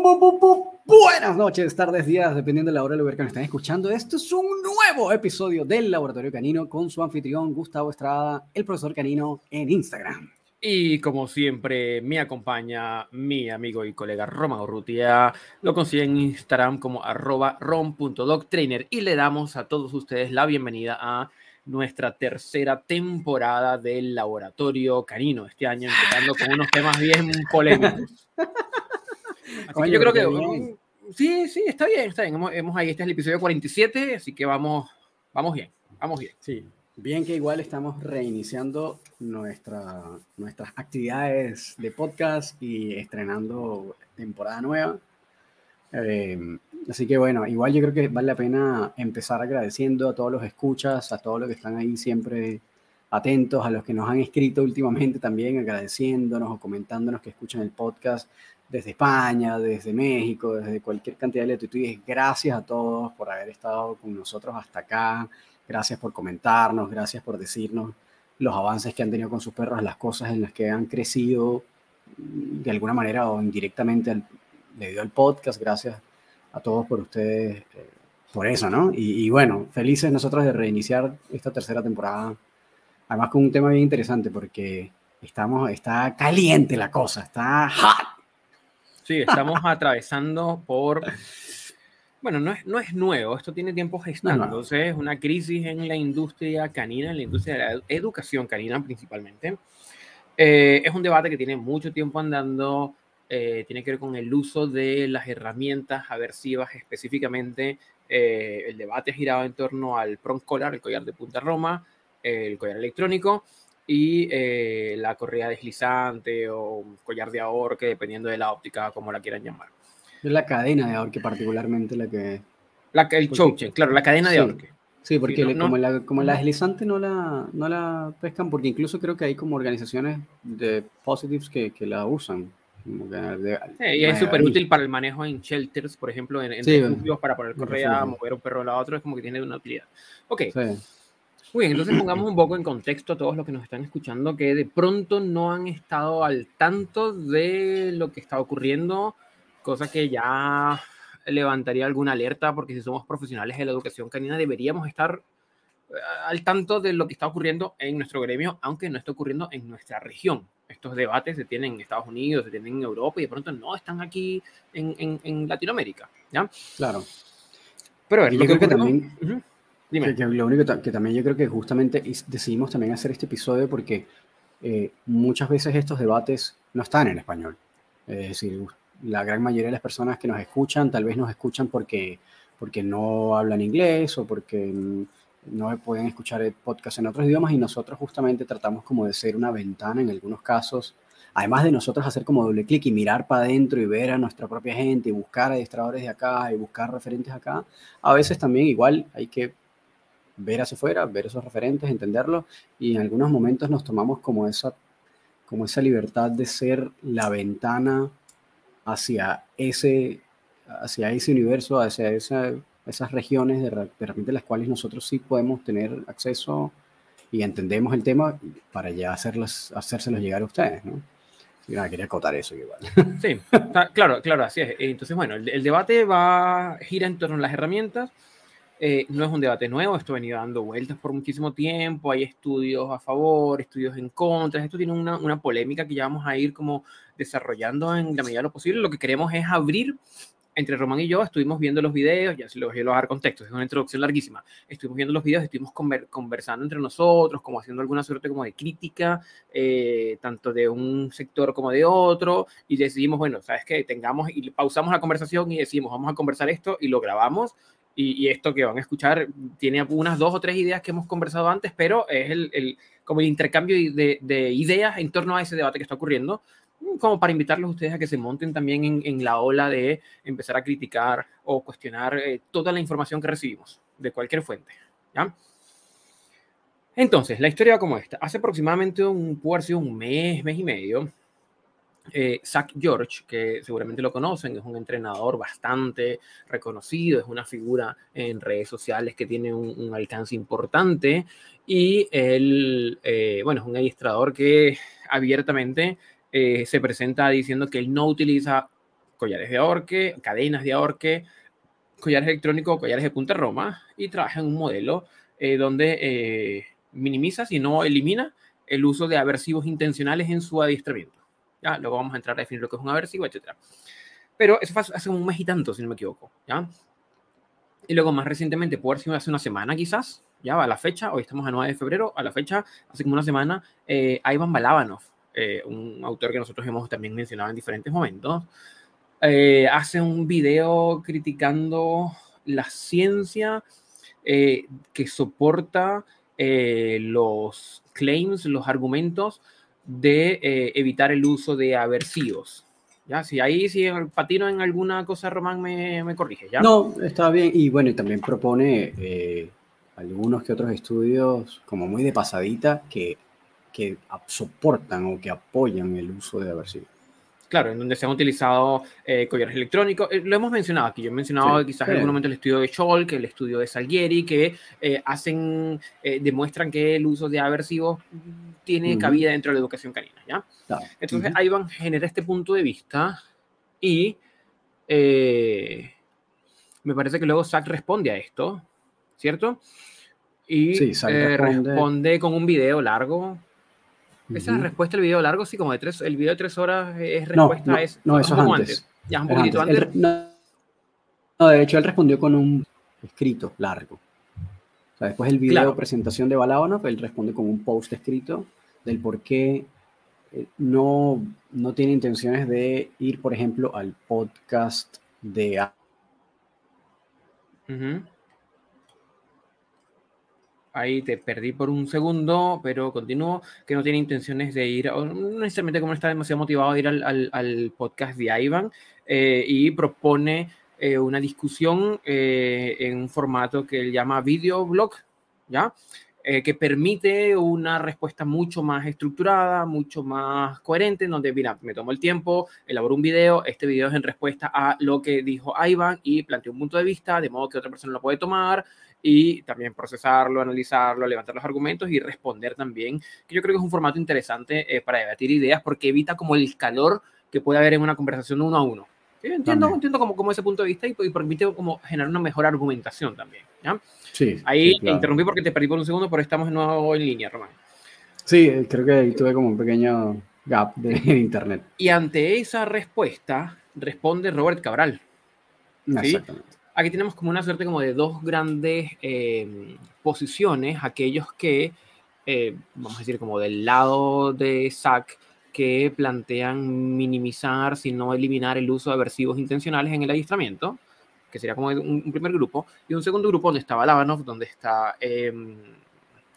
Buenas noches, tardes, días, dependiendo de la hora del lugar que nos están escuchando. Esto es un nuevo episodio del Laboratorio Canino con su anfitrión Gustavo Estrada, el profesor Canino, en Instagram. Y como siempre, me acompaña mi amigo y colega Roma Urrutia. Lo consigue en Instagram como arroba rom.doctrainer y le damos a todos ustedes la bienvenida a nuestra tercera temporada del Laboratorio Canino. Este año empezando con unos temas bien polémicos. Así yo creo que... Sí, sí, está bien, está bien. Hemos, ahí, este es el episodio 47, así que vamos, vamos bien, vamos bien. Sí, bien que igual estamos reiniciando nuestra, nuestras actividades de podcast y estrenando temporada nueva. Eh, así que bueno, igual yo creo que vale la pena empezar agradeciendo a todos los escuchas, a todos los que están ahí siempre atentos, a los que nos han escrito últimamente también agradeciéndonos o comentándonos que escuchan el podcast desde España, desde México, desde cualquier cantidad de latitudes. Gracias a todos por haber estado con nosotros hasta acá. Gracias por comentarnos, gracias por decirnos los avances que han tenido con sus perros, las cosas en las que han crecido de alguna manera o indirectamente debido al podcast. Gracias a todos por ustedes, eh, por eso, ¿no? Y, y, bueno, felices nosotros de reiniciar esta tercera temporada, además con un tema bien interesante porque estamos, está caliente la cosa, está hot. Sí, estamos atravesando por... Bueno, no es, no es nuevo, esto tiene tiempo gestándose, es una crisis en la industria canina, en la industria de la educación canina principalmente. Eh, es un debate que tiene mucho tiempo andando, eh, tiene que ver con el uso de las herramientas aversivas específicamente. Eh, el debate ha girado en torno al prong collar, el collar de punta roma, el collar electrónico, y eh, la correa deslizante o collar de ahorque, dependiendo de la óptica, como la quieran llamar. Es la cadena de ahorque particularmente la que... La, el choke, claro, la cadena de ahorque. Sí, porque como, la, como la deslizante no la, no la pescan, porque incluso creo que hay como organizaciones de positives que, que la usan. y es súper útil para el manejo en shelters, por ejemplo, en, en para poner correa, mover un perro a la otra, es como que tiene una utilidad. Ok. Muy bien, entonces pongamos un poco en contexto a todos los que nos están escuchando que de pronto no han estado al tanto de lo que está ocurriendo, cosa que ya levantaría alguna alerta porque si somos profesionales de la educación canina deberíamos estar eh, al tanto de lo que está ocurriendo en nuestro gremio, aunque no esté ocurriendo en nuestra región. Estos debates se tienen en Estados Unidos, se tienen en Europa y de pronto no están aquí en, en, Latinoamérica. ¿ya? Claro. Pero a ver, yo creo que también... Que, lo único que, también yo creo que justamente decidimos también hacer este episodio porque eh, muchas veces estos debates no están en español. Es decir, la gran mayoría de las personas que nos escuchan tal vez nos escuchan porque, porque no hablan inglés o porque mm, no pueden escuchar el podcast en otros idiomas y nosotros justamente tratamos como de ser una ventana en algunos casos, además de nosotros hacer como doble clic y mirar para adentro y ver a nuestra propia gente y buscar adiestradores de acá y buscar referentes acá, a veces también igual hay que ver hacia afuera, ver esos referentes, entenderlos, y en algunos momentos nos tomamos como esa, como esa libertad de ser la ventana hacia ese, hacia ese universo, hacia esas regiones de, repente las cuales nosotros sí podemos tener acceso y entendemos el tema para ya hacerlas, hacérselos llegar a ustedes, ¿no? quería acotar eso igual. Sí, claro, claro, así es. Entonces, bueno, el, el debate va, gira en torno a las herramientas, eh, no es un debate nuevo, esto ha venido dando vueltas por muchísimo tiempo, hay estudios a favor, estudios en contra, esto tiene una, una, polémica que ya vamos a ir como desarrollando en la medida de lo posible. Lo que queremos es abrir, entre Román y yo, estuvimos viendo los videos, ya se los voy a dar contexto, es una introducción larguísima, estuvimos viendo los videos, estuvimos conversando entre nosotros, como haciendo alguna suerte como de crítica, eh, tanto de un sector como de otro, y decidimos, bueno, sabes que tengamos, y pausamos la conversación y decimos, vamos a conversar esto, y lo grabamos, y, esto que van a escuchar tiene unas dos o tres ideas que hemos conversado antes, pero es el, como el intercambio de, ideas en torno a ese debate que está ocurriendo, como para invitarlos a ustedes a que se monten también en, la ola de empezar a criticar o cuestionar eh, toda la información que recibimos de cualquier fuente. ¿ya? Entonces, la historia va como esta. Hace aproximadamente un, puede un mes, mes y medio, eh, Zach George, que seguramente lo conocen, es un entrenador bastante reconocido, es una figura en redes sociales que tiene un, alcance importante y él, eh, bueno, es un adiestrador que abiertamente eh, se presenta diciendo que él no utiliza collares de ahorque, cadenas de ahorque, collares electrónicos, collares de punta Roma y trabaja en un modelo eh, donde eh, minimiza, si no elimina, el uso de aversivos intencionales en su adiestramiento. Ya, luego vamos a entrar a definir lo que es un aversivo, etc. Pero eso fue hace un mes y tanto, si no me equivoco. ¿ya? Y luego más recientemente, por si hace una semana quizás, ya a la fecha, hoy estamos a 9 de febrero, a la fecha, hace como una semana, eh, Ivan Balabanov, eh, un autor que nosotros hemos también mencionado en diferentes momentos, eh, hace un video criticando la ciencia eh, que soporta los claims, los argumentos de evitar el uso de aversivos. Ya, si ahí, si patino en alguna cosa, Román me, me corrige, ¿ya? No, está bien. Y bueno, y también propone algunos que otros estudios como muy de pasadita que, que soportan o que apoyan el uso de aversivos. Claro, en donde se han utilizado eh, collares electrónicos. Eh, lo hemos mencionado aquí. Yo he mencionado quizás en algún momento el estudio de Scholk, el estudio de Salgueri, que eh, hacen, demuestran que el uso de aversivos tiene cabida dentro de la educación canina. ¿ya? Entonces, ahí van a generar este punto de vista y me parece que luego Zach responde a esto, ¿cierto? Y eh, responde. con un video largo. Esa es la respuesta del video largo, sí, como de tres, el video de tres horas es respuesta no, no, es, no, eso es antes. Ya, un poquito antes. no, de hecho, él respondió con un escrito largo. O sea, después del video presentación de Balabanov, él responde con un post escrito del por qué eh, no, no tiene intenciones de ir, por ejemplo, al podcast de... ahí te perdí por un segundo, pero continúo, que no tiene intenciones de ir, no necesariamente como está demasiado motivado a ir al, podcast de Ivan, eh, y propone eh, una discusión eh, en un formato que él llama videoblog, ¿ya? que permite una respuesta mucho más estructurada, mucho más coherente, en donde, mira, me tomo el tiempo, elaboro un video, este video es en respuesta a lo que dijo Ivan y planteo un punto de vista, de modo que otra persona lo puede tomar, y también procesarlo, analizarlo, levantar los argumentos y responder también, que yo creo que es un formato interesante eh, para debatir ideas porque evita como el calor que puede haber en una conversación uno a uno. Entiendo, entiendo como, como, ese punto de vista y, permite como generar una mejor argumentación también. ¿ya? Sí, ahí interrumpí porque te perdí por un segundo, pero estamos de nuevo en línea, Román. Sí, creo que ahí tuve como un pequeño gap de internet. Y ante esa respuesta responde Robert Cabral. Exactamente aquí tenemos como una suerte como de dos grandes eh, posiciones, aquellos que, eh, vamos a decir, como del lado de SAC, que plantean minimizar, si no eliminar el uso de aversivos intencionales en el adiestramiento, que sería como un, primer grupo, y un segundo grupo donde está Balabanov, donde está em,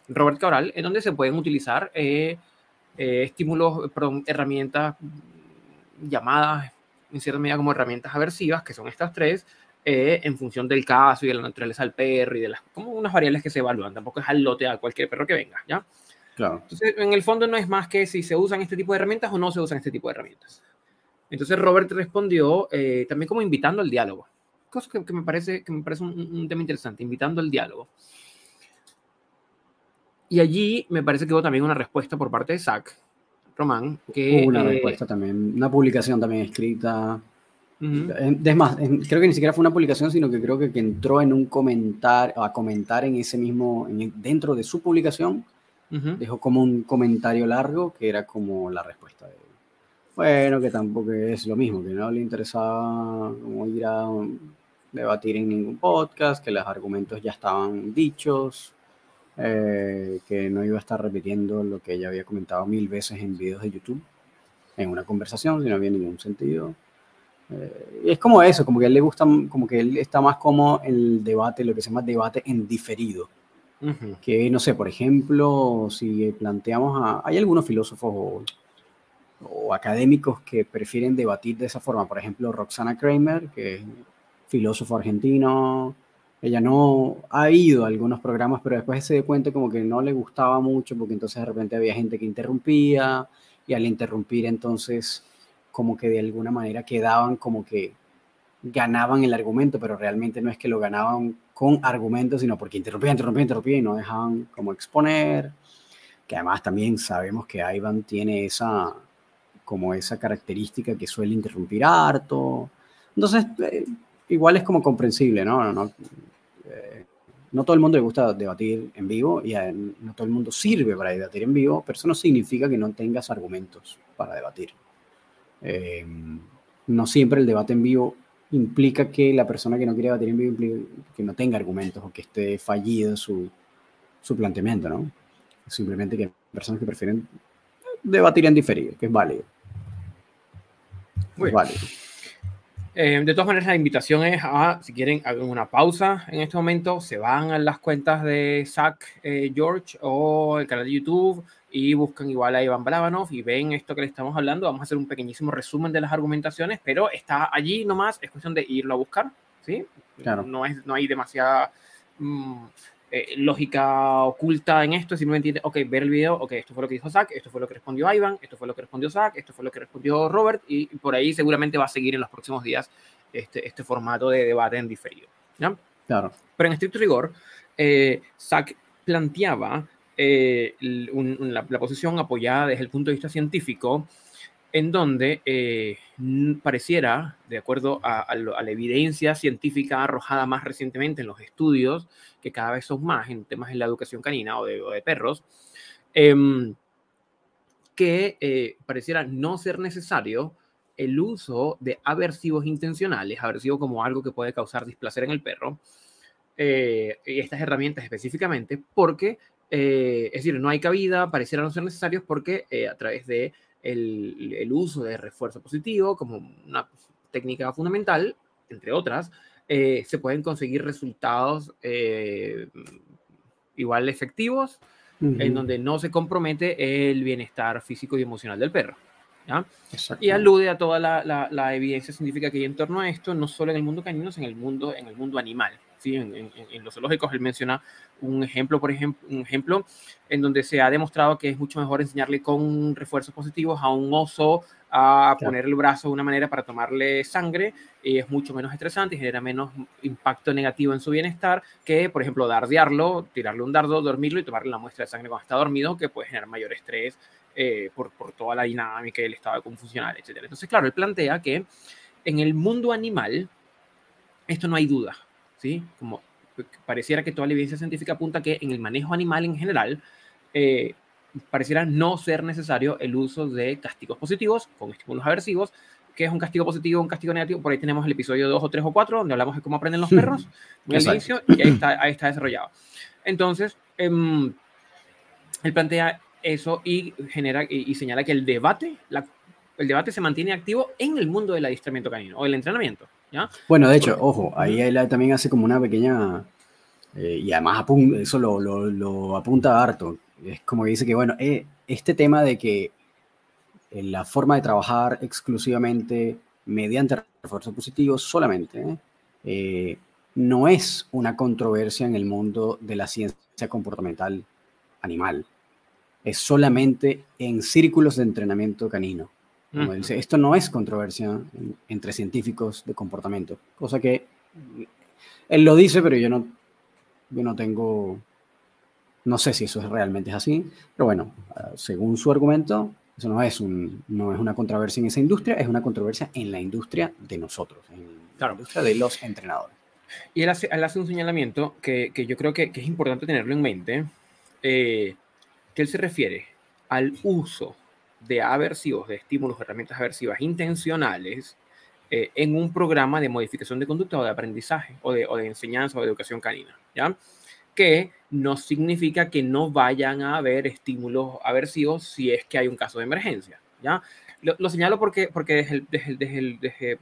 Robert Cabral, en donde se pueden utilizar eh, estímulos, perdón, herramientas llamadas en cierta medida como herramientas aversivas, que son estas tres, eh, en función del caso y de la naturaleza del perro y de las como unas variables que se evalúan. Tampoco es al lote a cualquier perro que venga, ¿ya? Claro. Entonces, en el fondo no es más que si se usan este tipo de herramientas o no se usan este tipo de herramientas. Entonces Robert respondió eh, también como invitando al diálogo, cosa que, me parece, que me parece un, tema interesante, invitando al diálogo. Y allí me parece que hubo también una respuesta por parte de Zach, Román, que... Hubo una eh, respuesta también, una publicación también escrita es más, creo que ni siquiera fue una publicación, sino que creo que, que entró en un comentario, a comentar en ese mismo, dentro de su publicación, dejó como un comentario largo que era como la respuesta de Bueno, que tampoco es lo mismo, que no le interesaba como ir a debatir en ningún podcast, que los argumentos ya estaban dichos, eh, que no iba a estar repitiendo lo que ella había comentado mil veces en videos de YouTube, en una conversación, si no había ningún sentido eh, es como eso, como que a él le gusta, como que él está más como el debate, lo que se llama debate en diferido. Que no sé, por ejemplo, si planteamos a. Hay algunos filósofos o, académicos que prefieren debatir de esa forma. Por ejemplo, Roxana Kramer, que es filósofo argentino. Ella no ha ido a algunos programas, pero después se dio cuenta como que no le gustaba mucho, porque entonces de repente había gente que interrumpía, y al interrumpir entonces como que de alguna manera quedaban como que ganaban el argumento, pero realmente no es que lo ganaban con argumentos, sino porque interrumpían, interrumpían, interrumpían y no dejaban como exponer. Que además también sabemos que Ivan tiene esa como esa característica que suele interrumpir harto. Entonces, eh, igual es como comprensible, ¿no? no, no eh, no todo el mundo le gusta debatir en vivo y no todo el mundo sirve para debatir en vivo, pero eso no significa que no tengas argumentos para debatir. Eh, no siempre el debate en vivo implica que la persona que no quiere debatir en vivo implica que no tenga argumentos o que esté fallido su, su planteamiento, ¿no? Simplemente que hay personas que prefieren debatir en diferido, que es válido. Es válido. Eh, de todas maneras, la invitación es a, si quieren, hagan una pausa en este momento, se van a las cuentas de Zach eh, George o el canal de YouTube y buscan igual a Iván Bravanov y ven esto que le estamos hablando. Vamos a hacer un pequeñísimo resumen de las argumentaciones, pero está allí nomás, es cuestión de irlo a buscar, ¿sí? Claro. No, es, no hay demasiada... Mm, eh, lógica oculta en esto, simplemente, ok, ver el video, ok, esto fue lo que dijo Zach, esto fue lo que respondió Ivan, esto fue lo que respondió Zach, esto fue lo que respondió Robert, y, por ahí seguramente va a seguir en los próximos días este, este formato de debate en diferido. ¿ya? Claro. Pero en estricto rigor, eh, Zach planteaba eh, la, la, posición apoyada desde el punto de vista científico en donde eh, pareciera, de acuerdo a, la evidencia científica arrojada más recientemente en los estudios, que cada vez son más en temas de la educación canina o de, perros, em, que eh, pareciera no ser necesario el uso de aversivos intencionales, aversivo como algo que puede causar displacer en el perro, eh, estas herramientas específicamente, porque, es decir, no hay cabida, pareciera no ser necesarios porque a través de el, uso de refuerzo positivo como una técnica fundamental, entre otras, eh, se pueden conseguir resultados eh, igual efectivos en donde no se compromete el bienestar físico y emocional del perro. Y alude a toda la, la, evidencia científica que hay en torno a esto, no solo en el mundo canino, sino en el mundo, en el mundo animal. ¿Sí? En, los zoológicos él menciona un ejemplo, por ejemplo, un ejemplo en donde se ha demostrado que es mucho mejor enseñarle con refuerzos positivos a un oso a poner el brazo de una manera para tomarle sangre y es mucho menos estresante y genera menos impacto negativo en su bienestar que, por ejemplo, dardearlo, tirarle un dardo, dormirlo y tomarle la muestra de sangre cuando está dormido, que puede generar mayor estrés eh, por, por, toda la dinámica del estado confusional, etc. Entonces, claro, él plantea que en el mundo animal esto no hay duda. ¿Sí? Como pareciera que toda la evidencia científica apunta que en el manejo animal en general eh, pareciera no ser necesario el uso de castigos positivos con estímulos aversivos, que es un castigo positivo, un castigo negativo. Por ahí tenemos el episodio 2 o 3 o 4, donde hablamos de cómo aprenden los perros, muy al inicio, y ahí está, ahí está desarrollado. Entonces, eh, él plantea eso y genera y, señala que el debate, la, el debate se mantiene activo en el mundo del adiestramiento canino o el entrenamiento. Bueno, de hecho, ojo, ahí él también hace como una pequeña, eh, y además eso lo, lo, apunta harto, es como que dice que, bueno, eh, este tema de que eh, la forma de trabajar exclusivamente mediante refuerzo positivo solamente no es una controversia en el mundo de la ciencia comportamental animal, es solamente en círculos de entrenamiento canino esto no es controversia entre científicos de comportamiento, cosa que él lo dice, pero yo no, yo no tengo, no sé si eso realmente es así, pero bueno, ah, según su argumento, eso no es, un, no es una controversia en esa industria, es una controversia en la industria de nosotros, en la industria de los entrenadores. Y él hace, hace un señalamiento que, que yo creo que, que, es importante tenerlo en mente, eh, que él se refiere al uso de aversivos, de estímulos, herramientas aversivas intencionales eh, en un programa de modificación de conducta o de aprendizaje o de, o de enseñanza o de educación canina, ¿ya? Que no significa que no vayan a haber estímulos aversivos si es que hay un caso de emergencia, ¿ya? Lo, señalo porque, porque desde el, desde, el, desde,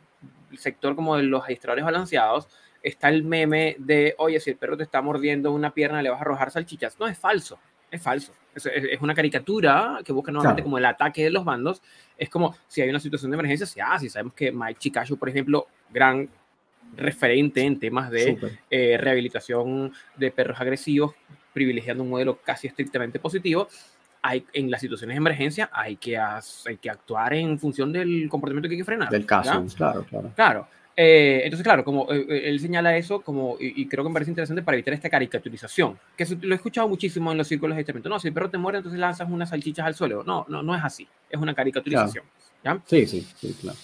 el, sector como de los adiestradores balanceados está el meme de, oye, si el perro te está mordiendo una pierna, le vas a arrojar salchichas. No, es falso, es falso. Es, es, una caricatura que busca nuevamente como el ataque de los bandos. Es como si hay una situación de emergencia, si, ah, si sabemos que Mike Chikachu, por ejemplo, gran referente en temas de eh, rehabilitación de perros agresivos, privilegiando un modelo casi estrictamente positivo. Hay, en las situaciones de emergencia hay que, hay que actuar en función del comportamiento que hay que frenar. Del caso, claro, claro. Claro. Eh, entonces, claro, como eh, eh, él señala eso, como, y, creo que me parece interesante para evitar esta caricaturización, que lo he escuchado muchísimo en los círculos de entrenamiento. No, si el perro te muere, entonces lanzas unas salchichas al suelo. No, no, no es así. Es una caricaturización. ¿ya? Sí, sí, sí, claro.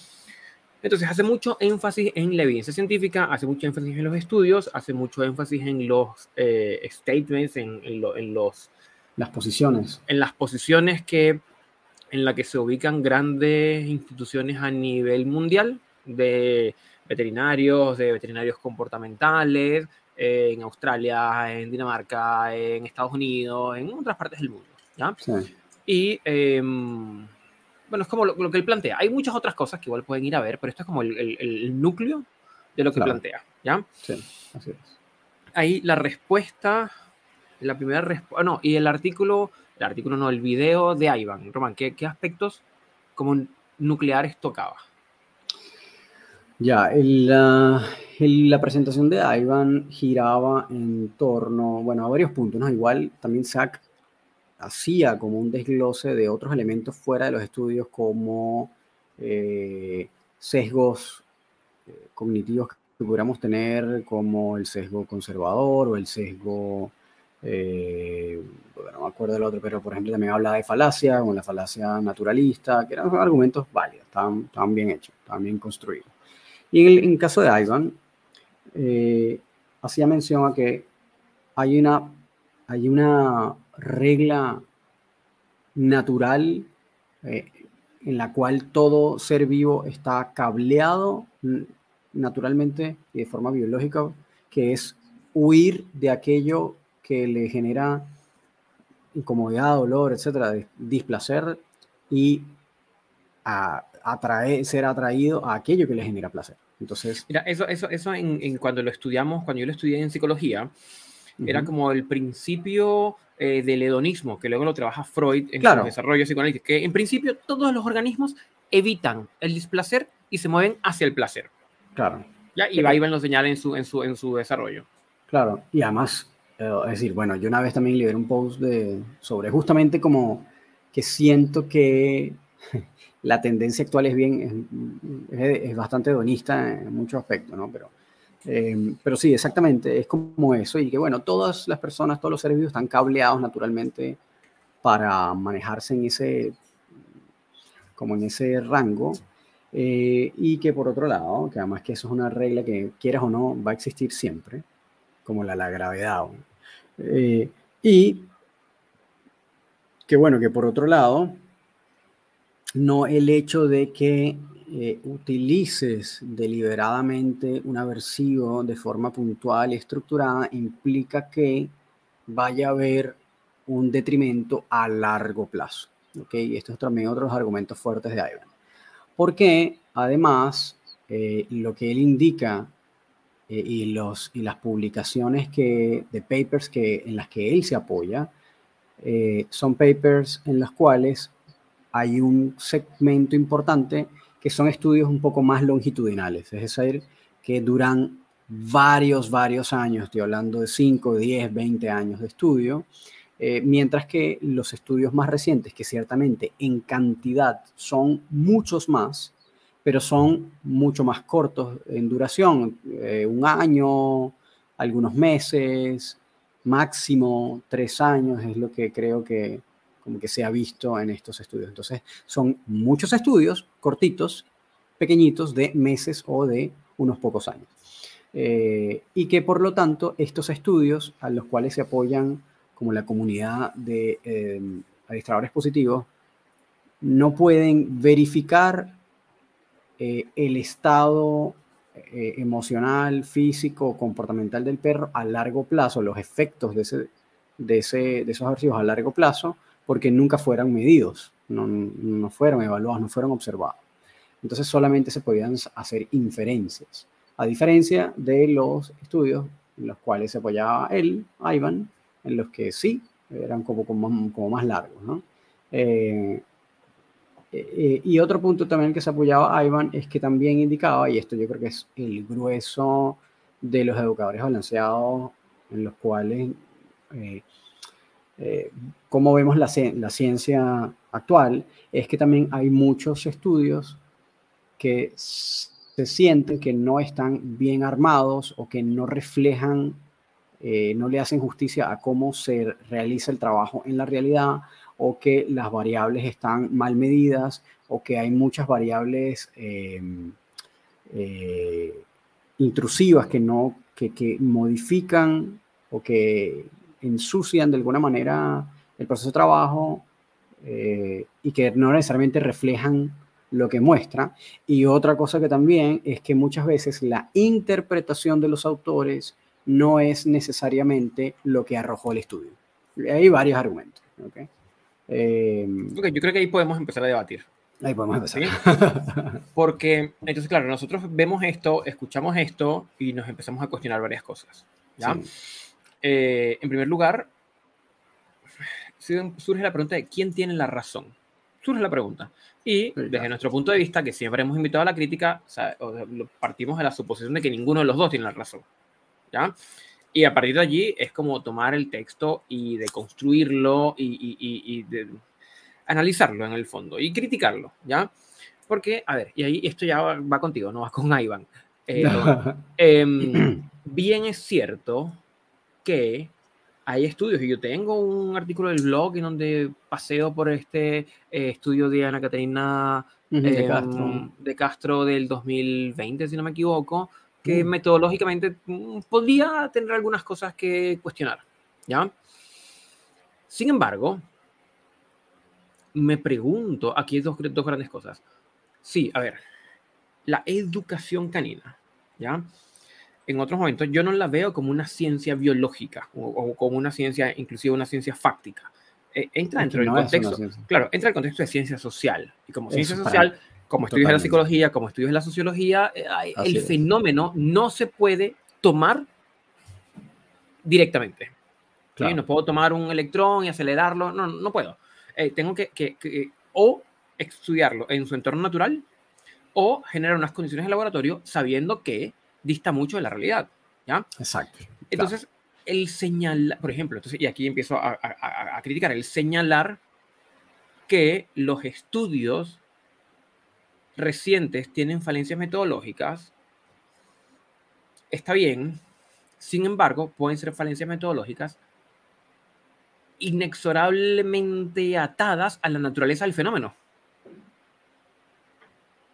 Entonces hace mucho énfasis en la evidencia científica, hace mucho énfasis en los estudios, hace mucho énfasis en los eh, statements, en, en, los... Las posiciones. En las posiciones que, en las que se ubican grandes instituciones a nivel mundial de veterinarios, de veterinarios comportamentales, eh, en Australia, en Dinamarca, en Estados Unidos, en otras partes del mundo. ¿ya? Sí. Y... Em, bueno, es como lo, que él plantea. Hay muchas otras cosas que igual pueden ir a ver, pero esto es como el, núcleo de lo que plantea, ¿ya? Sí, así es. Ahí la respuesta, la primera respuesta, no, y el artículo, el artículo no, el video de Ivan, Román, ¿qué, qué aspectos como nucleares tocaba? Ya, la, la presentación de Ivan giraba en torno, bueno, a varios puntos, ¿no? Igual también Zach hacía como un desglose de otros elementos fuera de los estudios como eh, sesgos eh, cognitivos que pudiéramos tener, como el sesgo conservador o el sesgo, eh, no me acuerdo del otro, pero por ejemplo también habla de falacia, como la falacia naturalista, que eran argumentos válidos, estaban, bien hechos, estaban bien construidos. Y en el, caso de Ivan, hacía mención a que hay una, hay una regla natural eh, en la cual todo ser vivo está cableado naturalmente y de forma biológica, que es huir de aquello que le genera incomodidad, dolor, etcétera, displacer y atraer, ser atraído a aquello que le genera placer. Entonces, mira, eso, eso, eso en, cuando lo estudiamos, cuando yo lo estudié en psicología, era como el principio eh, del hedonismo, que luego lo trabaja Freud en su desarrollo psicoanalítico, que en principio todos los organismos evitan el displacer y se mueven hacia el placer. Claro. ¿Ya? Y Weibel lo señala en su, en, su, en su desarrollo. Claro, y además, eh, es decir, bueno, yo una vez también liberé un post de, sobre justamente como que siento que la tendencia actual es bien, es, es bastante hedonista en muchos aspectos, ¿no? Pero Em, pero sí, exactamente, es como eso. Y que bueno, todas las personas, todos los seres vivos están cableados naturalmente para manejarse en ese, como en ese rango. Eh, y que por otro lado, que además que eso es una regla que quieras o no va a existir siempre, como la, la gravedad. Eh, y que bueno, que por otro lado, no el hecho de que eh, utilices deliberadamente un aversivo de forma puntual y estructurada implica que vaya a haber un detrimento a largo plazo. ¿okay? Esto es también otro de los argumentos fuertes de Ivan. Porque además, eh, lo que él indica eh, y, los, y las publicaciones que, de papers que, en las que él se apoya son papers en los cuales hay un segmento importante que son estudios un poco más longitudinales, es decir, que duran varios, varios años, estoy hablando de 5, 10, 20 años de estudio, eh, mientras que los estudios más recientes, que ciertamente en cantidad son muchos más, pero son mucho más cortos en duración, eh, un año, algunos meses, máximo tres años es lo que creo que, como que se ha visto en estos estudios. Entonces, son muchos estudios cortitos, pequeñitos, de meses o de unos pocos años. Eh, y que por lo tanto estos estudios a los cuales se apoyan como la comunidad de eh, administradores positivos no pueden verificar eh, el estado emocional, físico, comportamental del perro a largo plazo, los efectos de, ese, de, ese, de esos ejercicios a largo plazo, porque nunca fueran medidos, no, no fueron evaluados, no fueron observados. Entonces solamente se podían hacer inferencias, a diferencia de los estudios en los cuales se apoyaba él, Ivan, en los que sí eran como, como, como más largos. ¿no? Eh, eh, y otro punto también que se apoyaba Ivan es que también indicaba, y esto yo creo que es el grueso de los educadores balanceados, en los cuales eh, eh, como vemos la, ciencia actual, es que también hay muchos estudios que se sienten que no están bien armados o que no reflejan, eh, no le hacen justicia a cómo se realiza el trabajo en la realidad o que las variables están mal medidas o que hay muchas variables em, eh, intrusivas que no que, modifican o que ensucian de alguna manera el proceso de trabajo eh, y que no necesariamente reflejan lo que muestra. Y otra cosa que también es que muchas veces la interpretación de los autores no es necesariamente lo que arrojó el estudio. Hay varios argumentos. ¿okay? Eh, yo creo que ahí podemos empezar a debatir. Ahí podemos empezar. Porque, entonces, claro, nosotros vemos esto, escuchamos esto y nos empezamos a cuestionar varias cosas. ¿ya? Eh, en primer lugar, surge la pregunta de quién tiene la razón. Surge la pregunta. Y desde nuestro punto de vista, que siempre hemos invitado a la crítica, partimos de la suposición de que ninguno de los dos tiene la razón. ¿ya? Y a partir de allí es como tomar el texto y de construirlo y, de analizarlo en el fondo y criticarlo, ¿ya? Porque, a ver, y ahí esto ya va, contigo, no va con Ivan. Eh, em, bien es cierto que hay estudios y yo tengo un artículo del blog en donde paseo por este eh, estudio de Ana Caterina de, em, Castro. de, Castro. del 2020, si no me equivoco, que mm. metodológicamente mm, podría tener algunas cosas que cuestionar, ¿ya? Sin embargo, me pregunto, aquí hay dos, dos grandes cosas. Sí, a ver, la educación canina, ¿ya? En otros momentos yo no la veo como una ciencia biológica o, como una ciencia, inclusive una ciencia fáctica. Eh, entra dentro del contexto, claro, entra el contexto de ciencia social. Y como ciencia social, como estudios de la psicología, como estudios de la sociología, eh, el fenómeno no se puede tomar directamente. No puedo tomar un electrón y acelerarlo, no, no puedo. Eh, tengo que, que, o estudiarlo en su entorno natural o generar unas condiciones de laboratorio sabiendo que dista mucho de la realidad. ¿ya? Exacto. Entonces, el señalar, por ejemplo, entonces, y aquí empiezo a, a, a criticar, el señalar que los estudios recientes tienen falencias metodológicas, está bien, sin embargo, pueden ser falencias metodológicas inexorablemente atadas a la naturaleza del fenómeno.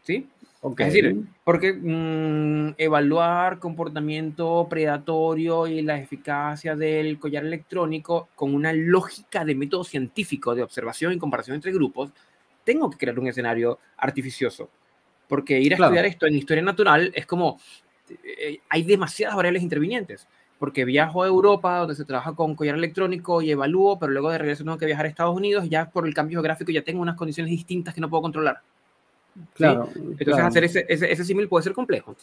¿Sí? Es decir, porque mm, evaluar comportamiento predatorio y la eficacia del collar electrónico con una lógica de método científico de observación y comparación entre grupos tengo que crear un escenario artificioso. Porque ir a estudiar esto en historia natural es como, eh, hay demasiadas variables intervinientes. Porque viajo a Europa, donde se trabaja con collar electrónico y evalúo, pero luego de regreso tengo que viajar a Estados Unidos, ya por el cambio geográfico ya tengo unas condiciones distintas que no puedo controlar. Claro. Entonces hacer ese, ese, ese símil puede ser complejo.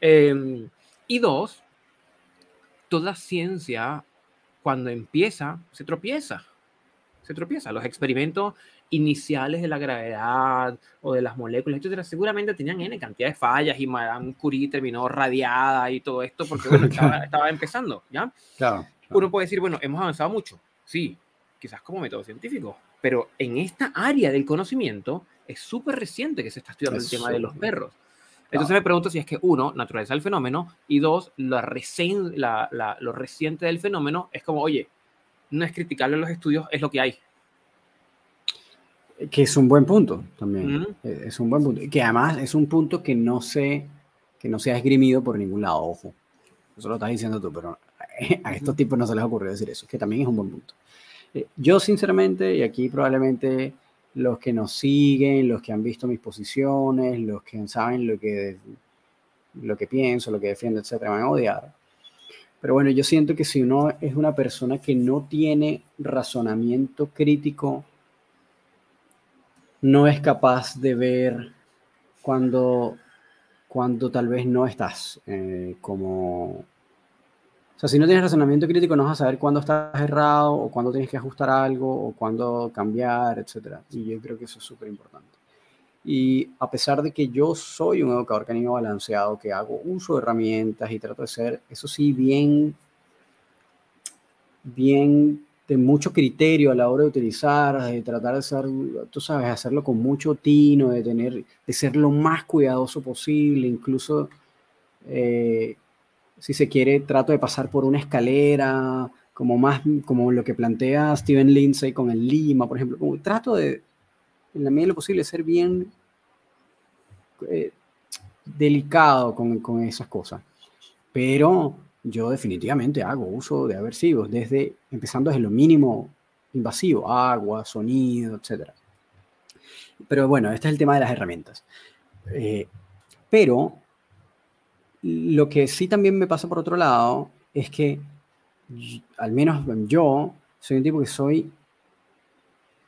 Em, y dos, toda ciencia, cuando empieza, se tropieza. Se tropieza. Los experimentos iniciales de la gravedad o de las moléculas, etcétera, seguramente tenían N cantidad de fallas y Madame Curie terminó radiada y todo esto porque bueno, estaba, empezando, ¿ya? Claro, Uno puede decir, bueno, hemos avanzado mucho, sí, quizás como método científico, pero en esta área del conocimiento es súper reciente que se está estudiando el tema de los perros. Entonces me pregunto si es que, uno, naturaleza del fenómeno, y dos, la, la, lo reciente del fenómeno es como, oye, no es criticarle los estudios, es lo que hay. Que es un buen punto también. E, es un buen punto. Que además es un punto que no se, que no se ha esgrimido por ningún lado, ojo. Eso lo estás diciendo tú, pero a estos tipos no se les ocurrió decir eso, que también es un buen punto. Eh, yo sinceramente, y aquí probablemente los que nos siguen, los que han visto mis posiciones, los que saben lo que, lo que pienso, lo que defiendo, etcétera, van a odiar. Pero bueno, yo siento que si uno es una persona que no tiene razonamiento crítico no es capaz de ver cuando, cuando tal vez no estás eh, como... Sea, si no tienes razonamiento crítico no vas a saber cuándo estás errado o cuándo tienes que ajustar algo o cuándo cambiar, etc. Y yo creo que eso es súper importante. Y a pesar de que yo soy un educador canino balanceado, que hago uso de herramientas y trato de ser, eso sí, bien, bien de mucho criterio a la hora de utilizar, de tratar de ser, tú sabes, hacerlo con mucho tino, de tener, de ser lo más cuidadoso posible, incluso eh, si se quiere, trato de pasar por una escalera como más, como lo que plantea Steven Lindsay con el Lima, por ejemplo, como trato de, en la medida de lo posible, ser bien eh, delicado con, con esas cosas. Pero yo definitivamente hago uso de aversivos, desde, empezando desde lo mínimo invasivo, agua, sonido, etc. Pero bueno, este es el tema de las herramientas. Eh, pero lo que sí también me pasa por otro lado es que, al menos yo, soy un tipo que soy,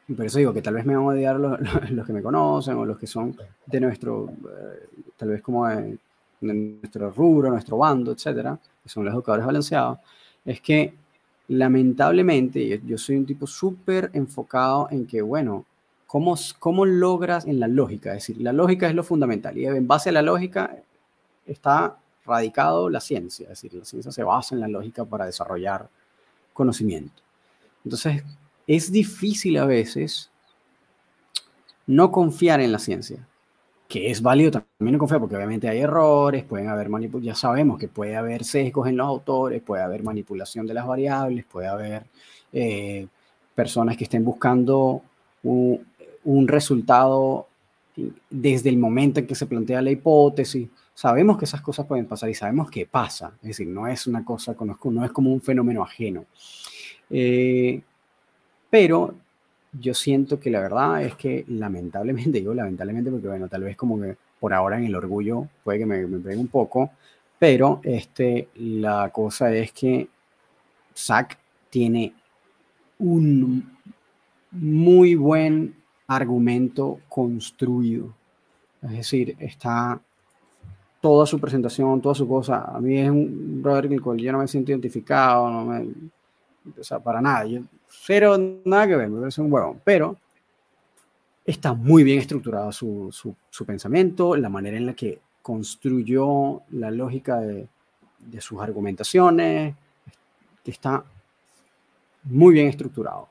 y por eso digo que tal vez me van a odiar los, que me conocen o los que son de nuestro, eh, tal vez como de, nuestro rubro, nuestro bando, etcétera, que son los educadores balanceados, es que lamentablemente yo soy un tipo súper enfocado en que, bueno, ¿cómo, ¿cómo logras en la lógica? Es decir, la lógica es lo fundamental y en base a la lógica está radicado la ciencia, es decir, la ciencia se basa en la lógica para desarrollar conocimiento. Entonces, es difícil a veces no confiar en la ciencia, que es válido también no confiar, porque obviamente hay errores, pueden haber ya sabemos que puede haber sesgos en los autores, puede haber manipulación de las variables, puede haber eh, personas que estén buscando un resultado desde el momento en que se plantea la hipótesis. Sabemos que esas cosas pueden pasar y sabemos que pasa, es decir, no es una cosa, no es como un fenómeno ajeno. Eh, pero yo siento que la verdad es que lamentablemente, digo lamentablemente porque bueno, tal vez como que por ahora en el orgullo puede que me, me pegue un poco, pero este, la cosa es que Zack tiene un muy buen argumento construido. Es decir, está toda su presentación, toda su cosa. A mí es un brother con el cual yo no me siento identificado, no me, o sea, para nada. Yo, cero, nada que ver, me parece un huevón. Pero está muy bien estructurado su, su, su, pensamiento, la manera en la que construyó la lógica de, de sus argumentaciones, que está muy bien estructurado.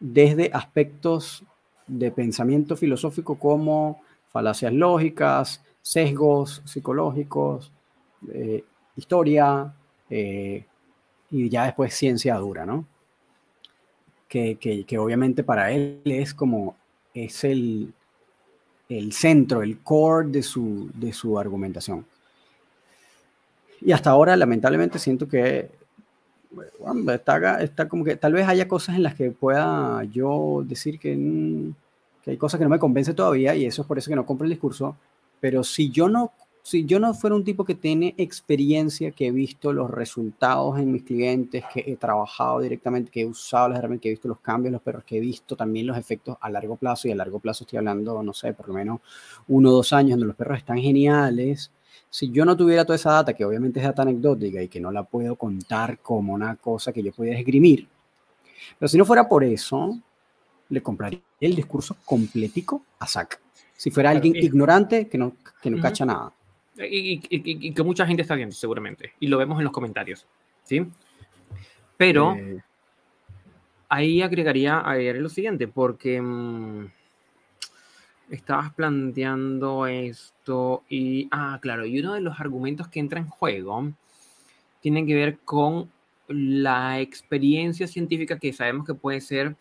Desde aspectos de pensamiento filosófico como falacias lógicas, sesgos psicológicos, eh, historia eh, y ya después ciencia dura, ¿no? Que, que, obviamente para él es como, es el, el centro, el core de su, de su argumentación. Y hasta ahora, lamentablemente, siento que bueno, está, está como que tal vez haya cosas en las que pueda yo decir que, mm, que, hay cosas que no me convence todavía y eso es por eso que no compro el discurso. Pero si yo no, si yo no fuera un tipo que tiene experiencia, que he visto los resultados en mis clientes, que he trabajado directamente, que he usado las herramientas, que he visto los cambios, los perros, que he visto también los efectos a largo plazo y a largo plazo estoy hablando, no sé, por lo menos uno o dos años donde los perros están geniales si yo no tuviera toda esa data, que obviamente es data anecdótica y que no la puedo contar como una cosa que yo pudiera esgrimir, pero si no fuera por eso, le compraría el discurso completico a Zack. Si fuera alguien ignorante que no, que no cacha nada. Y, y, que mucha gente está viendo, seguramente. Y lo vemos en los comentarios. ¿Sí? Pero eh. ahí agregaría a ver lo siguiente, porque. Mm, estabas planteando esto y, ah, claro, y uno de los argumentos que entra en juego tiene que ver con la experiencia científica que sabemos que puede ser,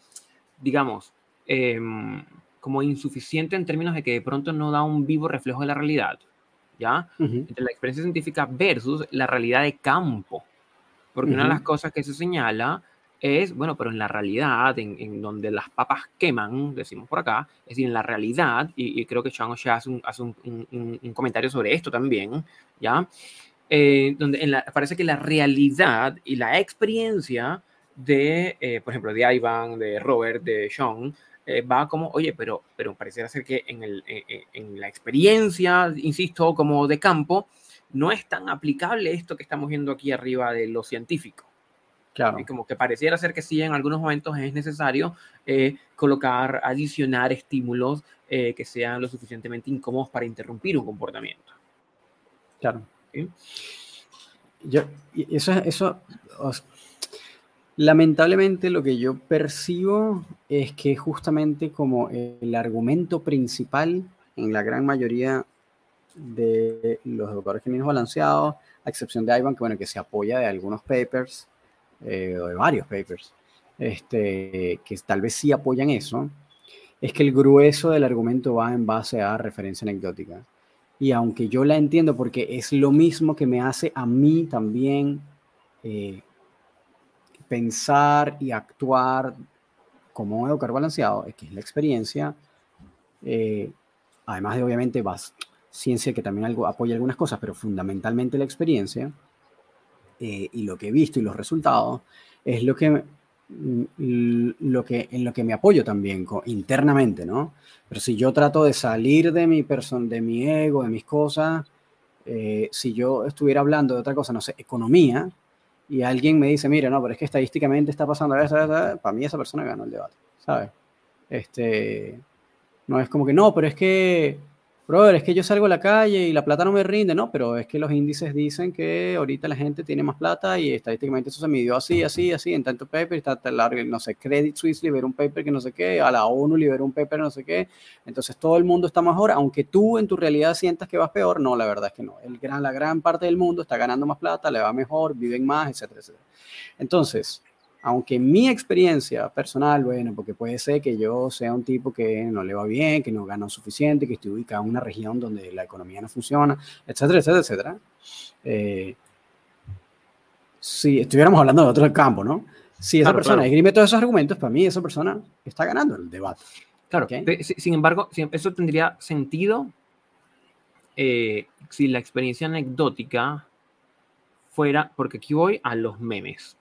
digamos, em, como insuficiente en términos de que de pronto no da un vivo reflejo de la realidad, ¿ya? Entre la experiencia científica versus la realidad de campo. Porque una de las cosas que se señala es, bueno, pero en la realidad, en, donde las papas queman, decimos por acá, es decir, en la realidad, y, creo que Chang ya hace, un, hace un, comentario sobre esto también, ¿ya? Eh, donde en la, parece que la realidad y la experiencia de, eh, por ejemplo, de Ivan, de Robert, de Sean, eh, va como, oye, pero, pero pareciera ser que en, el, en la experiencia, insisto, como de campo, no es tan aplicable esto que estamos viendo aquí arriba de lo científico. Claro. Como que pareciera ser que sí, en algunos momentos es necesario eh, colocar, adicionar estímulos eh, que sean lo suficientemente incómodos para interrumpir un comportamiento. Claro. Yo, eso, eso lamentablemente lo que yo percibo es que justamente como el argumento principal en la gran mayoría de los educadores genuinos balanceados, a excepción de Ivan, que bueno, que se apoya de algunos papers, eh, o de varios papers, este, que tal vez sí apoyan eso, es que el grueso del argumento va en base a referencia anecdótica. Y aunque yo la entiendo porque es lo mismo que me hace a mí también eh, pensar y actuar como educar balanceado, es que es la experiencia, eh, además de obviamente vas, ciencia que también algo, apoya algunas cosas, pero fundamentalmente la experiencia eh, y lo que he visto y los resultados es lo que, mm, lo que en lo que me apoyo también internamente, ¿no? Pero si yo trato de salir de mi persona, de mi ego, de mis cosas, eh, si yo estuviera hablando de otra cosa, no sé, economía, y alguien me dice, mira, no, pero es que estadísticamente está pasando eso, para mí esa persona ganó el debate, ¿sabes? Este, no es como que, no, pero es que brother, es que yo salgo a la calle y la plata no me rinde, no, pero es que los índices dicen que ahorita la gente tiene más plata y estadísticamente eso se midió así, así, así, en tanto paper, está tan largo, no sé, Credit Suisse liberó un paper que no sé qué, a la ONU liberó un paper no sé qué, entonces todo el mundo está mejor, aunque tú en tu realidad sientas que vas peor, no, la verdad es que no, el gran, la gran parte del mundo está ganando más plata, le va mejor, viven más, etcétera, etcétera. Entonces, aunque mi experiencia personal, bueno, porque puede ser que yo sea un tipo que no le va bien, que no gana suficiente, que estoy ubicado en una región donde la economía no funciona, etcétera, etcétera, etcétera. Eh, si estuviéramos hablando de otro campo, ¿no? Si esa persona esgrime todos esos argumentos, para mí esa persona está ganando el debate. Claro, sin embargo, eso tendría sentido eh, si la experiencia anecdótica fuera, porque aquí voy a los memes.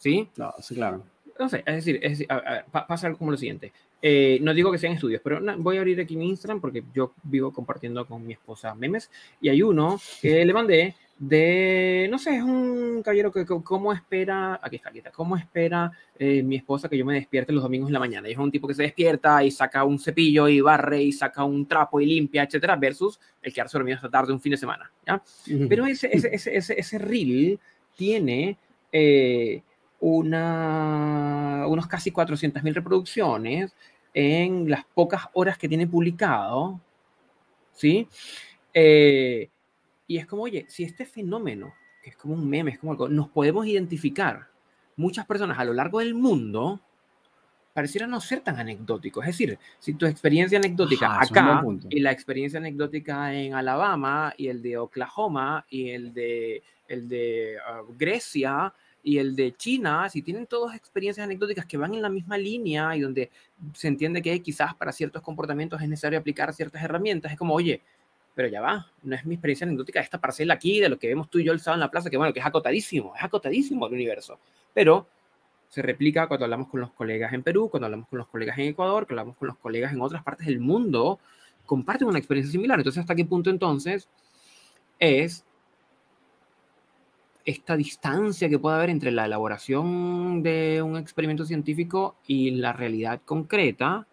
¿Sí? No, sí, claro. No sé, es decir, es pasa algo como lo siguiente. Eh, no digo que sean estudios, pero voy a abrir aquí mi Instagram porque yo vivo compartiendo con mi esposa memes y hay uno que le mandé de, no sé, es un caballero que, cómo espera, aquí está, aquí está, cómo espera eh, mi esposa que yo me despierte los domingos en la mañana. Y es un tipo que se despierta y saca un cepillo y barre y saca un trapo y limpia, etcétera, versus el quedarse dormido hasta tarde un fin de semana, ¿ya? Pero ese, ese, ese, ese, ese reel tiene... Eh, una, unos casi 400.000 reproducciones en las pocas horas que tiene publicado, ¿sí? Eh, y es como, oye, si este fenómeno, que es como un meme, es como algo, nos podemos identificar muchas personas a lo largo del mundo, pareciera no ser tan anecdótico. Es decir, si tu experiencia anecdótica acá y la experiencia anecdótica en Alabama y el de Oklahoma y el de, el de ah, Grecia y el de China, si tienen todas experiencias anecdóticas que van en la misma línea y donde se entiende que quizás para ciertos comportamientos es necesario aplicar ciertas herramientas, es como, oye, pero ya va, no es mi experiencia anecdótica esta parcela aquí, de lo que vemos tú y yo el sábado en la plaza, que bueno, que es acotadísimo, es acotadísimo el universo, pero se replica cuando hablamos con los colegas en Perú, cuando hablamos con los colegas en Ecuador, cuando hablamos con los colegas en otras partes del mundo, comparten una experiencia similar. Entonces, ¿hasta qué punto entonces es esta distancia que puede haber entre la elaboración de un experimento científico y la realidad concreta,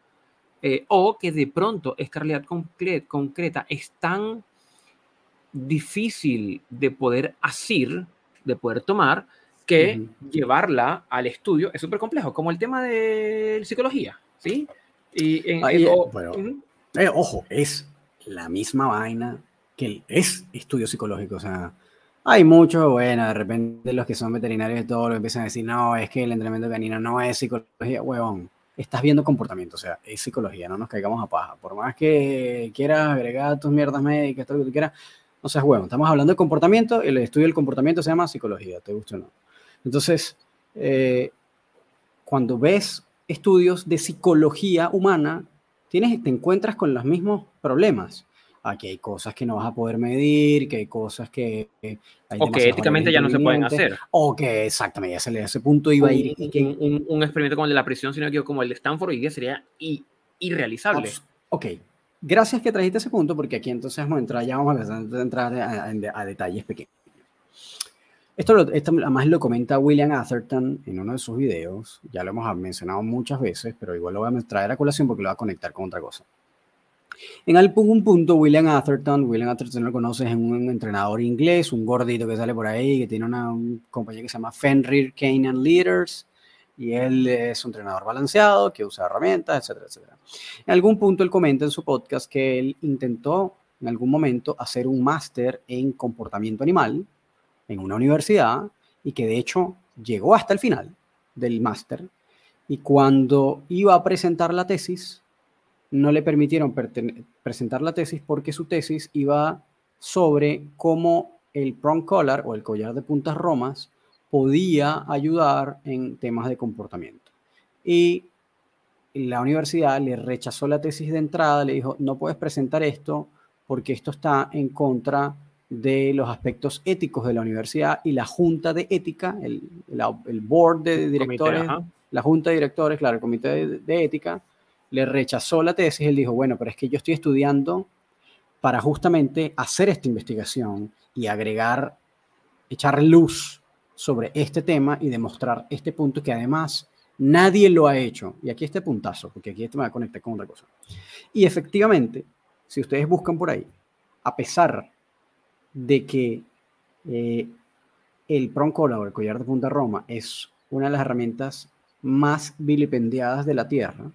eh, o que de pronto esta realidad concreta es tan difícil de poder asir, de poder tomar, que llevarla al estudio es súper complejo, como el tema de psicología, ¿sí? Y eh, ojo, es la misma vaina que es estudio psicológico, o sea, hay muchos, bueno, de repente los que son veterinarios de todo lo empiezan a decir, no, es que el entrenamiento canino no es psicología, huevón. Estás viendo comportamiento, o sea, es psicología, no nos caigamos a paja. Por más que quieras agregar tus mierdas médicas, todo lo que tú quieras, no seas huevón. Estamos hablando de comportamiento, el estudio del comportamiento se llama psicología, te gusta o no. Entonces, eh, cuando ves estudios de psicología humana, tienes, te encuentras con los mismos problemas aquí hay cosas que no vas a poder medir, que hay cosas que... o que éticamente ya no se pueden hacer. O que exactamente, ya se ese punto iba a ir. Un, un, experimento como el de la prisión, sino que como el de Stanford, hoy día sería irrealizable. ok, gracias que trajiste ese punto, porque aquí entonces vamos a entrar, ya vamos a entrar a, detalles pequeños. Esto, lo, esto además lo comenta William Atherton en uno de sus videos, ya lo hemos mencionado muchas veces, pero igual lo voy a traer a colación porque lo voy a conectar con otra cosa. En algún punto, William Atherton, William Atherton lo conoces, es un entrenador inglés, un gordito que sale por ahí, que tiene una compañía que se llama Fenrir Canaan Leaders, y él es un entrenador balanceado, que usa herramientas, etcétera, etcétera. En algún punto él comenta en su podcast que él intentó en algún momento hacer un máster en comportamiento animal en una universidad y que de hecho llegó hasta el final del máster y cuando iba a presentar la tesis, no le permitieron presentar la tesis porque su tesis iba sobre cómo el prong collar o el collar de puntas romas podía ayudar en temas de comportamiento. Y la universidad le rechazó la tesis de entrada, le dijo, no puedes presentar esto porque esto está en contra de los aspectos éticos de la universidad y la junta de ética, el, el, board de directores, la junta de directores, claro, el comité de, ética, le rechazó la tesis. Él dijo, bueno, pero es que yo estoy estudiando para justamente hacer esta investigación y agregar, echar luz sobre este tema y demostrar este punto que además nadie lo ha hecho. Y aquí este puntazo, porque aquí esto me va a conectar con otra cosa. Y efectivamente, si ustedes buscan por ahí, a pesar de que eh, el o el collar de punta Roma es una de las herramientas más vilipendiadas de la Tierra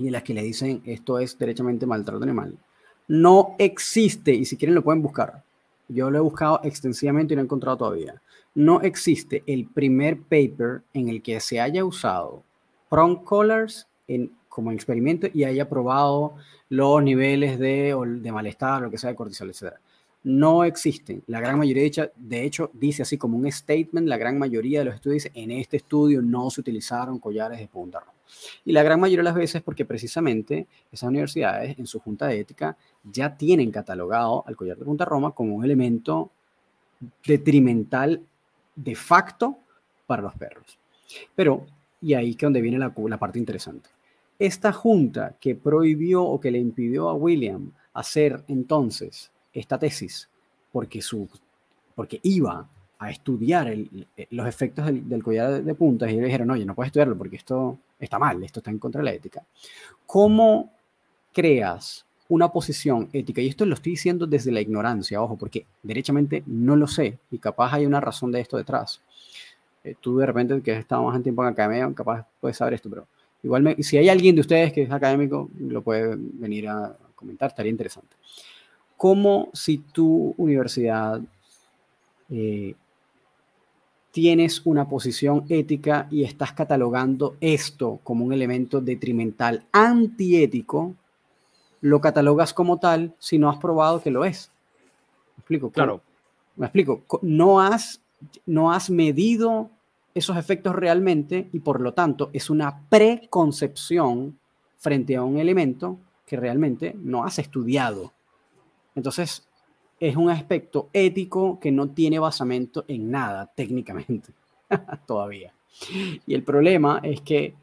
y en las que le dicen esto es derechamente maltrato animal, no existe, y si quieren lo pueden buscar, yo lo he buscado extensivamente y no he encontrado todavía, no existe el primer paper en el que se haya usado prong collars en, como experimento y haya probado los niveles de, de malestar, lo que sea, de cortisol, etc no existen. La gran mayoría, de hecho, de hecho, dice así como un statement, la gran mayoría de los estudios en este estudio no se utilizaron collares de punta roja. Y la gran mayoría de las veces porque precisamente esas universidades en su junta de ética ya tienen catalogado al collar de punta roma como un elemento detrimental de facto para los perros. Pero, y ahí que donde viene la, la parte interesante. Esta junta que prohibió o que le impidió a William hacer entonces esta tesis porque, su, porque iba a estudiar el, eh, los efectos del, collar de, puntas y le dijeron, oye, no puedes estudiarlo porque esto está mal, esto está en contra de la ética. ¿Cómo creas una posición ética? Y esto lo estoy diciendo desde la ignorancia, ojo, porque derechamente no lo sé y capaz hay una razón de esto detrás. Eh, tú de repente que has estado más en tiempo en academia, capaz puedes saber esto, pero igual si hay alguien de ustedes que es académico, lo puede venir a comentar, estaría interesante como si tu universidad eh, tienes una posición ética y estás catalogando esto como un elemento detrimental antiético, lo catalogas como tal si no has probado que lo es. ¿Me explico? Claro. Me explico. No has, no has medido esos efectos realmente y por lo tanto es una preconcepción frente a un elemento que realmente no has estudiado. Entonces, es un aspecto ético que no tiene basamento en nada técnicamente todavía. Y el problema es que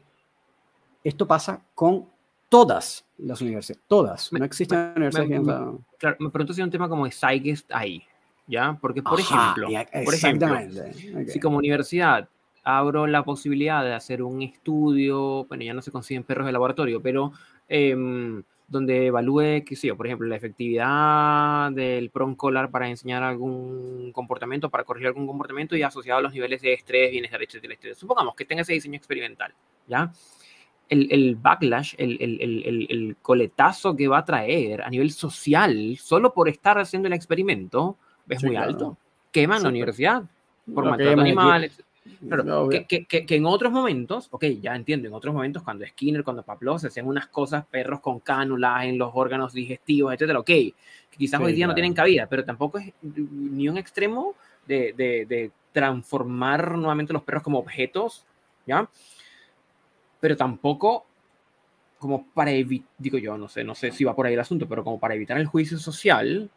esto pasa con todas las universidades, todas. No existen universidades me, Claro, me pregunto si hay un tema como de Zeitgeist ahí, ¿ya? Porque, por ejemplo, por ejemplo si como universidad abro la posibilidad de hacer un estudio, bueno, ya no se consiguen perros de laboratorio, pero eh, donde evalúe, qué sé yo, por ejemplo, la efectividad del prong collar para enseñar algún comportamiento, para corregir algún comportamiento y asociado a los niveles de estrés, bienestar, etcétera, etcétera. Supongamos que tenga ese diseño experimental, ¿ya? El, el backlash, el, el, el, coletazo que va a traer a nivel social, solo por estar haciendo el experimento, es muy alto. Quema en la universidad, por maltrato animal, Claro, que, que, que, en otros momentos, ok, ya entiendo, en otros momentos cuando Skinner, cuando Pavlov se hacían unas cosas, perros con cánulas en los órganos digestivos, etcétera, ok, que quizás hoy día no tienen cabida, pero tampoco es ni un extremo de, de, de transformar nuevamente los perros como objetos, ¿ya? Pero tampoco como para evitar, digo yo, no sé, no sé si va por ahí el asunto, pero como para evitar el juicio social,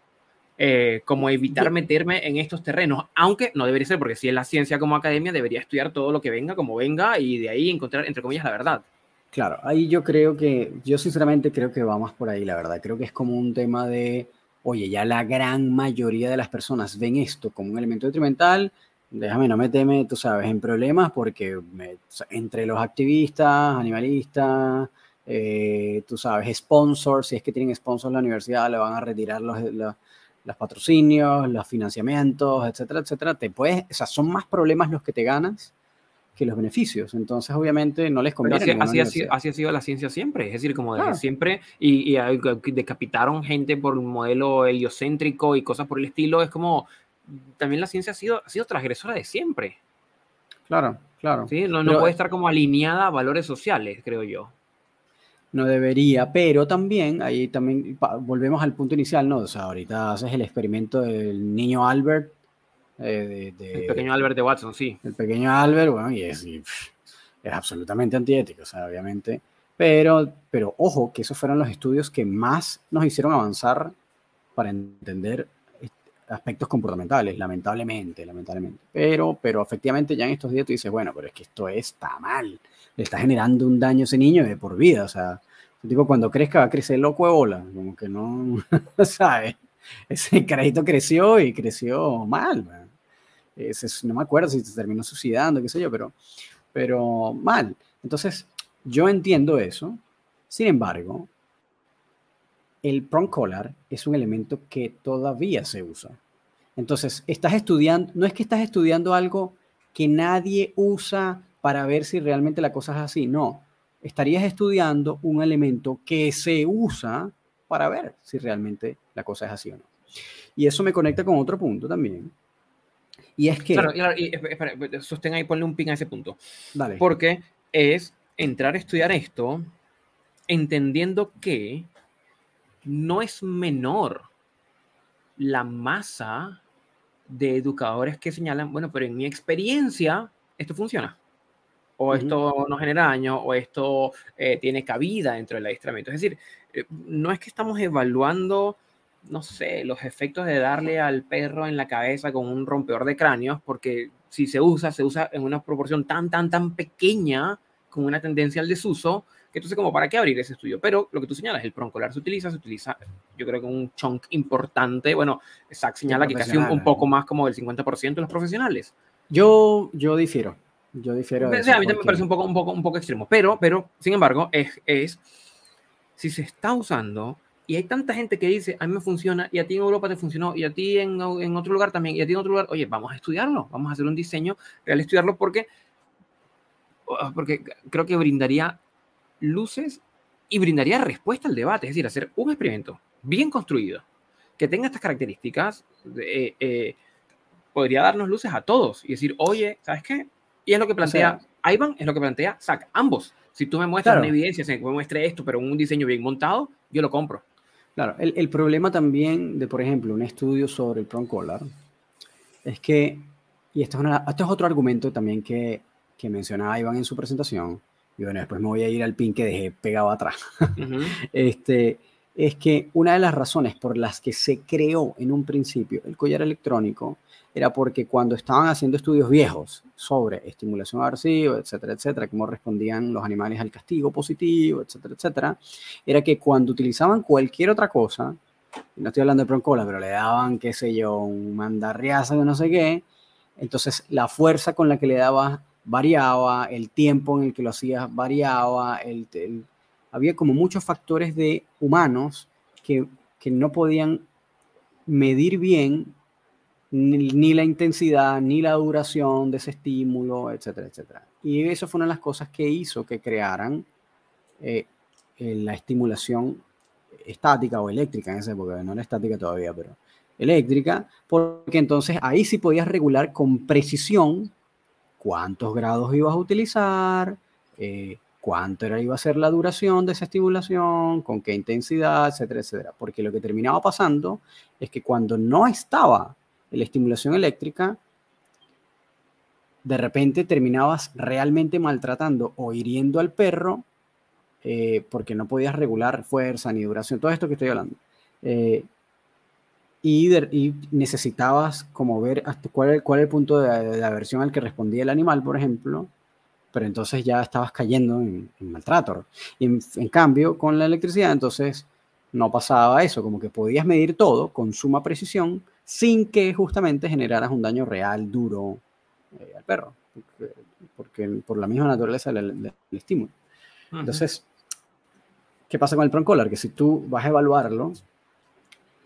eh, como evitar meterme en estos terrenos, aunque no debería ser, porque si es la ciencia como academia, debería estudiar todo lo que venga, como venga, y de ahí encontrar, entre comillas, la verdad. Claro, ahí yo creo que, yo sinceramente creo que va más por ahí, la verdad. Creo que es como un tema de, oye, ya la gran mayoría de las personas ven esto como un elemento detrimental, déjame no meteme, tú sabes, en problemas, porque entre los activistas, animalistas, eh, tú sabes, sponsors, si es que tienen sponsors la universidad, le van a retirar los, los los patrocinios, los financiamientos, etcétera, etcétera, te puedes, o sea, son más problemas los que te ganas que los beneficios. Entonces, obviamente, no les conviene. Así, así, así, ha sido la ciencia siempre. Es decir, como desde siempre, y, y, decapitaron gente por un modelo heliocéntrico y cosas por el estilo, es como también la ciencia ha sido, ha sido transgresora de siempre. Claro, claro. ¿Sí? No, no puede estar como alineada a valores sociales, creo yo. No debería, pero también, ahí también volvemos al punto inicial, ¿no? O sea, ahorita haces el experimento del niño Albert. Eh, el pequeño Albert de Watson, sí. El pequeño Albert, bueno, y es, es absolutamente antiético, o sea, obviamente. Pero, pero ojo, que esos fueron los estudios que más nos hicieron avanzar para entender aspectos comportamentales, lamentablemente, lamentablemente. Pero, pero efectivamente ya en estos días tú dices, bueno, pero es que esto está mal, le está generando un daño a ese niño de por vida, o sea, tipo cuando crezca va a crecer loco de bola, como que no, ¿sabes? Ese crédito creció y creció mal, no me acuerdo si se terminó suicidando, qué sé yo, pero, pero mal. Entonces, yo entiendo eso, sin embargo, el prong collar es un elemento que todavía se usa. Entonces, estás estudiando, no es que estás estudiando algo que nadie usa para ver si realmente la cosa es así, no. Estarías estudiando un elemento que se usa para ver si realmente la cosa es así o no. Y eso me conecta con otro punto también. Y es que... Claro, claro, y, espera, sostén ahí, ponle un pin a ese punto. Dale. Porque es entrar a estudiar esto entendiendo que no es menor la masa de educadores que señalan, bueno, pero en mi experiencia esto funciona, o esto no genera daño, o esto eh, tiene cabida dentro del adiestramiento. Es decir, eh, no es que estamos evaluando, no sé, los efectos de darle al perro en la cabeza con un rompedor de cráneos, porque si se usa, se usa en una proporción tan, tan, tan pequeña, con una tendencia al desuso, que entonces como para qué abrir ese estudio. Pero lo que tú señalas, el proncolar se utiliza, se utiliza yo creo que un chunk importante, bueno, Zach señala que casi un, poco más como del 50% de los profesionales. Yo, yo difiero, yo difiero. a mí también me parece un poco, un poco, un poco extremo, pero, pero sin embargo, es, es, si se está usando y hay tanta gente que dice, a mí me funciona, y a ti en Europa te funcionó, y a ti en, en, otro lugar también, y a ti en otro lugar, oye, vamos a estudiarlo, vamos a hacer un diseño real, estudiarlo, porque, porque creo que brindaría luces y brindaría respuesta al debate, es decir, hacer un experimento bien construido que tenga estas características, eh, eh, podría darnos luces a todos y decir, oye, ¿sabes qué? Y es lo que plantea Ivan, es lo que plantea Zach, ambos. Si tú me muestras una evidencia, si me muestre esto, pero un diseño bien montado, yo lo compro. Claro, el, el problema también de, por ejemplo, un estudio sobre el prong collar es que, y esto es, esto es otro argumento también que, que mencionaba Iván en su presentación, y bueno, después me voy a ir al pin que dejé pegado atrás, este, es que una de las razones por las que se creó en un principio el collar electrónico era porque cuando estaban haciendo estudios viejos sobre estimulación aversiva, etcétera, etcétera, cómo respondían los animales al castigo positivo, etcétera, etcétera, era que cuando utilizaban cualquier otra cosa, no estoy hablando de proncola, pero le daban, qué sé yo, un mandarriaza de no sé qué, entonces la fuerza con la que le dabas variaba, el tiempo en el que lo hacías variaba, el, había como muchos factores de humanos que, que no podían medir bien ni, la intensidad, ni la duración de ese estímulo, etcétera, etcétera. Y eso fue una de las cosas que hizo que crearan eh, eh, la estimulación estática o eléctrica en esa época, no era estática todavía, pero eléctrica, porque entonces ahí sí podías regular con precisión cuántos grados ibas a utilizar, eh, cuánto era, iba a ser la duración de esa estimulación, con qué intensidad, etcétera, etcétera. Porque lo que terminaba pasando es que cuando no estaba la estimulación eléctrica, de repente terminabas realmente maltratando o hiriendo al perro eh, porque no podías regular fuerza ni duración, todo esto que estoy hablando. Eh, y, necesitabas como ver hasta cuál, cuál es el punto de, aversión al que respondía el animal, por ejemplo, pero entonces ya estabas cayendo en, maltrato. Y en, cambio, con la electricidad, entonces no pasaba eso, como que podías medir todo con suma precisión sin que justamente generaras un daño real, duro eh, al perro, porque, por la misma naturaleza del, estímulo. Entonces, ¿qué pasa con el prong collar? Que si tú vas a evaluarlo,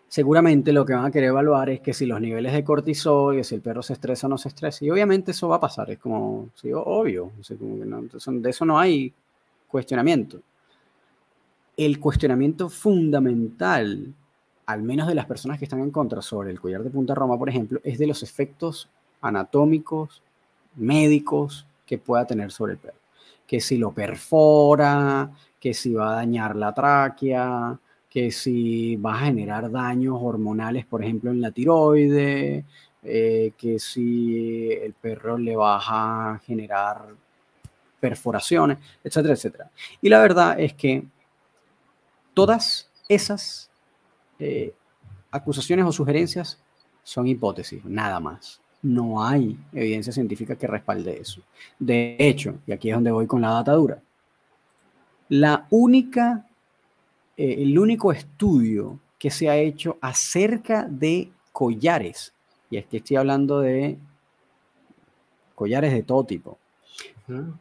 seguramente lo que van a querer evaluar es que si los niveles de cortisol, y si el perro se estresa o no se estresa, y obviamente eso va a pasar, es como, sí, obvio, de eso no hay cuestionamiento. El cuestionamiento fundamental, al menos de las personas que están en contra sobre el collar de punta roma, por ejemplo, es de los efectos anatómicos médicos que pueda tener sobre el perro. Que si lo perfora, que si va a dañar la tráquea, que si va a generar daños hormonales, por ejemplo, en la tiroide, eh, que si el perro le va a generar perforaciones, etcétera, etcétera. Y la verdad es que todas esas eh, acusaciones o sugerencias son hipótesis, nada más. No hay evidencia científica que respalde eso. De hecho, y aquí es donde voy con la data dura, la única, eh, el único estudio que se ha hecho acerca de collares, y es que estoy hablando de collares de todo tipo,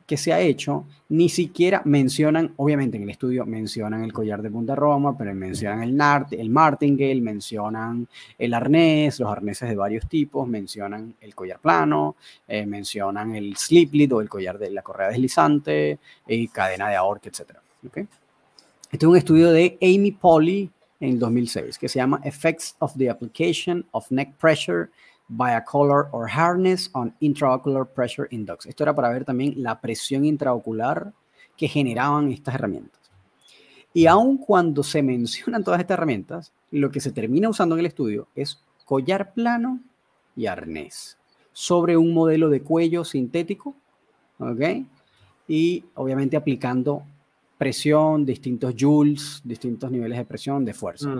que se ha hecho, ni siquiera mencionan, obviamente en el estudio mencionan el collar de punta Roma, pero mencionan el, el martingale, mencionan el arnés, los arneses de varios tipos, mencionan el collar plano, eh, mencionan el slip lead o el collar de la correa deslizante, y cadena de ahorque, etc. Este es un estudio de Amy Polly en 2006 que se llama Effects of the Application of Neck Pressure by a collar or harness on intraocular pressure index. Esto era para ver también la presión intraocular que generaban estas herramientas. Y aun cuando se mencionan todas estas herramientas, lo que se termina usando en el estudio es collar plano y arnés sobre un modelo de cuello sintético, ¿ok? Y obviamente aplicando presión, distintos joules, distintos niveles de presión, de fuerza.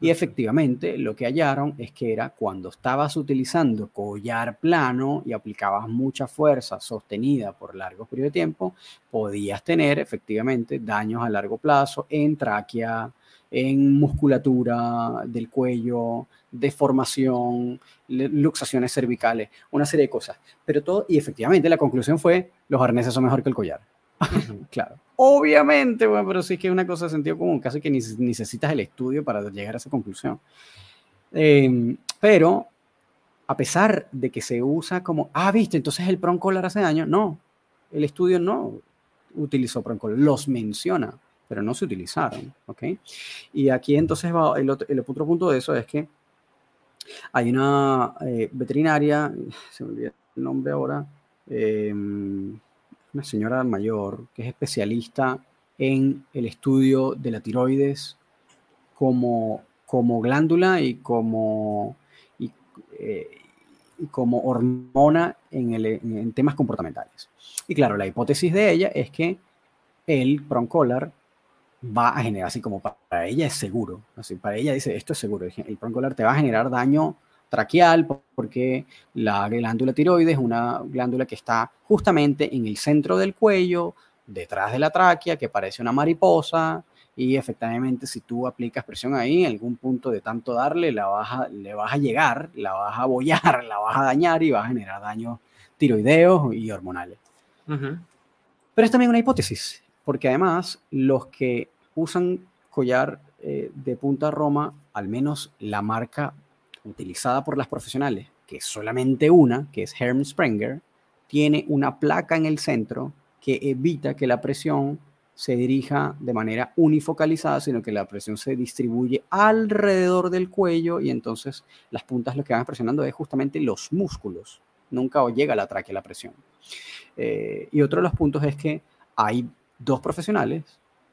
Y efectivamente lo que hallaron es que era cuando estabas utilizando collar plano y aplicabas mucha fuerza sostenida por largos periodos de tiempo, podías tener efectivamente daños a largo plazo en tráquea, en musculatura del cuello, deformación, luxaciones cervicales, una serie de cosas. Pero todo, y efectivamente la conclusión fue, los arneses son mejor que el collar. claro. Obviamente, bueno, pero sí es que es una cosa de sentido común, casi que necesitas el estudio para llegar a esa conclusión. Em, pero, a pesar de que se usa como, ah, viste, entonces el Collar hace daño, no, el estudio no utilizó Collar, los menciona, pero no se utilizaron, ¿ok? Y aquí entonces va, el, otro, punto de eso es que hay una eh, veterinaria, se me olvida el nombre ahora, eh, una señora mayor que es especialista en el estudio de la tiroides como, como glándula y como, y, eh, como hormona en, el, en, temas comportamentales. Y claro, la hipótesis de ella es que el Proncollar va a generar, así como para ella es seguro, así para ella dice, esto es seguro, el Proncollar te va a generar daño traqueal, porque la glándula tiroides es una glándula que está justamente en el centro del cuello, detrás de la tráquea, que parece una mariposa, y efectivamente si tú aplicas presión ahí, en algún punto de tanto darle, la vas le vas a llegar, la vas a bollar, la vas a dañar y vas a generar daños tiroideos y hormonales. Pero es también una hipótesis, porque además los que usan collar eh, de punta Roma, al menos la marca utilizada por las profesionales, que es solamente una, que es Herm Sprenger, tiene una placa en el centro que evita que la presión se dirija de manera unifocalizada, sino que la presión se distribuye alrededor del cuello y entonces las puntas lo que van presionando es justamente los músculos. Nunca llega a la tráquea la presión. Eh, y otro de los puntos es que hay dos profesionales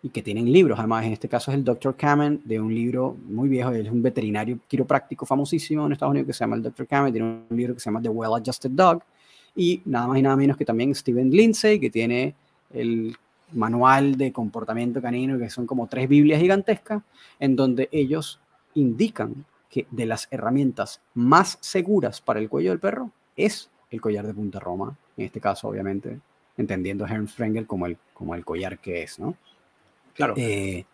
y que tienen libros. Además, en este caso es el Dr. Kamen, de un libro muy viejo, él es un veterinario quiropráctico famosísimo en Estados Unidos que se llama el Dr. Kamen, tiene un libro que se llama The Well Adjusted Dog, y nada más y nada menos que también Steven Lindsay, que tiene el manual de comportamiento canino, que son como tres Biblias gigantescas, en donde ellos indican que de las herramientas más seguras para el cuello del perro es el collar de punta roma, en este caso, obviamente, entendiendo a Sprengel como el, como el collar que es, ¿no? Claro. Eh,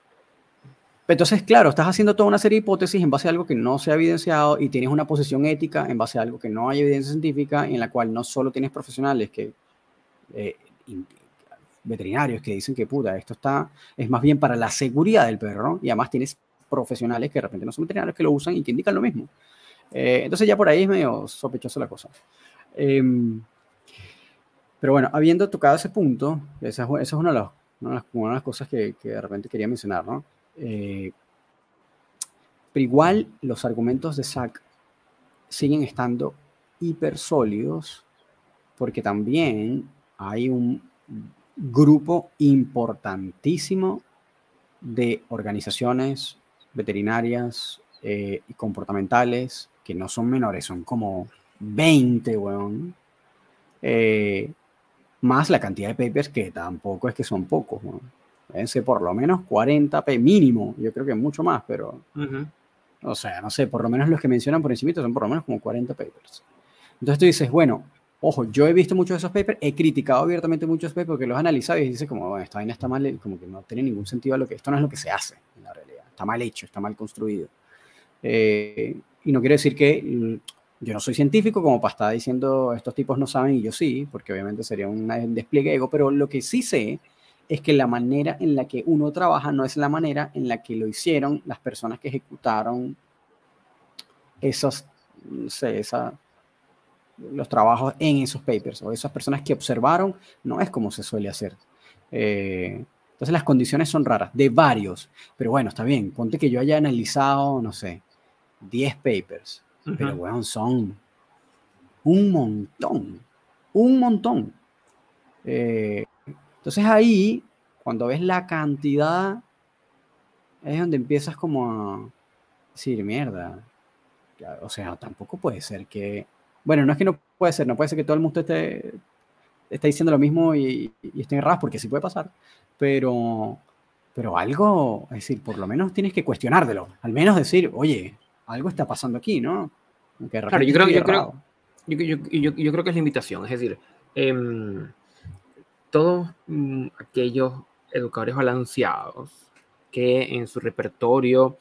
entonces, claro, estás haciendo toda una serie de hipótesis en base a algo que no se ha evidenciado y tienes una posición ética en base a algo que no hay evidencia científica en la cual no solo tienes profesionales que eh, veterinarios que dicen que puta, esto está es más bien para la seguridad del perro, y además tienes profesionales que de repente no son veterinarios que lo usan y que indican lo mismo. Eh, entonces ya por ahí es medio sospechoso la cosa. Em, pero bueno, habiendo tocado ese punto, ese es uno de los una de las, cosas que, de repente quería mencionar, ¿no? Eh, pero igual los argumentos de Zack siguen estando hiper sólidos porque también hay un grupo importantísimo de organizaciones veterinarias eh, y comportamentales que no son menores, son como 20, weón. Eh, más la cantidad de papers que tampoco es que son pocos, weón. Deben por lo menos 40 p mínimo, yo creo que mucho más, pero... O sea, no sé, por lo menos los que mencionan por encima son por lo menos como 40 papers. Entonces tú dices, bueno, ojo, yo he visto muchos de esos papers, he criticado abiertamente muchos papers porque los he analizado y dices como, bueno, esta vaina está mal, como que no tiene ningún sentido a lo que, esto no es lo que se hace en la realidad, está mal hecho, está mal construido. Eh, y no quiero decir que yo no soy científico como para estar diciendo estos tipos no saben y yo sí, porque obviamente sería un despliegue ego, pero lo que sí sé es que la manera en la que uno trabaja no es la manera en la que lo hicieron las personas que ejecutaron esos, no sé, los trabajos en esos papers o esas personas que observaron, no es como se suele hacer. Eh, entonces las condiciones son raras, de varios, pero bueno, está bien, ponte que yo haya analizado, no sé, 10 papers, pero bueno, son un montón, un montón. Eh, entonces ahí, cuando ves la cantidad, es donde empiezas como a decir, mierda. O sea, tampoco puede ser que... Bueno, no es que no puede ser, no puede ser que todo el mundo esté, esté diciendo lo mismo y, y estén errados, porque sí puede pasar. Pero, pero algo, es decir, por lo menos tienes que cuestionártelo. Al menos decir, oye, algo está pasando aquí, ¿no? claro, yo creo, yo, creo, yo, yo, creo que es la invitación. Es decir, eh, todos mm, aquellos educadores balanceados que en su repertorio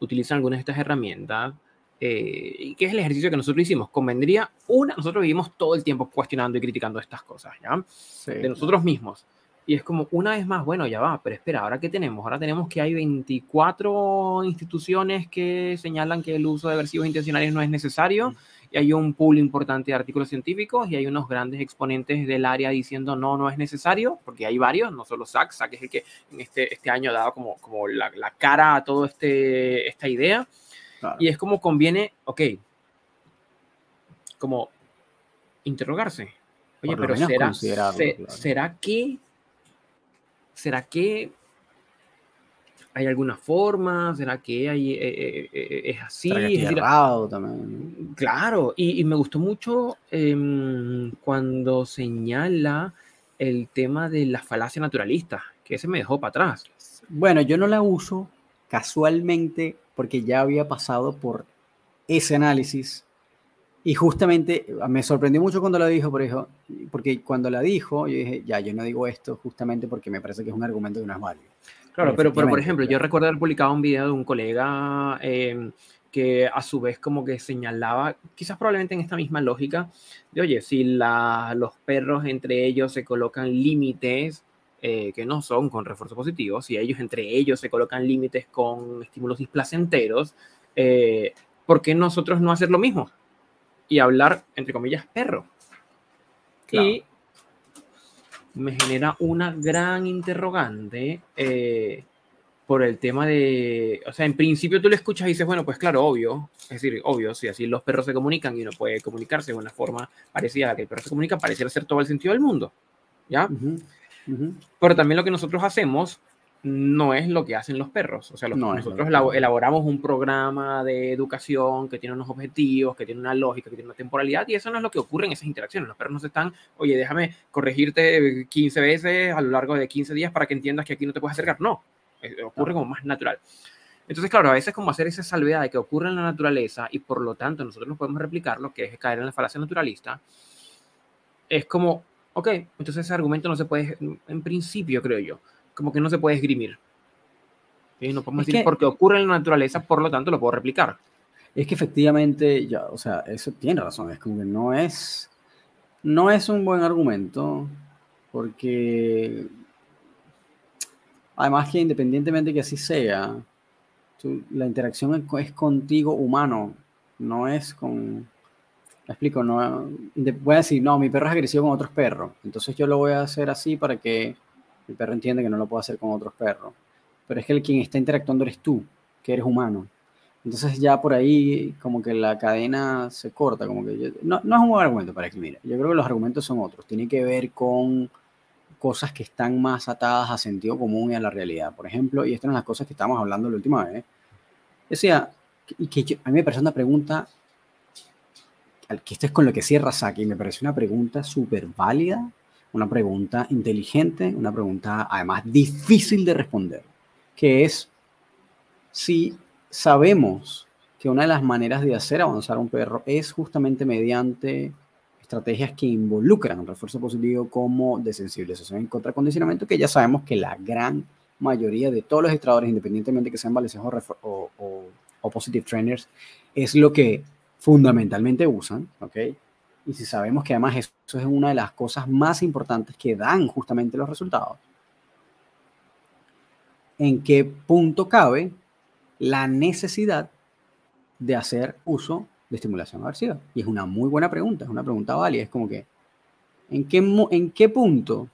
utilizan algunas de estas herramientas, eh, y que es el ejercicio que nosotros hicimos, convendría, una, nosotros vivimos todo el tiempo cuestionando y criticando estas cosas, ¿ya? De nosotros mismos. Y es como, una vez más, bueno, ya va, pero espera, ¿ahora qué tenemos? Ahora tenemos que hay 24 instituciones que señalan que el uso de versivos intencionales no es necesario. Y hay un pool importante de artículos científicos y hay unos grandes exponentes del área diciendo no, no es necesario, porque hay varios, no solo SAC, SAC es el que en este, este año ha dado como, como la, la cara a toda este, esta idea. Y es como conviene, ok, como interrogarse. Oye, pero será, ¿será que, será que ¿Hay alguna forma? ¿Será que hay, eh, eh, eh, es así? Es también. Claro, y, me gustó mucho em, cuando señala el tema de la falacia naturalista, que ese me dejó para atrás. Bueno, yo no la uso casualmente porque ya había pasado por ese análisis y justamente me sorprendió mucho cuando lo dijo, porque cuando la dijo, yo dije, ya, yo no digo esto justamente porque me parece que es un argumento que no es válido. Claro, pero, pero por ejemplo, yo recuerdo haber publicado un video de un colega em, que a su vez como que señalaba, quizás probablemente en esta misma lógica, de oye, si la, los perros entre ellos se colocan límites eh, que no son con refuerzo positivo, si ellos entre ellos se colocan límites con estímulos displacenteros, eh, ¿por qué nosotros no hacer lo mismo? Y hablar, entre comillas, perro. Y me genera una gran interrogante eh, por el tema de, o sea, en principio tú le escuchas y dices, bueno, pues claro, obvio, es decir, obvio, si así los perros se comunican y uno puede comunicarse de una forma parecida a la que el perro se comunica, pareciera ser todo el sentido del mundo, ¿ya? Pero también lo que nosotros hacemos no es lo que hacen los perros. O sea, nosotros elaboramos un programa de educación que tiene unos objetivos, que tiene una lógica, que tiene una temporalidad, y eso no es lo que ocurre en esas interacciones. Los perros no se están, oye, déjame corregirte 15 veces a lo largo de 15 días para que entiendas que aquí no te puedes acercar. No, ocurre como más natural. Entonces, claro, a veces como hacer esa salvedad de que ocurre en la naturaleza y por lo tanto nosotros no podemos replicarlo, que es caer en la falacia naturalista, es como, ok, entonces ese argumento no se puede, en principio creo yo, como que no se puede esgrimir. No podemos decir porque ocurre en la naturaleza, por lo tanto lo puedo replicar. Es que efectivamente, ya, o sea, eso tiene razón, es como que no es, no es un buen argumento, porque además que independientemente que así sea, la interacción es, contigo humano, no es con, me explico, no, voy a decir, no, mi perro es agresivo con otros perros, entonces yo lo voy a hacer así para que el perro entiende que no lo puede hacer con otros perros. Pero es que el quien está interactuando eres tú, que eres humano. Entonces ya por ahí como que la cadena se corta, como que no, no, es un buen argumento para escribir. Yo creo que los argumentos son otros. Tiene que ver con cosas que están más atadas a sentido común y a la realidad. Por ejemplo, y estas son las cosas que estábamos hablando la última vez, decía, y que a mí me parece una pregunta, que esto es con lo que cierra Saki, me parece una pregunta súper válida, una pregunta inteligente, una pregunta además difícil de responder, que es si sabemos que una de las maneras de hacer avanzar un perro es justamente mediante estrategias que involucran refuerzo positivo como de sensibilización y contracondicionamiento, que ya sabemos que la gran mayoría de todos los estradores, independientemente que sean balizos o, o, positive trainers, es lo que fundamentalmente usan, ¿ok? Y si sabemos que además eso es una de las cosas más importantes que dan justamente los resultados, ¿en qué punto cabe la necesidad de hacer uso de estimulación aversiva? Y es una muy buena pregunta, es una pregunta válida, es como que, ¿en qué, en qué punto?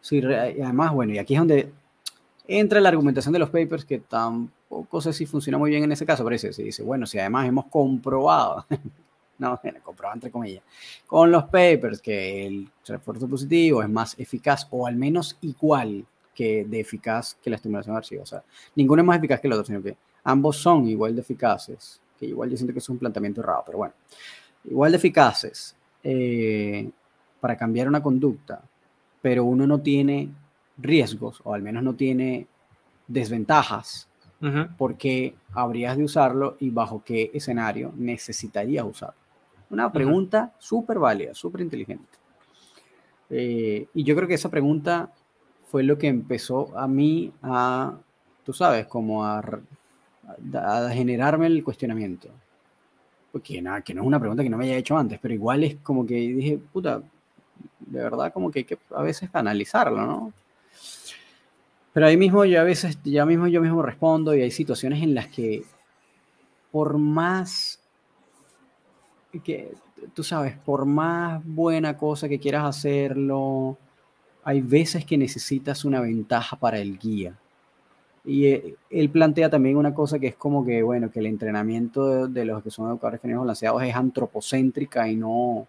Si, además, bueno, y aquí es donde entra la argumentación de los papers, que tampoco sé si funciona muy bien en ese caso, pero se dice, bueno, si además hemos comprobado, no, comprobado entre comillas, con los papers que el refuerzo positivo es más eficaz o al menos igual que de eficaz que la estimulación aversiva. O sea, ninguno es más eficaz que el otro, sino que ambos son igual de eficaces, que igual yo siento que es un planteamiento errado, pero bueno, igual de eficaces eh, para cambiar una conducta, pero uno no tiene riesgos, o al menos no tiene desventajas, porque habrías de usarlo y bajo qué escenario necesitarías usarlo. Una pregunta súper válida, súper inteligente. Eh, y yo creo que esa pregunta fue lo que empezó a mí a, tú sabes, como a a, generarme el cuestionamiento. Porque nada, que no es una pregunta que no me haya hecho antes, pero igual es como que dije, puta, de verdad como que hay que a veces analizarlo, ¿no? Pero ahí mismo yo a veces, ya mismo yo mismo respondo y hay situaciones en las que por más que, tú sabes, por más buena cosa que quieras hacerlo, hay veces que necesitas una ventaja para el guía. Y eh, él plantea también una cosa que es como que, bueno, que el entrenamiento de, los que son educadores caninos balanceados es antropocéntrica y no,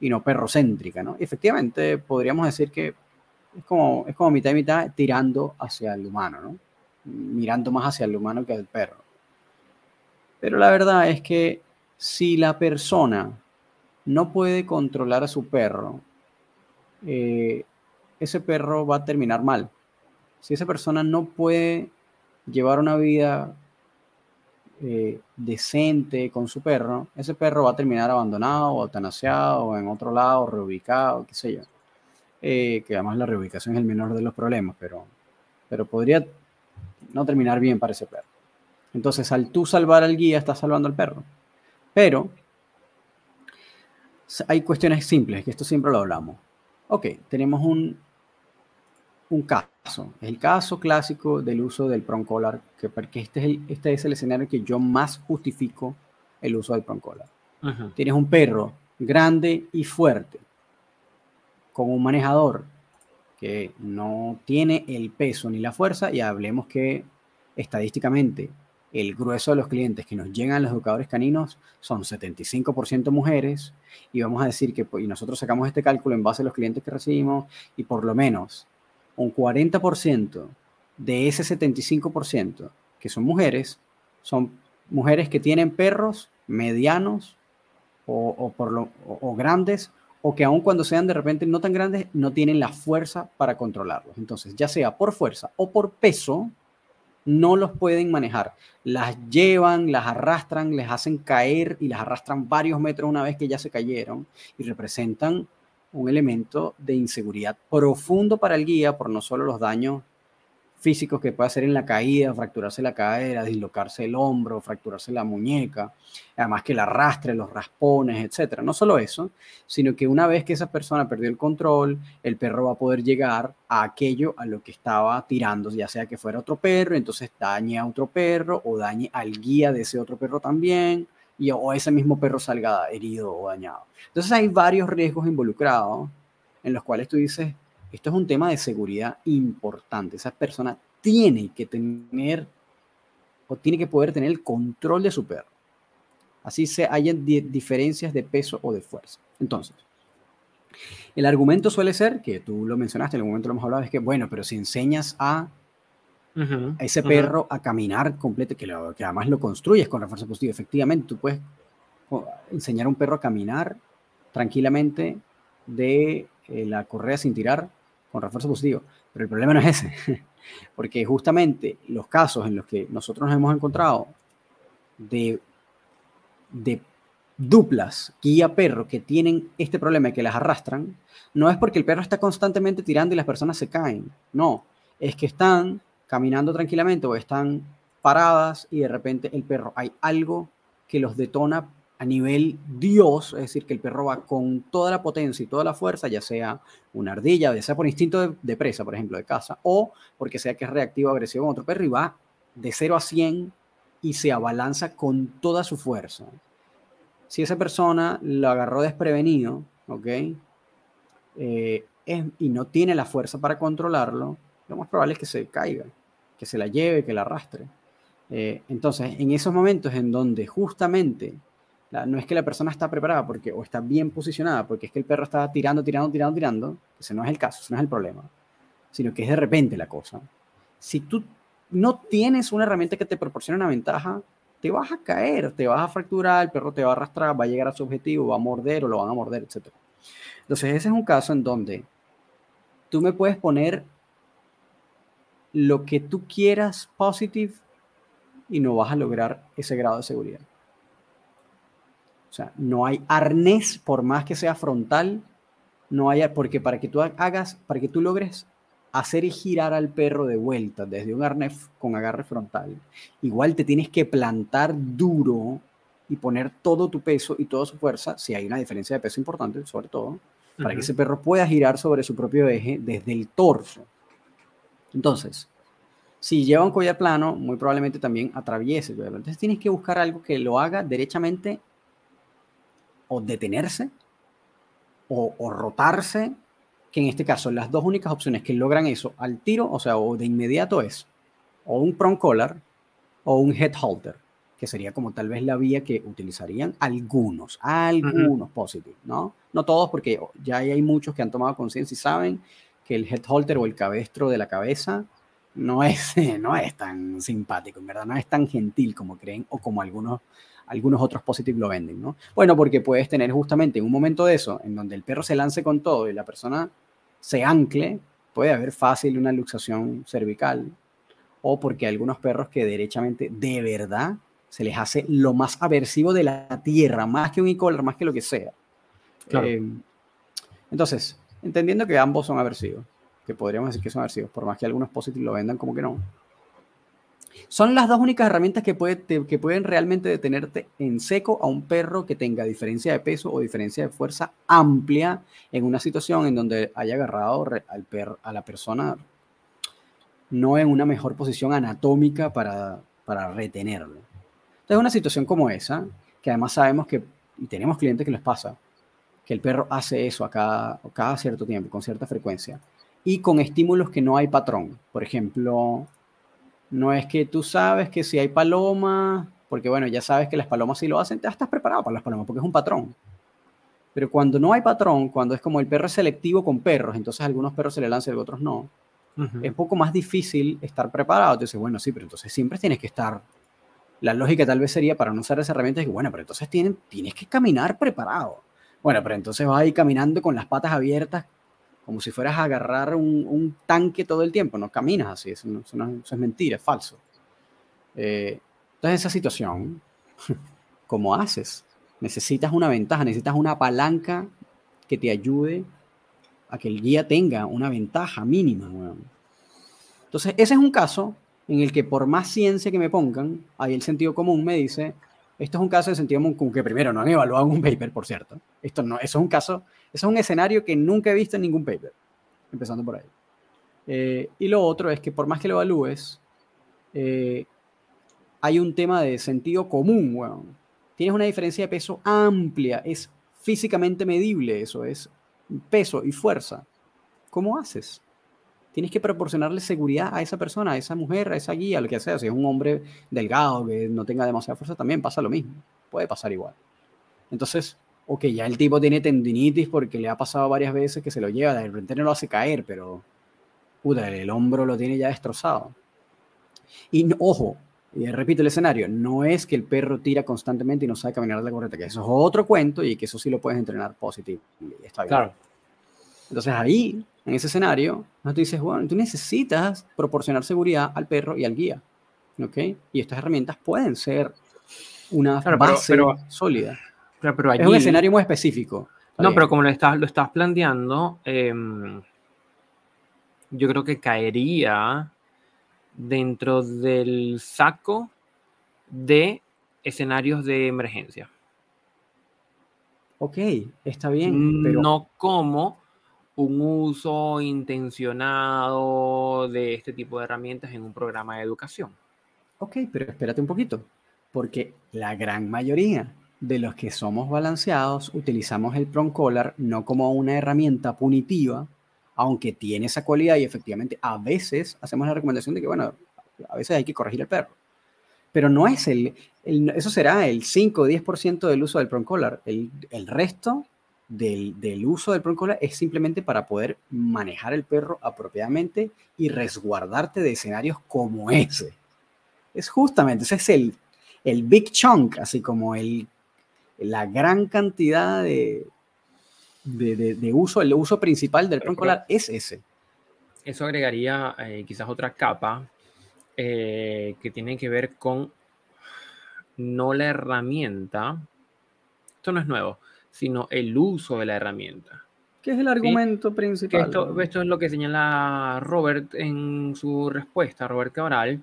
y no perrocéntrica, ¿no? Efectivamente, podríamos decir que es como, es como mitad y mitad tirando hacia el humano, ¿no? Mirando más hacia el humano que al perro. Pero la verdad es que si la persona no puede controlar a su perro, eh, ese perro va a terminar mal si esa persona no puede llevar una vida eh, decente con su perro, ese perro va a terminar abandonado o eutanasiado o en otro lado, reubicado, qué sé yo. Eh, que además la reubicación es el menor de los problemas, pero, pero podría no terminar bien para ese perro. Entonces, al tú salvar al guía, estás salvando al perro. Pero hay cuestiones simples, que esto siempre lo hablamos. Ok, tenemos un, un caso el caso clásico del uso del prong collar, que porque este es, el, este es el escenario que yo más justifico el uso del prong collar. Tienes un perro grande y fuerte, con un manejador que no tiene el peso ni la fuerza, y hablemos que estadísticamente el grueso de los clientes que nos llegan a los educadores caninos son 75% mujeres, y vamos a decir que, y nosotros sacamos este cálculo en base a los clientes que recibimos, y por lo menos un 40% de ese 75%, que son mujeres, son mujeres que tienen perros medianos o, por lo, o, grandes, o que aun cuando sean de repente no tan grandes, no tienen la fuerza para controlarlos. Entonces, ya sea por fuerza o por peso, no los pueden manejar. Las llevan, las arrastran, les hacen caer y las arrastran varios metros una vez que ya se cayeron y representan un elemento de inseguridad profundo para el guía por no solo los daños físicos que puede hacer en la caída, fracturarse la cadera, dislocarse el hombro, fracturarse la muñeca, además que el arrastre, los raspones, etcétera. No solo eso, sino que una vez que esa persona perdió el control, el perro va a poder llegar a aquello a lo que estaba tirando, ya sea que fuera otro perro, entonces dañe a otro perro o dañe al guía de ese otro perro también, y o ese mismo perro salga herido o dañado. Entonces hay varios riesgos involucrados en los cuales tú dices, esto es un tema de seguridad importante. Esa persona tiene que tener o tiene que poder tener el control de su perro. Así se hayan diferencias de peso o de fuerza. Entonces, el argumento suele ser, que tú lo mencionaste, en el momento lo hemos hablado, es que, bueno, pero si enseñas a, ese perro a caminar completo, que, que además lo construyes con refuerzo positivo, efectivamente, tú puedes enseñar a un perro a caminar tranquilamente de eh, la correa sin tirar con refuerzo positivo. Pero el problema no es ese, porque justamente los casos en los que nosotros nos hemos encontrado de, de duplas guía-perro que tienen este problema y que las arrastran, no es porque el perro está constantemente tirando y las personas se caen, no, es que están caminando tranquilamente o están paradas y de repente el perro hay algo que los detona a nivel Dios, es decir, que el perro va con toda la potencia y toda la fuerza, ya sea una ardilla, ya sea por instinto de, presa, por ejemplo, de caza, o porque sea que es reactivo agresivo con otro perro y va de 0 a 100 y se abalanza con toda su fuerza. Si esa persona lo agarró desprevenido, ¿ok? Eh, y no tiene la fuerza para controlarlo, lo más probable es que se caiga, que se la lleve, que la arrastre. Eh, entonces, en esos momentos en donde justamente no es que la persona está preparada porque, o está bien posicionada, porque es que el perro está tirando, tirando, tirando, tirando, ese no es el caso, ese no es el problema, sino que es de repente la cosa. Si tú no tienes una herramienta que te proporcione una ventaja, te vas a caer, te vas a fracturar, el perro te va a arrastrar, va a llegar a su objetivo, va a morder o lo van a morder, etc. Entonces, ese es un caso en donde tú me puedes poner lo que tú quieras positive y no vas a lograr ese grado de seguridad. O sea, no hay arnés, por más que sea frontal, no hay, porque para que tú hagas, para que tú logres hacer y girar al perro de vuelta desde un arnés con agarre frontal, igual te tienes que plantar duro y poner todo tu peso y toda su fuerza, si hay una diferencia de peso importante, sobre todo, para que ese perro pueda girar sobre su propio eje desde el torso. Entonces, si lleva un collar plano, muy probablemente también atraviese. Entonces tienes que buscar algo que lo haga derechamente o detenerse o, rotarse, que en este caso las dos únicas opciones que logran eso al tiro, o sea, o de inmediato es o un prong collar o un head halter, que sería como tal vez la vía que utilizarían algunos, algunos positivos, ¿no? No todos, porque ya hay muchos que han tomado conciencia y saben que el head halter o el cabestro de la cabeza no es, no es tan simpático, en verdad, no es tan gentil como creen o como algunos algunos otros positive lo venden, ¿no? Bueno, porque puedes tener justamente en un momento de eso, en donde el perro se lance con todo y la persona se ancle, puede haber fácil una luxación cervical, o porque algunos perros que derechamente, de verdad, se les hace lo más aversivo de la tierra, más que un e más que lo que sea. Eh, entonces, entendiendo que ambos son aversivos, que podríamos decir que son aversivos, por más que algunos positive lo vendan como que no, son las dos únicas herramientas que, que pueden realmente detenerte en seco a un perro que tenga diferencia de peso o diferencia de fuerza amplia en una situación en donde haya agarrado al a la persona no en una mejor posición anatómica para, para retenerlo. Entonces, una situación como esa, que además sabemos que, y tenemos clientes que les pasa, que el perro hace eso a cada, cada cierto tiempo, con cierta frecuencia, y con estímulos que no hay patrón. Por ejemplo, no es que tú sabes que si hay palomas, porque bueno, ya sabes que las palomas si lo hacen, ya estás preparado para las palomas, porque es un patrón. Pero cuando no hay patrón, cuando es como el perro selectivo con perros, entonces a algunos perros se le lanza y a otros no, es un poco más difícil estar preparado. Entonces, bueno, sí, pero entonces siempre tienes que estar. La lógica tal vez sería para no usar esa herramienta, es que bueno, pero entonces tienes, tienes que caminar preparado. Bueno, pero entonces vas ahí caminando con las patas abiertas como si fueras a agarrar un, tanque todo el tiempo. No caminas así, eso, es mentira, es falso. Eh, entonces, esa situación, ¿cómo haces? Necesitas una ventaja, necesitas una palanca que te ayude a que el guía tenga una ventaja mínima. Entonces, ese es un caso en el que por más ciencia que me pongan, ahí el sentido común me dice, esto es un caso de sentido común que primero no han evaluado un paper, por cierto. Esto no, eso es un caso es un escenario que nunca he visto en ningún paper, empezando por ahí. Eh, y lo otro es que por más que lo evalúes, eh, hay un tema de sentido común. Tienes una diferencia de peso amplia, es físicamente medible eso, es peso y fuerza. ¿Cómo haces? Tienes que proporcionarle seguridad a esa persona, a esa mujer, a esa guía, lo que sea. Si es un hombre delgado que no tenga demasiada fuerza, también pasa lo mismo. Puede pasar igual. Entonces, ok, ya el tipo tiene tendinitis porque le ha pasado varias veces que se lo lleva, de repente no lo hace caer, pero puta, el hombro lo tiene ya destrozado. Y ojo, y repito el escenario, no es que el perro tira constantemente y no sabe caminar de la correcta, que eso es otro cuento y que eso sí lo puedes entrenar positivo. Está Claro. Entonces ahí, en ese escenario, tú dices, bueno, tú necesitas proporcionar seguridad al perro y al guía. ¿Ok? Y estas herramientas pueden ser una base sólida. Pero, es un escenario muy específico. No, pero como lo estás, lo estás planteando, em, yo creo que caería dentro del saco de escenarios de emergencia. Ok, está bien. Pero... No como un uso intencionado de este tipo de herramientas en un programa de educación. Ok, pero espérate un poquito, porque la gran mayoría de los que somos balanceados utilizamos el prong collar no como una herramienta punitiva, aunque tiene esa cualidad y efectivamente a veces hacemos la recomendación de que, bueno, a veces hay que corregir el perro. Pero no es el, eso será el 5 o 10% del uso del prong collar. El, el resto del, uso del prong collar es simplemente para poder manejar el perro apropiadamente y resguardarte de escenarios como ese. Es justamente, ese es el, el big chunk, así como el, la gran cantidad de, de, uso, el uso principal del prong collar es ese. Eso agregaría eh, quizás otra capa eh, que tiene que ver con no la herramienta, esto no es nuevo, sino el uso de la herramienta. ¿Qué es el argumento principal? Esto, esto, es lo que señala Robert en su respuesta, Robert Cabral,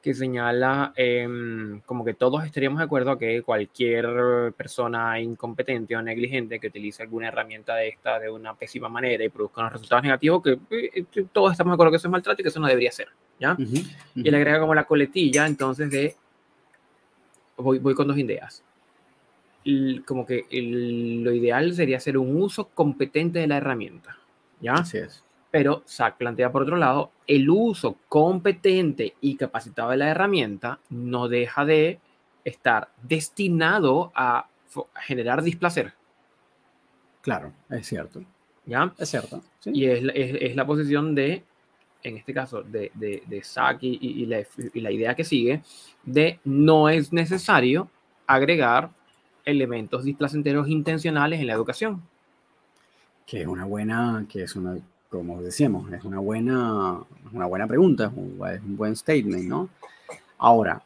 que señala em, como que todos estaríamos de acuerdo que cualquier persona incompetente o negligente que utilice alguna herramienta de esta de una pésima manera y produzca unos resultados negativos, que eh, eh, todos estamos de acuerdo que eso es maltrato y que eso no debería ser, ¿ya? Y le agrega como la coletilla, entonces, de... Voy, voy con dos ideas. Como que lo ideal sería hacer un uso competente de la herramienta, ¿ya? Así es. Pero SAC plantea por otro lado, el uso competente y capacitado de la herramienta no deja de estar destinado a generar displacer. Claro, es cierto. ¿Ya? Es cierto. Y es, es, la posición de, en este caso, de, de, de SAC y, la, y la idea que sigue, de no es necesario agregar elementos displacenteros intencionales en la educación. Que es una buena, que es una como decíamos, es una buena, una buena pregunta, es un, buen statement, ¿no? Ahora.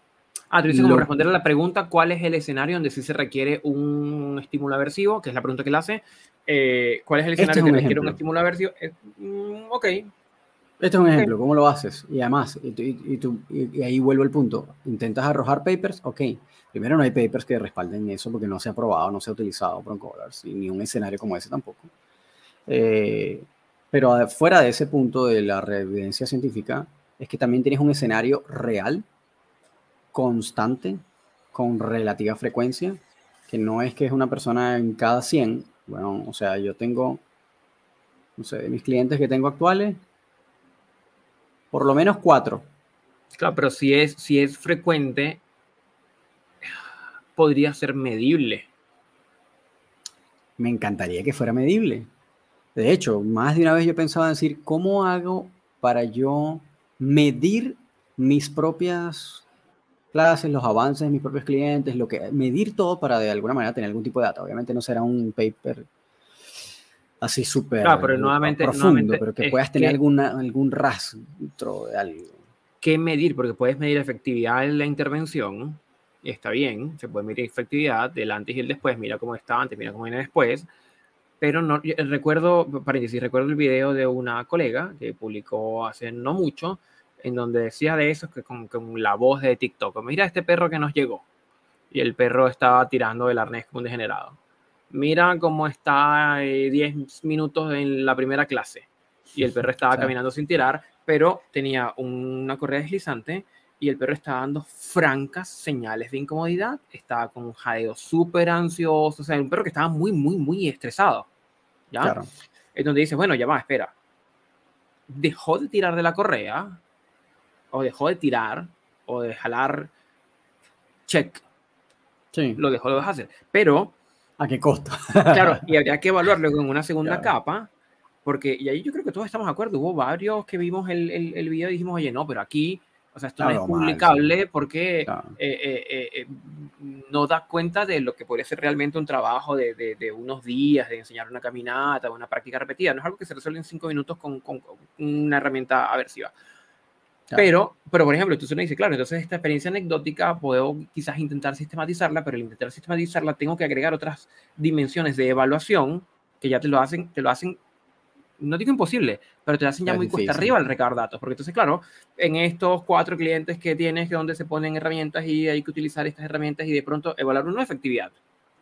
Ah, tú dices como responder a la pregunta, ¿cuál es el escenario donde sí se requiere un estímulo aversivo? Que es la pregunta que le hace. Eh, ¿Cuál es el este escenario donde requiere un estímulo aversivo? Eh, mm, ok. Este es un ejemplo, ¿cómo lo haces? Y además, y, ahí vuelvo al punto, ¿intentas arrojar papers? Ok, primero no hay papers que respalden eso porque no se ha probado, no se ha utilizado ni un escenario como ese tampoco. Eh, pero fuera de ese punto de la evidencia científica, es que también tienes un escenario real, constante, con relativa frecuencia, que no es que es una persona en cada 100. Bueno, o sea, yo tengo, no sé, de mis clientes que tengo actuales, por lo menos cuatro. Claro, pero si es, si es frecuente, podría ser medible. Me encantaría que fuera medible. De hecho, más de una vez yo pensaba decir, ¿cómo hago para yo medir mis propias clases, los avances de mis propios clientes, lo que medir todo para de alguna manera tener algún tipo de data? Obviamente no será un paper así súper profundo, pero que puedas tener alguna, algún rastro de algo. ¿Qué medir? Porque puedes medir efectividad en la intervención, está bien, se puede medir efectividad del antes y el después, mira cómo está antes, mira cómo viene después, pero no, recuerdo, paréntesis, recuerdo el video de una colega que publicó hace no mucho, en donde decía de eso, que con, con la voz de TikTok, mira este perro que nos llegó, y el perro estaba tirando el arnés como un degenerado. Mira cómo está 10 eh, minutos en la primera clase, y el perro estaba caminando sin tirar, pero tenía una correa deslizante y el perro estaba dando francas señales de incomodidad, estaba con un jadeo súper ansioso, o sea, un perro que estaba muy, muy, muy estresado, ¿ya? Claro. Es donde dice, bueno, ya va, espera, dejó de tirar de la correa, o dejó de tirar, o de jalar, check. Sí. Lo dejó, de hacer. Pero... ¿A qué costo? claro, y habría que evaluarlo en una segunda capa, porque, y ahí yo creo que todos estamos de acuerdo, hubo varios que vimos el, el, el video y dijimos, oye, no, pero aquí o sea, esto no es publicable porque eh, eh, eh, no da cuenta de lo que podría ser realmente un trabajo de, de, unos días, de enseñar una caminata, una práctica repetida. No es algo que se resuelve en cinco minutos con, con, una herramienta aversiva. Pero, pero, por ejemplo, entonces uno dice, claro, entonces esta experiencia anecdótica puedo quizás intentar sistematizarla, pero al intentar sistematizarla tengo que agregar otras dimensiones de evaluación que ya te lo hacen, te lo hacen no digo imposible, pero te hacen ya muy cuesta arriba el recabar datos, porque entonces, claro, en estos cuatro clientes que tienes, que donde se ponen herramientas y hay que utilizar estas herramientas y de pronto evaluar una efectividad,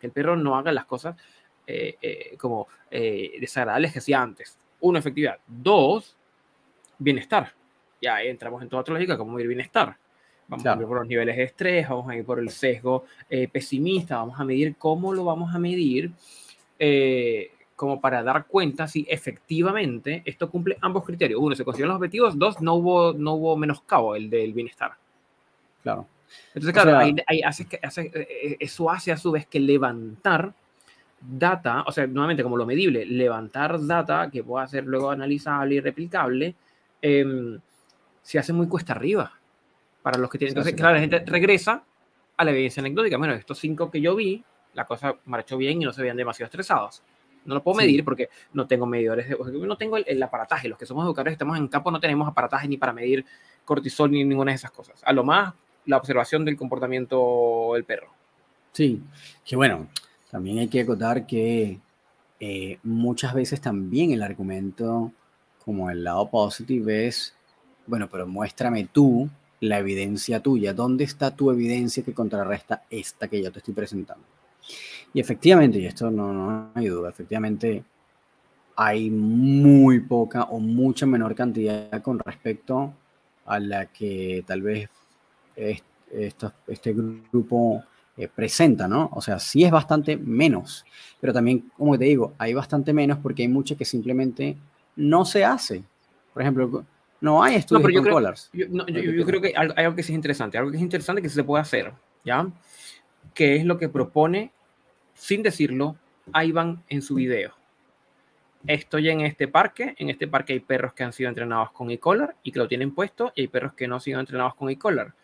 que el perro no haga las cosas eh, eh, como eh, desagradables que hacía antes. Uno, efectividad. Dos, bienestar. Ya entramos en toda otra lógica, como medir bienestar. Vamos a ir por los niveles de estrés, vamos a ir por el sesgo pesimista, vamos a medir cómo lo vamos a medir como para dar cuenta si efectivamente esto cumple ambos criterios. Uno, se consiguieron los objetivos. Dos, no hubo, no hubo menoscabo el del bienestar. Claro. Entonces, claro, hace, hace, eh, eso hace a su vez que levantar data, o sea, nuevamente como lo medible, levantar data que pueda ser luego analizable y replicable, em, se hace muy cuesta arriba para los que tienen. Entonces, claro, la gente regresa a la evidencia anecdótica. Bueno, estos cinco que yo vi, la cosa marchó bien y no se veían demasiado estresados. No lo puedo medir porque no tengo medidores, de, no tengo el, aparataje. Los que somos educadores, estamos en campo, no tenemos aparataje ni para medir cortisol ni ninguna de esas cosas. A lo más, la observación del comportamiento del perro. Sí, que bueno, también hay que acotar que eh, muchas veces también el argumento, como el lado positivo, es, bueno, pero muéstrame tú la evidencia tuya. ¿Dónde está tu evidencia que contrarresta esta que yo te estoy presentando? Y efectivamente, y esto no, no hay duda, efectivamente hay muy poca o mucha menor cantidad con respecto a la que tal vez este grupo eh, presenta, ¿no? O sea, sí es bastante menos, pero también, como te digo, hay bastante menos porque hay mucho que simplemente no se hace. Por ejemplo, no hay estudios con colors. Yo, yo, creo que hay algo que sí es interesante, algo que es interesante que se puede hacer, ¿ya? Que es lo que propone sin decirlo, van en su video. Estoy en este parque, en este parque hay perros que han sido entrenados con e-collar y que lo tienen puesto, y hay perros que no han sido entrenados con e-collar.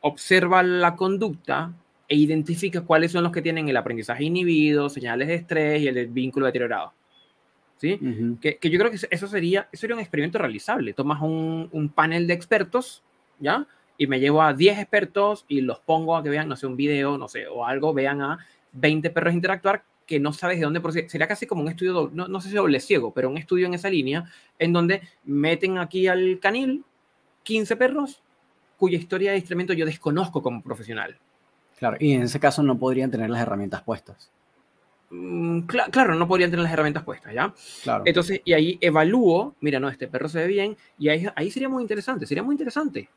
Observa la conducta e identifica cuáles son los que tienen el aprendizaje inhibido, señales de estrés y el vínculo deteriorado. ¿Sí? que, yo creo que eso sería, eso sería un experimento realizable. Tomas un, un panel de expertos, ¿ya? Y me llevo a 10 expertos y los pongo a que vean, no sé, un video, no sé, o algo, vean a 20 perros interactuar que no sabes de dónde procede. Sería casi como un estudio, no, no sé si doble ciego, pero un estudio en esa línea, en donde meten aquí al canil 15 perros cuya historia de instrumento yo desconozco como profesional. Claro, y en ese caso no podrían tener las herramientas puestas. Mm, claro, no podrían tener las herramientas puestas, ¿ya? Claro. Entonces, y ahí evalúo, mira, no, este perro se ve bien, y ahí, ahí sería muy interesante, sería muy interesante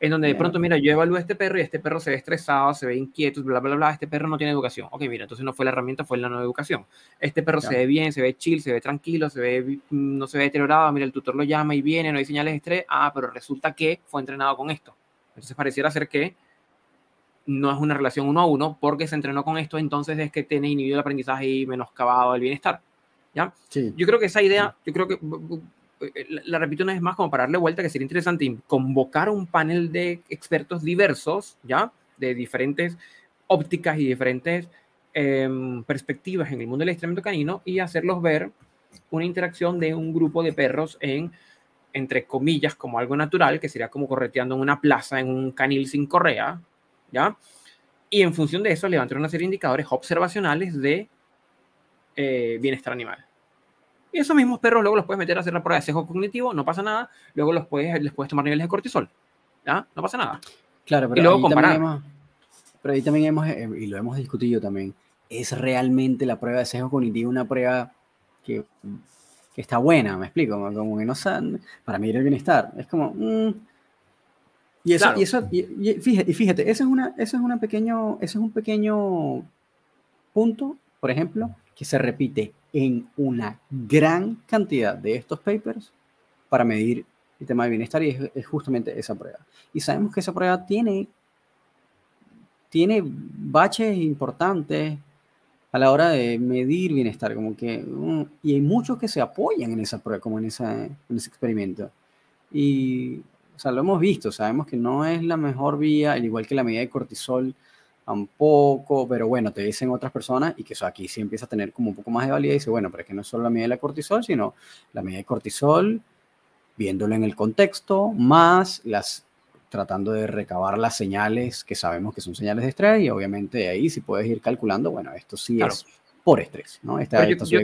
en donde de pronto, mira, yo evalúo a este perro y este perro se ve estresado, se ve inquieto, bla, bla, bla, este perro no tiene educación. Ok, mira, entonces no fue la herramienta, fue la no educación. Este perro se ve bien, se ve chill, se ve tranquilo, se ve, no se ve deteriorado, mira, el tutor lo llama y viene, no hay señales de estrés, ah, pero resulta que fue entrenado con esto. Entonces pareciera ser que no es una relación uno a uno porque se entrenó con esto, entonces es que tiene inhibido el aprendizaje y menoscabado el bienestar. ¿Ya? Sí. Yo creo que esa idea, yo creo que eh, la, repito una vez más como para darle vuelta, que sería interesante convocar un panel de expertos diversos, ¿ya? De diferentes ópticas y diferentes em, perspectivas en el mundo del extremo canino y hacerlos ver una interacción de un grupo de perros en, entre comillas, como algo natural, que sería como correteando en una plaza en un canil sin correa, ¿ya? Y en función de eso levantar una serie de indicadores observacionales de eh, bienestar animal. Y esos mismos perros luego los puedes meter a hacer la prueba de sesgo cognitivo, no pasa nada. Luego los puedes, les puedes tomar niveles de cortisol. ¿Ya? No pasa nada. Claro, pero, y luego comparar. pero ahí también hemos, eh, y lo hemos discutido también, ¿es realmente la prueba de sesgo cognitivo una prueba que, que está buena? ¿Me explico? Como que no para medir el bienestar. Es como... Mm. Y eso, y eso y, fíjate, fíjate, ese es, una, ese, es una pequeño, ese es un pequeño punto, por ejemplo, que se repite en una gran cantidad de estos papers para medir el tema de bienestar y es, justamente esa prueba. Y sabemos que esa prueba tiene, tiene baches importantes a la hora de medir bienestar, como que, mm, y hay muchos que se apoyan en esa prueba, como en, esa, en ese experimento. Y, o sea, lo hemos visto, sabemos que no es la mejor vía, al igual que la medida de cortisol, tampoco, pero bueno, te dicen otras personas y que eso aquí sí empieza a tener como un poco más de validez y dice, bueno, pero es que no es solo la medida de la cortisol, sino la medida de cortisol, viéndolo en el contexto, más las tratando de recabar las señales que sabemos que son señales de estrés y obviamente ahí si puedes ir calculando, bueno, esto sí es por estrés, ¿no? Esta, yo,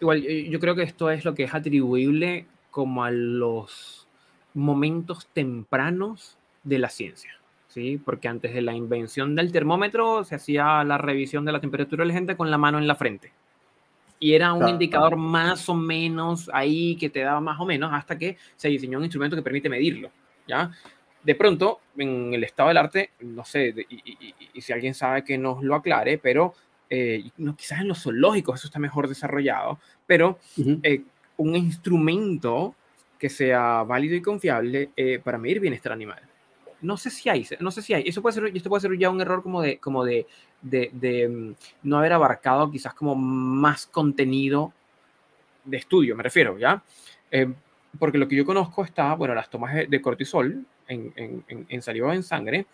igual, yo creo que esto es lo que es atribuible como a los momentos tempranos de la ciencia. ¿sí? Porque antes de la invención del termómetro se hacía la revisión de la temperatura de la gente con la mano en la frente. Y era un indicador más o menos ahí que te daba más o menos hasta que se diseñó un instrumento que permite medirlo, ¿ya? De pronto, en el estado del arte, no sé, y, si alguien sabe que nos lo aclare, pero eh, no, quizás en los zoológicos eso está mejor desarrollado, pero eh, un instrumento que sea válido y confiable eh, para medir bienestar animal no sé si hay, no sé si hay. Eso puede ser, esto puede ser ya un error como de, como de, de, mm, no haber abarcado quizás como más contenido de estudio, me refiero, ¿ya? Eh, porque lo que yo conozco está, bueno, las tomas de cortisol en, en, en, saliva en sangre,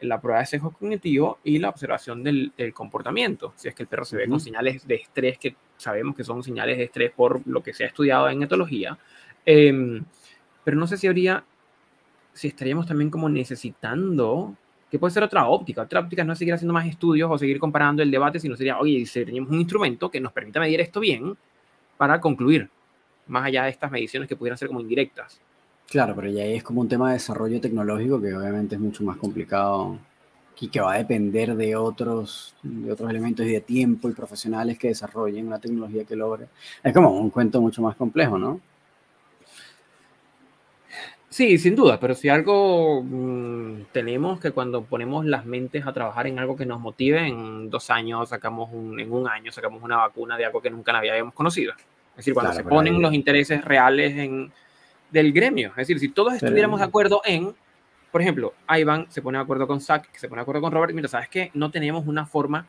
la prueba de sesgo cognitivo y la observación del, comportamiento. Si es que el perro se ve con señales de estrés, que sabemos que son señales de estrés por lo que se ha estudiado en etología. Em, pero no sé si habría si estaríamos también como necesitando, que puede ser otra óptica, otra óptica no es seguir haciendo más estudios o seguir comparando el debate, sino sería, oye, si teníamos un instrumento que nos permita medir esto bien para concluir, más allá de estas mediciones que pudieran ser como indirectas. Claro, pero ya es como un tema de desarrollo tecnológico que obviamente es mucho más complicado y que va a depender de otros, de otros elementos y de tiempo y profesionales que desarrollen una tecnología que logre. Es como un cuento mucho más complejo, ¿no? Sí, sin duda, pero si algo mm, tenemos que cuando ponemos las mentes a trabajar en algo que nos motive, en dos años sacamos un, en un año sacamos una vacuna de algo que nunca habíamos conocido. Es decir, cuando se ponen los intereses reales en, del gremio. Es decir, si todos estuviéramos de acuerdo en, por ejemplo, Ivan se pone de acuerdo con Zach, que se pone de acuerdo con Robert, mira, ¿sabes qué? No tenemos una forma,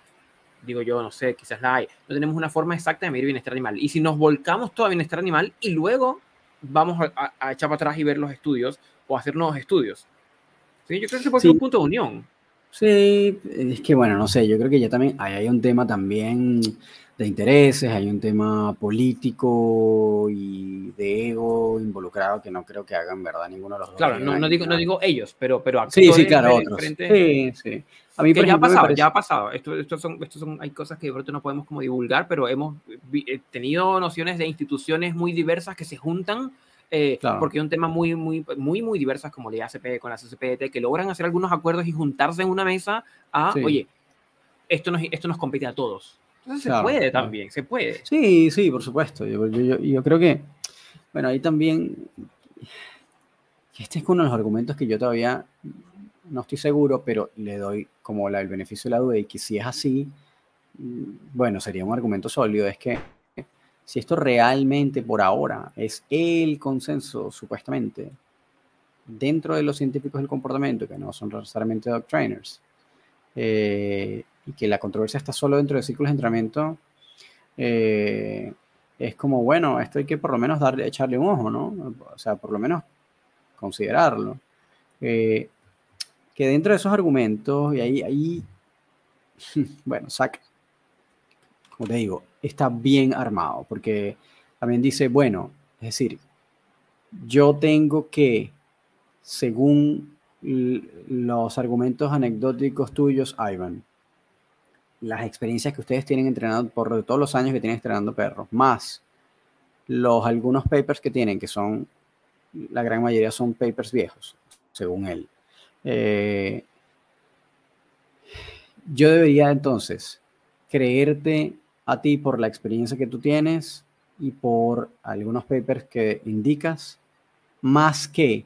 digo yo, no sé, quizás la hay, no tenemos una forma exacta de medir bienestar animal. Y si nos volcamos todo a bienestar animal y luego vamos a, echar para atrás y ver los estudios o hacer nuevos estudios. ¿Sí? Yo creo que ese puede ser un punto de unión. Sí, es que bueno, no sé, yo creo que ya también hay un tema también de intereses, hay un tema político y de ego involucrado que no creo que hagan verdad ninguno de los dos. Claro, no, no, digo, no digo ellos, pero, pero Sí, sí, claro, otros. Sí, sí. A mí, ya ha pasado, ya ha pasado. Esto, esto son, esto son, hay cosas que de pronto no podemos como divulgar, pero hemos eh, tenido nociones de instituciones muy diversas que se juntan eh, porque es un tema muy, muy, muy, muy diversas como la ACP con la CCPT, que logran hacer algunos acuerdos y juntarse en una mesa a, oye, esto nos, esto nos compete a todos. Entonces se puede también, se puede. Sí, sí, por supuesto. Yo, yo, yo, creo que, bueno, ahí también, este es uno de los argumentos que yo todavía no estoy seguro, pero le doy como el beneficio de la duda y que si es así, mm, bueno, sería un argumento sólido, es que si esto realmente por ahora es el consenso, supuestamente, dentro de los científicos del comportamiento, que no son necesariamente dog trainers, eh, y que la controversia está solo dentro de ciclos de entrenamiento, eh, es como, bueno, esto hay que por lo menos darle, echarle un ojo, ¿no? O sea, por lo menos considerarlo. Eh, que dentro de esos argumentos, y ahí, ahí bueno, saca como te digo, está bien armado, porque también dice, bueno, es decir, yo tengo que, según los argumentos anecdóticos tuyos, Ivan, las experiencias que ustedes tienen entrenando por todos los años que tienen entrenando perros, más los algunos papers que tienen, que son, la gran mayoría son papers viejos, según él. Eh, yo debería entonces creerte a ti por la experiencia que tú tienes y por algunos papers que indicas, más que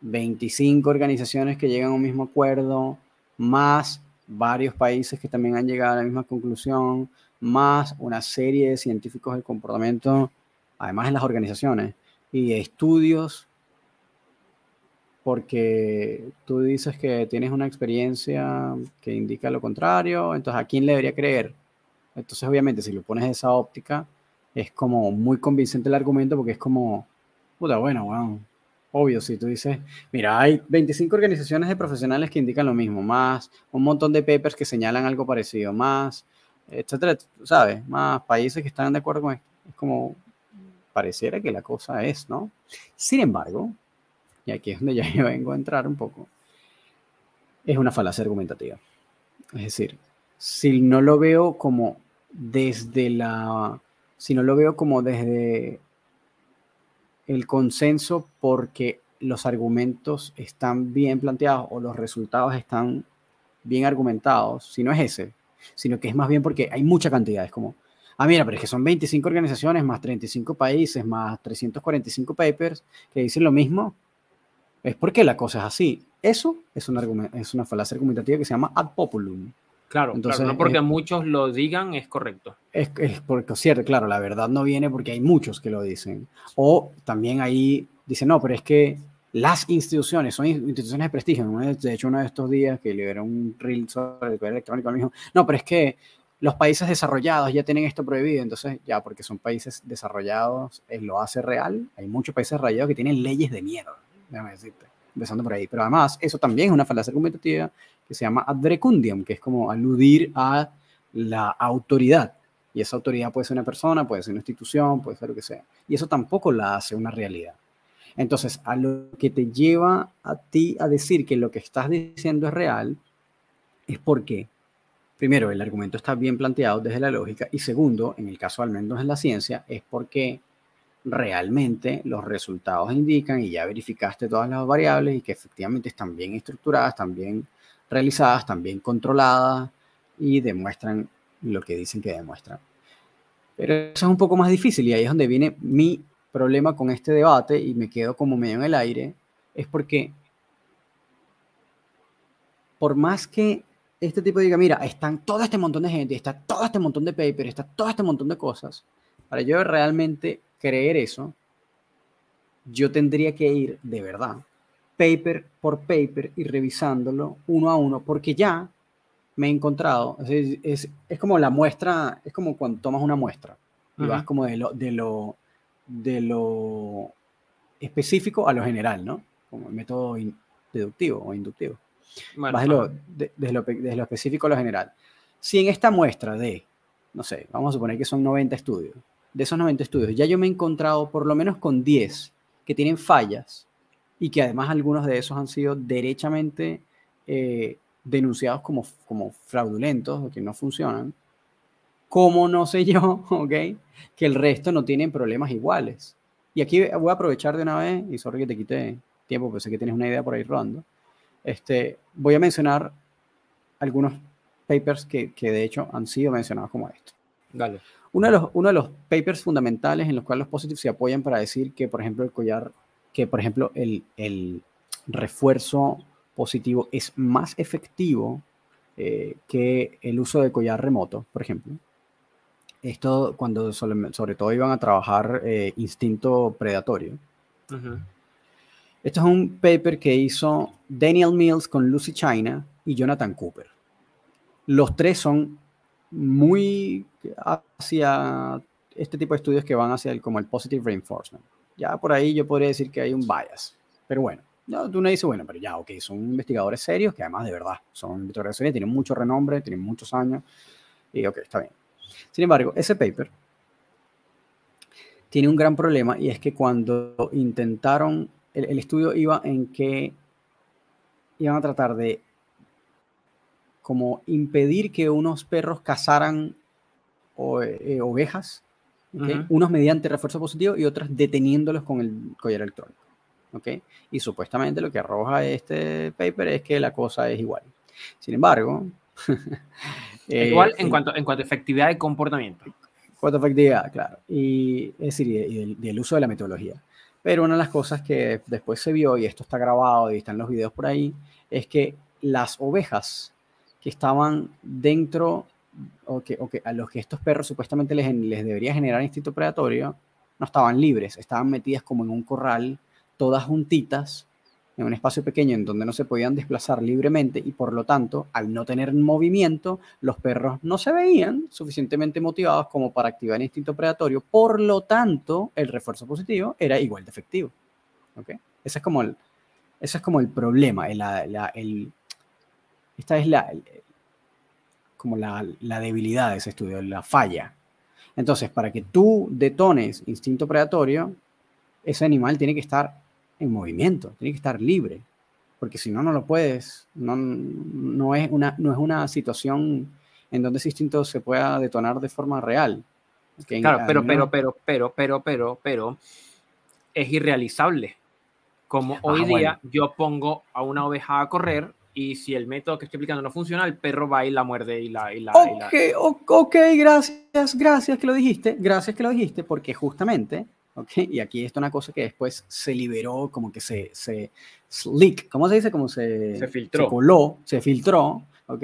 25 organizaciones que llegan a un mismo acuerdo, más varios países que también han llegado a la misma conclusión, más una serie de científicos del comportamiento, además en las organizaciones, y estudios porque tú dices que tienes una experiencia que indica lo contrario, entonces ¿a quién le debería creer? Entonces obviamente si lo pones de esa óptica es como muy convincente el argumento porque es como, puta, bueno, bueno, obvio, si tú dices, mira, hay 25 organizaciones de profesionales que indican lo mismo, más un montón de papers que señalan algo parecido, más, etcétera, ¿sabes? Más países que están de acuerdo con esto. Es como, pareciera que la cosa es, ¿no? Sin embargo, aquí es donde ya yo vengo a entrar un poco, es una falacia argumentativa. Es decir, si no lo veo como desde la, si no lo veo como desde el consenso porque los argumentos están bien planteados o los resultados están bien argumentados, si no es ese, sino que es más bien porque hay mucha cantidad, es como, ah, mira, pero es que son 25 organizaciones más 35 países más 345 papers que dicen lo mismo, es porque la cosa es así. Eso es una, es una falacia argumentativa que se llama ad populum. Claro, Entonces, no porque muchos lo digan es correcto. Es, es porque, cierto, claro, la verdad no viene porque hay muchos que lo dicen. O también ahí dicen, no, pero es que las instituciones son instituciones de prestigio. De hecho, uno de estos días que liberó un reel sobre el poder electrónico, me dijo, no, pero es que los países desarrollados ya tienen esto prohibido, entonces ya porque son países desarrollados, eh, lo hace real. Hay muchos países desarrollados que tienen leyes de miedo déjame decirte, empezando por ahí. Pero además, eso también es una falacia argumentativa que se llama adrecundium, que es como aludir a la autoridad. Y esa autoridad puede ser una persona, puede ser una institución, puede ser lo que sea. Y eso tampoco la hace una realidad. Entonces, a lo que te lleva a ti a decir que lo que estás diciendo es real, es porque, primero, el argumento está bien planteado desde la lógica, y segundo, en el caso al menos en la ciencia, es porque realmente los resultados indican y ya verificaste todas las variables y que efectivamente están bien estructuradas, están bien realizadas, están bien controladas y demuestran lo que dicen que demuestran. Pero eso es un poco más difícil y ahí es donde viene mi problema con este debate y me quedo como medio en el aire, es porque por más que este tipo diga, mira, están todo este montón de gente, está todo este montón de papers, está todo este montón de cosas, para yo realmente creer eso, yo tendría que ir de verdad, paper por paper y revisándolo uno a uno, porque ya me he encontrado, es, es, como la muestra, es como cuando tomas una muestra y vas como de lo, de, lo, de lo específico a lo general, ¿no? Como el método deductivo o inductivo. vas de lo, de, lo, de lo específico a lo general. Si en esta muestra de, no sé, vamos a suponer que son 90 estudios, de esos 90 estudios, ya yo me he encontrado por lo menos con 10 que tienen fallas y que además algunos de esos han sido derechamente eh, denunciados como, como fraudulentos o que no funcionan. ¿Cómo no sé yo, ok? Que el resto no tienen problemas iguales. Y aquí voy a aprovechar de una vez, y sorry que te quite tiempo, pero sé que tienes una idea por ahí rodando. Este, voy a mencionar algunos papers que, que de hecho han sido mencionados como esto. Dale. Uno de, los, uno de los papers fundamentales en los cuales los positivos se apoyan para decir que, por ejemplo, el collar, que, por ejemplo, el, el refuerzo positivo es más efectivo eh, que el uso de collar remoto, por ejemplo. Esto cuando sobre, todo iban a trabajar eh, instinto predatorio. Esto es un paper que hizo Daniel Mills con Lucy China y Jonathan Cooper. Los tres son muy hacia este tipo de estudios que van hacia el, como el positive reinforcement. Ya por ahí yo podría decir que hay un bias, pero bueno, no, tú me dices, bueno, pero ya, ok, son investigadores serios que además de verdad son investigadores serios, tienen mucho renombre, tienen muchos años, y ok, está bien. Sin embargo, ese paper tiene un gran problema y es que cuando intentaron, el, el estudio iba en que iban a tratar de como impedir que unos perros cazaran eh, ovejas, unos mediante refuerzo positivo y otros deteniéndolos con el collar electrónico. ¿okay? Y supuestamente lo que arroja este paper es que la cosa es igual. Sin embargo... igual en, cuanto, en cuanto a efectividad de comportamiento. En cuanto a efectividad, claro. Y es decir, y del, uso de la metodología. Pero una de las cosas que después se vio, y esto está grabado y están los videos por ahí, es que las ovejas que estaban dentro o que, a los que estos perros supuestamente les, les debería generar instinto predatorio, no estaban libres, estaban metidas como en un corral, todas juntitas, en un espacio pequeño en donde no se podían desplazar libremente y por lo tanto, al no tener movimiento, los perros no se veían suficientemente motivados como para activar el instinto predatorio, por lo tanto, el refuerzo positivo era igual de efectivo. ¿Okay? Ese es como el, ese es como el problema, el, el, esta es la, como la, la debilidad de ese estudio, la falla. Entonces, para que tú detones instinto predatorio, ese animal tiene que estar en movimiento, tiene que estar libre, porque si no, no lo puedes, no, no, es una, no es una situación en donde ese instinto se pueda detonar de forma real. claro, pero, pero, pero, pero, pero, pero, pero, es irrealizable. Como ah, hoy día yo pongo a una oveja a correr y si el método que estoy aplicando no funciona, el perro va y la muerde y la... Y la, ok, gracias, gracias que lo dijiste, gracias que lo dijiste, porque justamente, ok, y aquí está una cosa que después se liberó, como que se, se leak, ¿cómo se dice? Como se, se filtró. Se coló, se filtró, ok,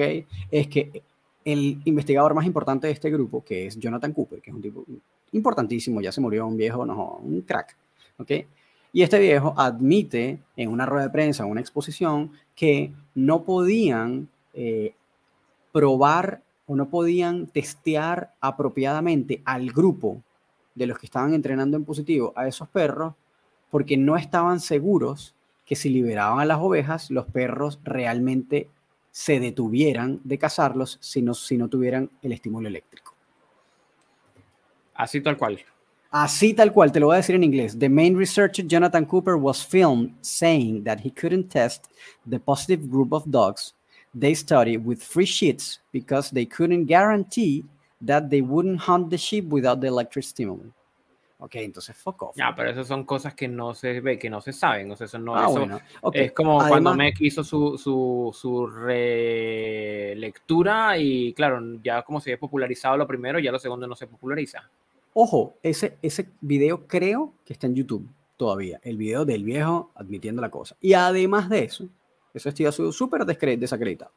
es que el investigador más importante de este grupo, que es Jonathan Cooper, que es un tipo importantísimo, ya se murió, un viejo, no, un crack, ok, y este viejo admite en una rueda de prensa, en una exposición, que no podían eh, probar o no podían testear apropiadamente al grupo de los que estaban entrenando en positivo a esos perros porque no estaban seguros que si liberaban a las ovejas, los perros realmente se detuvieran de cazarlos si no, si no tuvieran el estímulo eléctrico. Así tal cual. Así tal cual, te lo voy a decir en inglés. The main researcher, Jonathan Cooper, was filmed saying that he couldn't test the positive group of dogs they studied with free sheets because they couldn't guarantee that they wouldn't hunt the sheep without the electric stimulant. Ok, entonces fuck off. Ya, pero esas son cosas que no se ve, que no se saben. O sea, eso no ah, bueno. Es como cuando Mec hizo su, su, su relectura y claro, ya como se había popularizado lo primero, ya lo segundo no se populariza. Ojo, ese, ese video creo que está en YouTube todavía, el video del viejo admitiendo la cosa. Y además de eso, eso sido súper desacreditado.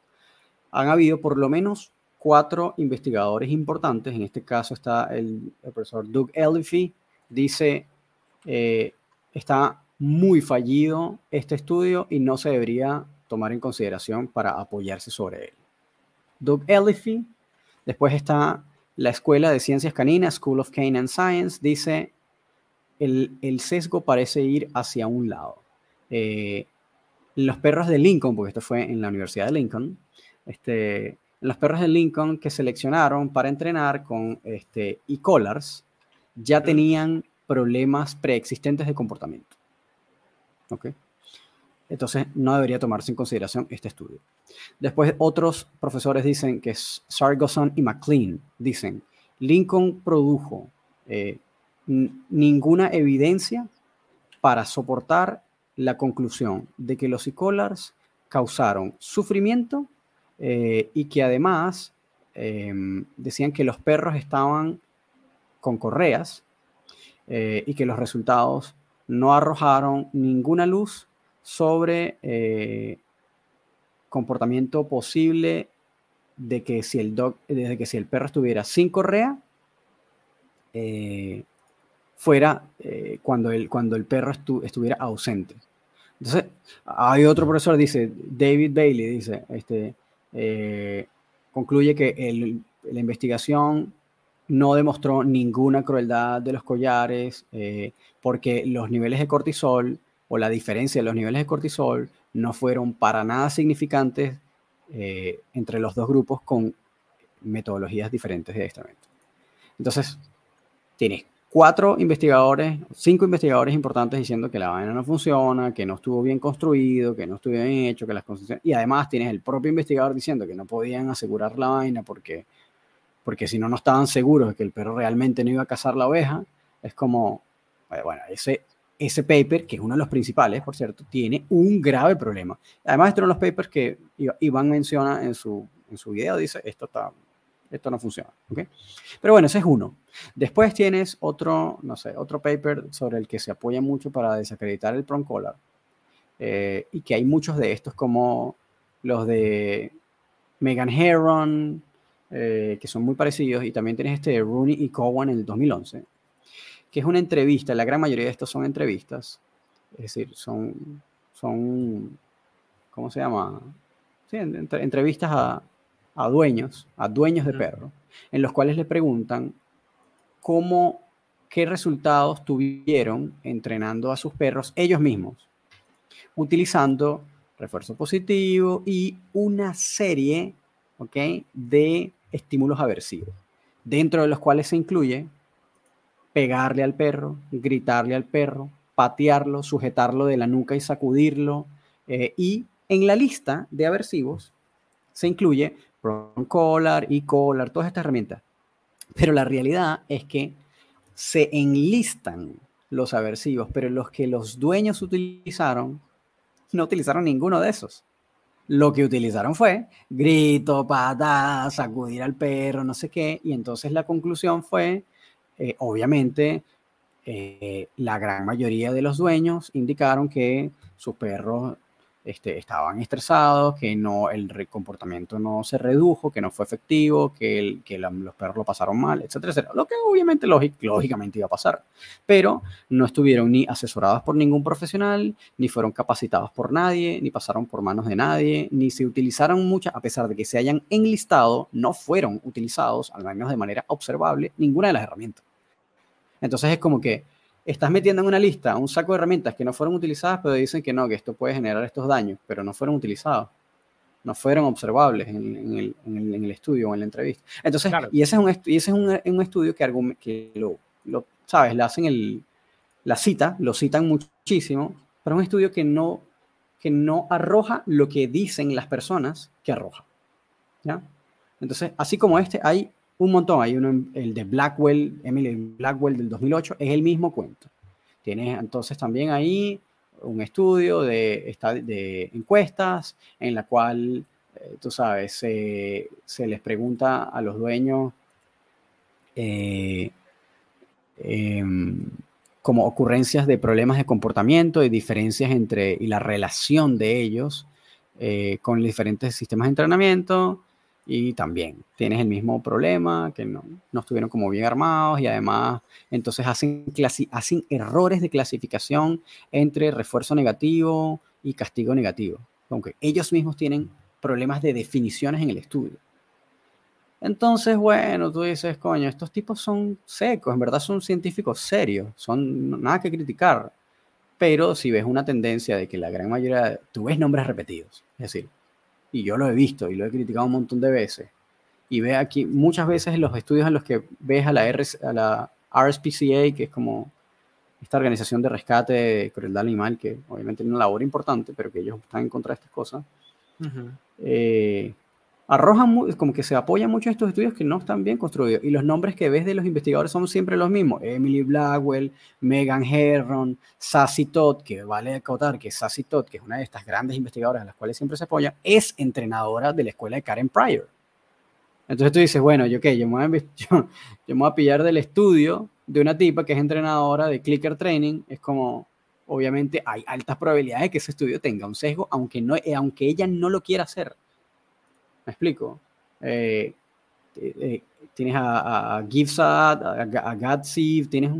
Han habido por lo menos cuatro investigadores importantes, en este caso está el, profesor Doug Elify, dice, eh, está muy fallido este estudio y no se debería tomar en consideración para apoyarse sobre él. Doug Elify, después está la Escuela de Ciencias Caninas, School of Canine Science, dice, el, el sesgo parece ir hacia un lado. Eh, los perros de Lincoln, porque esto fue en la Universidad de Lincoln, este, los perros de Lincoln que seleccionaron para entrenar con este, e-collars ya tenían problemas preexistentes de comportamiento. ¿Ok? Entonces no debería tomarse en consideración este estudio. Después otros profesores dicen que Sargoson y McLean dicen, Lincoln produjo eh, ninguna evidencia para soportar la conclusión de que los e causaron sufrimiento eh, y que además em, decían que los perros estaban con correas eh, y que los resultados no arrojaron ninguna luz sobre comportamiento posible de que si el, dog, desde que si el perro estuviera sin correa, eh, fuera eh, cuando, el, cuando el perro estuviera ausente. Entonces, hay otro profesor, dice, David Bailey, dice, este, eh, concluye que la investigación no demostró ninguna crueldad de los collares, porque los niveles de cortisol o la diferencia de los niveles de cortisol no fueron para nada significantes eh, entre los dos grupos con metodologías diferentes de adiestramiento. Entonces, tienes cuatro investigadores, cinco investigadores importantes diciendo que la vaina no funciona, que no estuvo bien construido, que no estuvo bien hecho, que las. Y además tienes el propio investigador diciendo que no podían asegurar la vaina porque, porque si no, no estaban seguros de que el perro realmente no iba a cazar la oveja. Es como, bueno, ese, ese paper, que es uno de los principales, por cierto, tiene un grave problema. Además, este es uno de los papers que Iván menciona en su, en su video, dice, esto, está, esto no funciona. ¿okay? Pero bueno, ese es uno. Después tienes otro, no sé, otro paper sobre el que se apoya mucho para desacreditar el prong collar, eh, y que hay muchos de estos como los de Megan Heron, eh, que son muy parecidos, y también tienes este de Rooney y Cowan en el 2011, que es una entrevista, la gran mayoría de estos son entrevistas, es decir, son, son ¿cómo se llama? Sí, entrevistas a, a, dueños, a dueños de perros, en los cuales le preguntan cómo, qué resultados tuvieron entrenando a sus perros ellos mismos, utilizando refuerzo positivo y una serie ¿ok? de estímulos aversivos, dentro de los cuales se incluye pegarle al perro, gritarle al perro, patearlo, sujetarlo de la nuca y sacudirlo. Eh, y en la lista de aversivos se incluye collar y collar, todas estas herramientas. Pero la realidad es que se enlistan los aversivos, pero los que los dueños utilizaron no utilizaron ninguno de esos. Lo que utilizaron fue grito, patada, sacudir al perro, no sé qué. Y entonces la conclusión fue, eh, obviamente, eh, la gran mayoría de los dueños indicaron que sus perros este, estaban estresados, que no, el comportamiento no se redujo, que no fue efectivo, que, el, que los perros lo pasaron mal, etcétera, etcétera. Lo que obviamente lógicamente iba a pasar. Pero no estuvieron ni asesorados por ningún profesional, ni fueron capacitados por nadie, ni pasaron por manos de nadie, ni se utilizaron muchas, a pesar de que se hayan enlistado, no fueron utilizados, al menos de manera observable, ninguna de las herramientas. Entonces es como que estás metiendo en una lista un saco de herramientas que no fueron utilizadas, pero dicen que no, que esto puede generar estos daños, pero no fueron utilizados, no fueron observables en, el, estudio o en la entrevista. Entonces, y ese es un, y ese es un, estudio que, que lo, lo, ¿sabes? Le hacen el, la cita, lo citan muchísimo, pero es un estudio que no, que no arroja lo que dicen las personas que arroja. ¿ya? Entonces, así como este, hay un montón. Hay uno, el de Blackwell, Emily Blackwell del 2008, es el mismo cuento. Tienes entonces también ahí un estudio de, de encuestas en la cual, eh, tú sabes, se les pregunta a los dueños eh, em, como ocurrencias de problemas de comportamiento y diferencias entre y la relación de ellos eh, con diferentes sistemas de entrenamiento y también tienes el mismo problema, que no, no estuvieron como bien armados y además entonces hacen, hacen errores de clasificación entre refuerzo negativo y castigo negativo, aunque ellos mismos tienen problemas de definiciones en el estudio. Entonces, bueno, tú dices, coño, estos tipos son secos, en verdad son científicos serios, son nada que criticar. Pero si ves una tendencia de que la gran mayoría, tú ves nombres repetidos, es decir, y yo lo he visto y lo he criticado un montón de veces. Y ve aquí, muchas veces en los estudios en los que ves a la, a la RSPCA, que es como esta organización de rescate de crueldad animal, que obviamente tiene una labor importante, pero que ellos están en contra de estas cosas, arrojan, como que se apoyan mucho estos estudios que no están bien construidos. Y los nombres que ves de los investigadores son siempre los mismos. Emily Blackwell, Megan Herron, Sassy Todd, que vale acotar que Sassy Todd, que es una de estas grandes investigadoras a las cuales siempre se apoya, es entrenadora de la escuela de Karen Pryor. Entonces tú dices, bueno, yo qué, yo, me voy a, yo, me voy a pillar del estudio de una tipa que es entrenadora de Clicker Training. Es como, obviamente hay altas probabilidades de que ese estudio tenga un sesgo, aunque, no, aunque ella no lo quiera hacer. ¿Me explico? Eh, eh, tienes a, a a, a tienes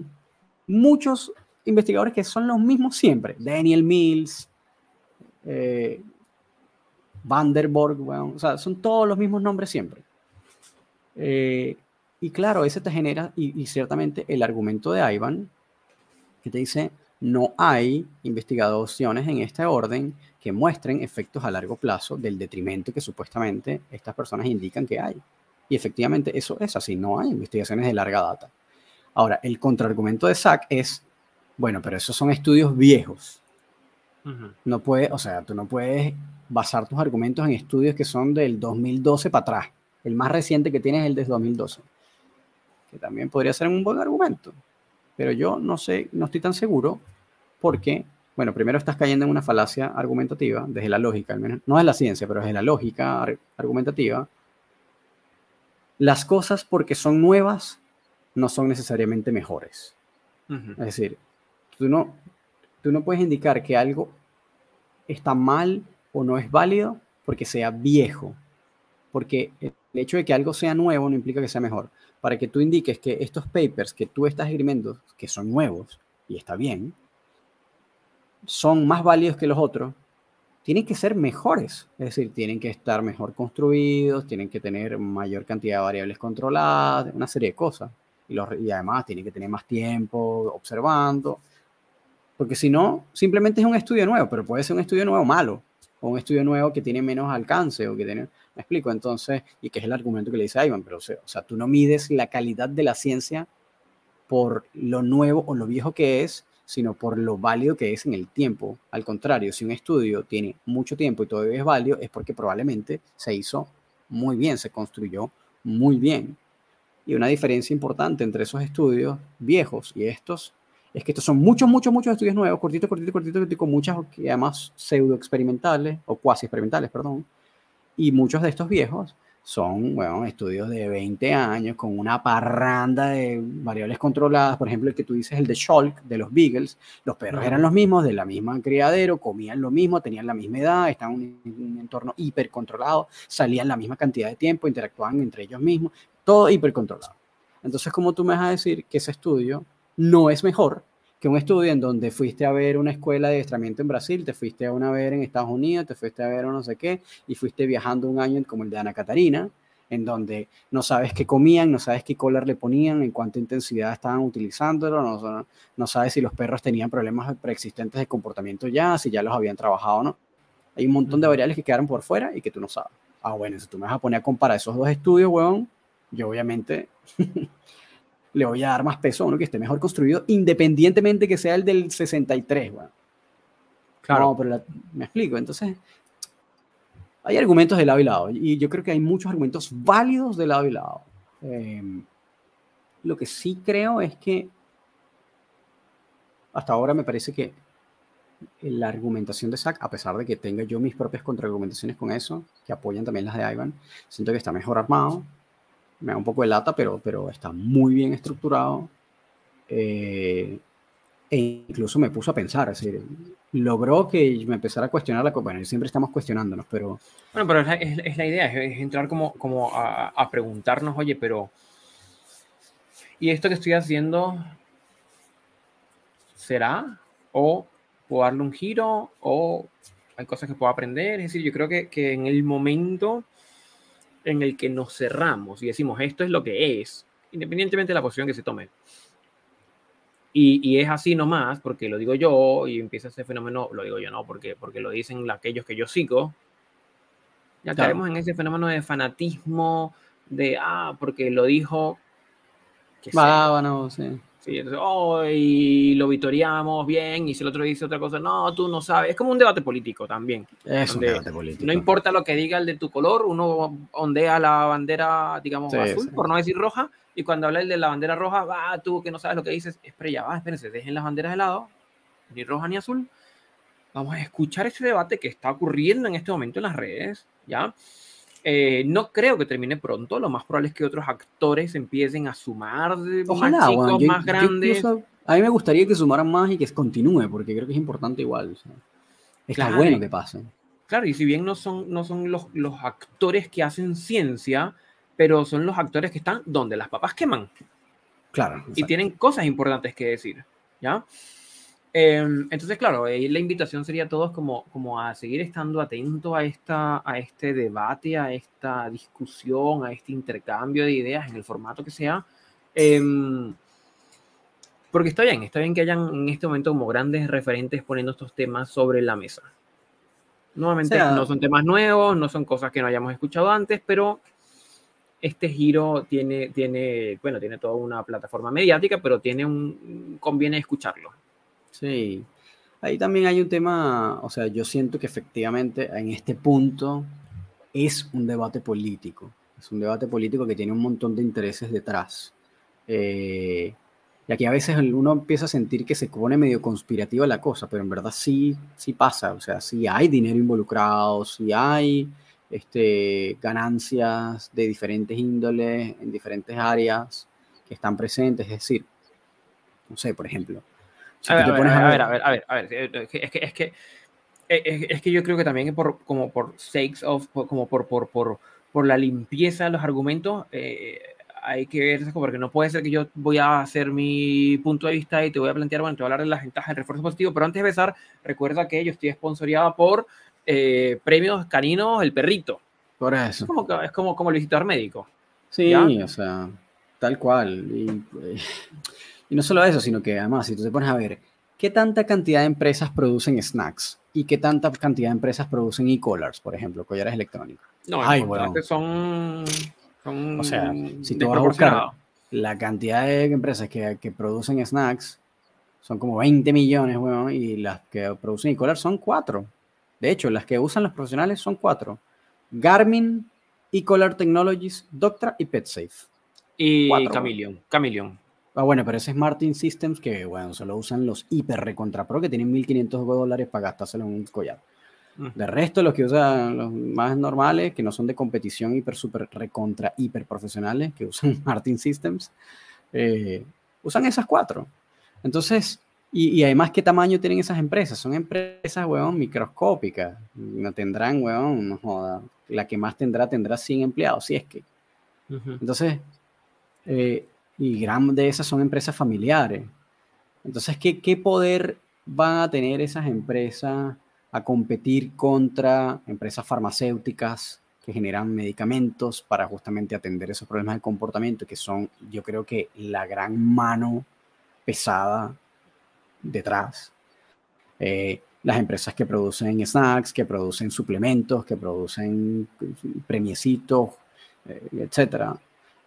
muchos investigadores que son los mismos siempre. Daniel Mills, eh, Vanderborg, o sea, son todos los mismos nombres siempre. y claro, ese te genera, y, y, ciertamente el argumento de Ivan, que te dice, no hay investigaciones en este orden que muestren efectos a largo plazo del detrimento que supuestamente estas personas indican que hay. Y efectivamente eso es así, no hay investigaciones de larga data. Ahora, el contraargumento de SAC es, bueno, pero esos son estudios viejos. No puede, o sea, tú no puedes basar tus argumentos en estudios que son del 2012 para atrás. El más reciente que tienes es el de 2012, que también podría ser un buen argumento. Pero yo no sé, no estoy tan seguro porque bueno, primero estás cayendo en una falacia argumentativa, desde la lógica, al menos, no es la ciencia, pero desde la lógica argumentativa. Las cosas porque son nuevas no son necesariamente mejores. Es decir, tú no, tú no puedes indicar que algo está mal o no es válido porque sea viejo. porque el hecho de que algo sea nuevo no implica que sea mejor. Para que tú indiques que estos papers que tú estás escribiendo, que son nuevos, y está bien, son más válidos que los otros, tienen que ser mejores, es decir, tienen que estar mejor construidos, tienen que tener mayor cantidad de variables controladas, una serie de cosas. Y, los, y además tienen que tener más tiempo observando, porque si no, simplemente es un estudio nuevo, pero puede ser un estudio nuevo malo, o un estudio nuevo que tiene menos alcance, o que tiene, me explico, entonces, y que es el argumento que le dice Ivan, pero o sea, o sea, tú no mides la calidad de la ciencia por lo nuevo o lo viejo que es, sino por lo válido que es en el tiempo. Al contrario, si un estudio tiene mucho tiempo y todavía es válido, es porque probablemente se hizo muy bien, se construyó muy bien. Y una diferencia importante entre esos estudios viejos y estos es que estos son muchos, muchos, muchos estudios nuevos, cortitos, cortitos, cortitos, con muchas, además pseudo experimentales, o cuasi experimentales, perdón. Y muchos de estos viejos son, bueno, estudios de 20 años con una parranda de variables controladas. Por ejemplo, el que tú dices, el de Shulk, de los Beagles. Los perros eran los mismos, de la misma criadero, comían lo mismo, tenían la misma edad, estaban en un entorno hipercontrolado, salían la misma cantidad de tiempo, interactuaban entre ellos mismos, todo hipercontrolado. Entonces, ¿cómo tú me vas a decir que ese estudio no es mejor que un estudio en donde fuiste a ver una escuela de adiestramiento en Brasil, te fuiste a una ver en Estados Unidos, te fuiste a ver no sé qué, y fuiste viajando un año como el de Ana Catarina, en donde no sabes qué comían, no sabes qué color le ponían, en cuánta intensidad estaban utilizándolo, no, no sabes si los perros tenían problemas preexistentes de comportamiento ya, si ya los habían trabajado o no. Hay un montón de variables que quedaron por fuera y que tú no sabes. Ah, bueno, si tú me vas a poner a comparar esos dos estudios, weón, yo obviamente le voy a dar más peso a uno que esté mejor construido, independientemente que sea el del 63, bueno. Claro. No, pero me explico. Entonces, hay argumentos de lado y lado, y yo creo que hay muchos argumentos válidos de lado y lado. Em, lo que sí creo es que hasta ahora me parece que la argumentación de Zach, a pesar de que tenga yo mis propias contraargumentaciones con eso, que apoyan también las de Ivan, siento que está mejor armado, me da un poco de lata, pero, pero está muy bien estructurado. Eh, e incluso me puso a pensar, es decir, logró que me empezara a cuestionar la Bueno, siempre estamos cuestionándonos, pero... Bueno, pero es, la idea, es, entrar como, como a, a, preguntarnos, oye, pero... ¿Y esto que estoy haciendo será? ¿O puedo darle un giro? ¿O hay cosas que puedo aprender? Es decir, yo creo que, que en el momento en el que nos cerramos y decimos esto es lo que es, independientemente de la posición que se tome. Y, es así nomás, porque lo digo yo y empieza ese fenómeno, lo digo yo no, porque, porque lo dicen aquellos que yo sigo. Ya caemos en ese fenómeno de fanatismo, de, ah, porque lo dijo. Que no, sí. Sí, entonces, oh, y lo vitoriamos bien, y si el otro dice otra cosa, no, tú no sabes. Es como un debate político también. Es un debate político. No importa lo que diga el de tu color, uno ondea la bandera, digamos, azul, por no decir roja, y cuando habla el de la bandera roja, va, tú que no sabes lo que dices, es ya va, espérense, dejen las banderas de lado, ni roja ni azul. Vamos a escuchar este debate que está ocurriendo en este momento en las redes, ¿ya? Eh, no creo que termine pronto. Lo más probable es que otros actores empiecen a sumar Ojalá, más chicos, más grandes. a mí me gustaría que sumaran más y que continúe, porque creo que es importante igual. Está bueno que pase. Claro, y si bien no son, no son los, los actores que hacen ciencia, pero son los actores que están donde las papas queman. Claro. Y tienen cosas importantes que decir. ¿Ya? Em, entonces, claro, la invitación sería a todos como, como a seguir estando atentos a, esta, a este debate, a esta discusión, a este intercambio de ideas en el formato que sea. Em, porque está bien, está bien que hayan en este momento como grandes referentes poniendo estos temas sobre la mesa. Nuevamente, no son temas nuevos, no son cosas que no hayamos escuchado antes, pero este giro tiene, tiene, bueno, tiene toda una plataforma mediática, pero tiene un, conviene escucharlo. Sí, ahí también hay un tema, o sea, yo siento que efectivamente en este punto es un debate político, es un debate político que tiene un montón de intereses detrás. Eh, y aquí a veces uno empieza a sentir que se pone medio conspirativa la cosa, pero en verdad sí, sí pasa, o sea, sí hay dinero involucrado, sí hay este, ganancias de diferentes índoles en diferentes áreas que están presentes, es decir, no sé, por ejemplo, a, ver, a, ver, a, ver, a ver, a ver, es que, es que, es que, es que yo creo que también por, como por sakes of, como por, por, por, por la limpieza de los argumentos, eh, hay que ver, porque no puede ser que yo voy a hacer mi punto de vista y te voy a plantear, bueno, te voy a hablar de las ventajas del refuerzo positivo, pero antes de empezar, recuerda que yo estoy sponsoreado por eh, Premios Caninos El Perrito. Por eso. Es como, es como, como el visitar médico. Sí, o sea, tal cual. Y, y no solo eso, sino que además, si tú te pones a ver, ¿qué tanta cantidad de empresas producen snacks? ¿Y qué tanta cantidad de empresas producen e-collars, por ejemplo, collares electrónicos? No, Ay, bueno. son o sea, si tú vas a buscar la cantidad de empresas que, que producen snacks, son como 20 millones, bueno, y las que producen e son cuatro. De hecho, las que usan los profesionales son cuatro. Garmin, e Technologies, Doctra y PetSafe. Y Chameleon. Chameleon. Ah, bueno, pero ese es Martin Systems que, bueno, solo usan los hiper recontra pro que tienen 1.500 dólares para gastárselo en un collar. De resto, los que usan los más normales, que no son de competición hiper, super, recontra, hiper profesionales, que usan Martin Systems, eh, usan esas cuatro. Entonces, y, además, ¿qué tamaño tienen esas empresas? Son empresas, weón, microscópicas. No tendrán, weón, no joda. La que más tendrá, tendrá 100 empleados, si es que. Entonces, eh, y gran de esas son empresas familiares. Entonces, ¿qué, ¿qué poder van a tener esas empresas a competir contra empresas farmacéuticas que generan medicamentos para justamente atender esos problemas de comportamiento que son, yo creo que la gran mano pesada detrás. Eh, las empresas que producen snacks, que producen suplementos, que producen premiecitos, eh, etc.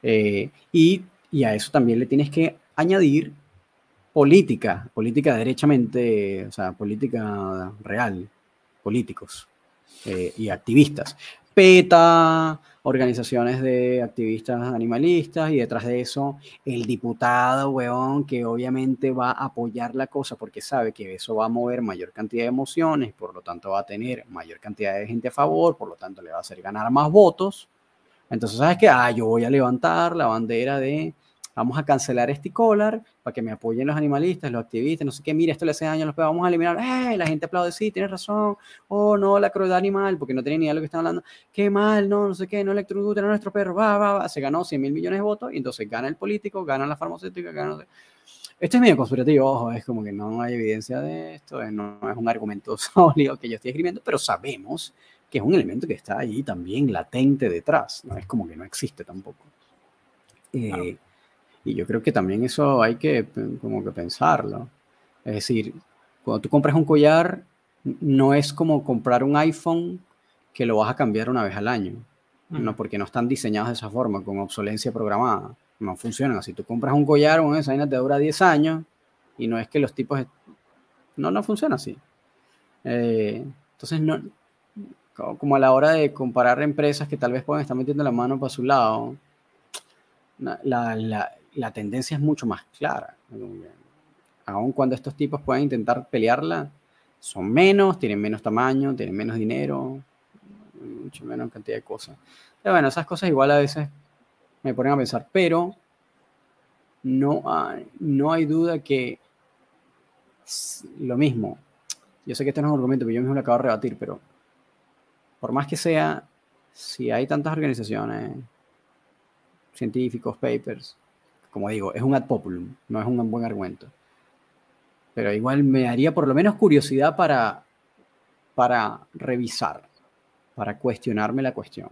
Eh, y, y, a eso también le tienes que añadir política, política derechamente, o sea, política real, políticos eh, y activistas. PETA, organizaciones de activistas animalistas y detrás de eso el diputado, weón, que obviamente va a apoyar la cosa porque sabe que eso va a mover mayor cantidad de emociones, por lo tanto va a tener mayor cantidad de gente a favor, por lo tanto le va a hacer ganar más votos. Entonces, ¿sabes qué? Ah, yo voy a levantar la bandera de vamos a cancelar este collar para que me apoyen los animalistas, los activistas, no sé qué, mira, esto le hace daño a los perros, vamos a eliminar, ¡eh! La gente aplaude, sí, tienes razón, oh, no, la crueldad animal, porque no tiene ni idea de lo que están hablando, qué mal, no, no sé qué, no electrocuten a nuestro perro, va, va, va, se ganó 100 mil millones de votos y entonces gana el político, gana la farmacéutica, gana... Esto es medio conspirativo, ojo, es como que no hay evidencia de esto, no es un argumento sólido que yo estoy escribiendo, pero sabemos que es un elemento que está ahí también latente detrás, no es como que no existe tampoco. Eh, y yo creo que también eso hay que como que pensarlo. Es decir, cuando tú compras un collar, no es como comprar un iPhone que lo vas a cambiar una vez al año. No, porque no están diseñados de esa forma, con obsolencia programada. No funcionan así. Tú compras un collar, una esa te dura 10 años y no es que los tipos... No, no funciona así. Eh, entonces, no, como a la hora de comparar empresas que tal vez puedan estar metiendo la mano para su lado, la, la, la tendencia es mucho más clara. Aun cuando estos tipos puedan intentar pelearla, son menos, tienen menos tamaño, tienen menos dinero, mucho menos cantidad de cosas. Pero bueno, esas cosas igual a veces me ponen a pensar, pero no hay, no hay duda que lo mismo. Yo sé que este no es un argumento, pero yo mismo lo acabo de rebatir, pero por más que sea, si hay tantas organizaciones, científicos, papers, como digo, es un ad populum, no es un buen argumento. Pero igual me daría por lo menos curiosidad para, para revisar, para cuestionarme la cuestión.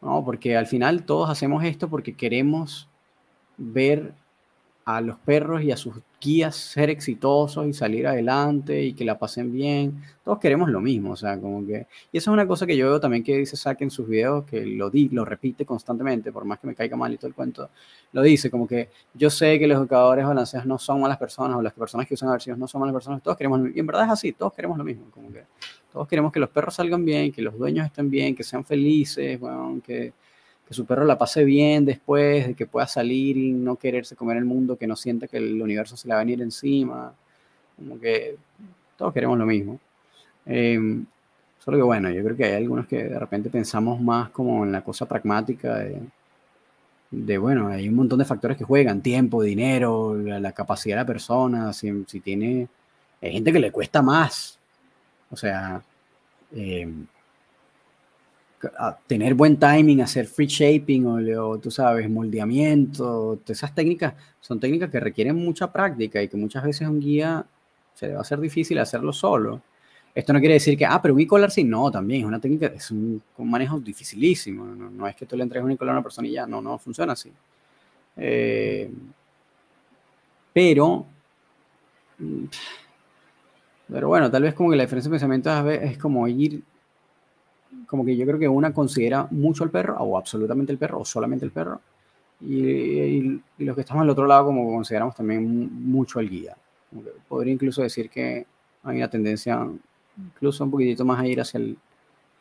¿no? Porque al final todos hacemos esto porque queremos ver a los perros y a sus guías ser exitosos y salir adelante y que la pasen bien. Todos queremos lo mismo, o sea, como que... Y eso es una cosa que yo veo también que dice Zack en sus videos, que lo, di, lo repite constantemente, por más que me caiga mal y todo el cuento, lo dice, como que yo sé que los educadores balanceados no son malas personas o las personas que usan aversivos no son malas personas, todos queremos lo mismo. Y en verdad es así, todos queremos lo mismo, como que todos queremos que los perros salgan bien, que los dueños estén bien, que sean felices, bueno, que que su perro la pase bien después, de que pueda salir y no quererse comer el mundo, que no sienta que el universo se le va a venir encima. Como que todos queremos lo mismo. Em, solo que bueno, yo creo que hay algunos que de repente pensamos más como en la cosa pragmática de, de bueno, hay un montón de factores que juegan, tiempo, dinero, la, capacidad de la persona, si, si, tiene, hay gente que le cuesta más. O sea, eh, tener buen timing, hacer free shaping o, tú sabes, moldeamiento, esas técnicas son técnicas que requieren mucha práctica y que muchas veces un guía se le va a hacer difícil hacerlo solo. Esto no quiere decir que, ah, pero unicolar sí, no, también es una técnica, es un, manejo dificilísimo, no, es que tú le entregues unicolar a una persona y ya, no, no funciona así. Eh, pero, mm, pero bueno, tal vez como que la diferencia de pensamiento es como ir como que yo creo que una considera mucho al perro, o absolutamente el perro, o solamente el perro, y, los que estamos al otro lado como consideramos también mucho al guía. podría incluso decir que hay una tendencia incluso un poquitito más a ir hacia el,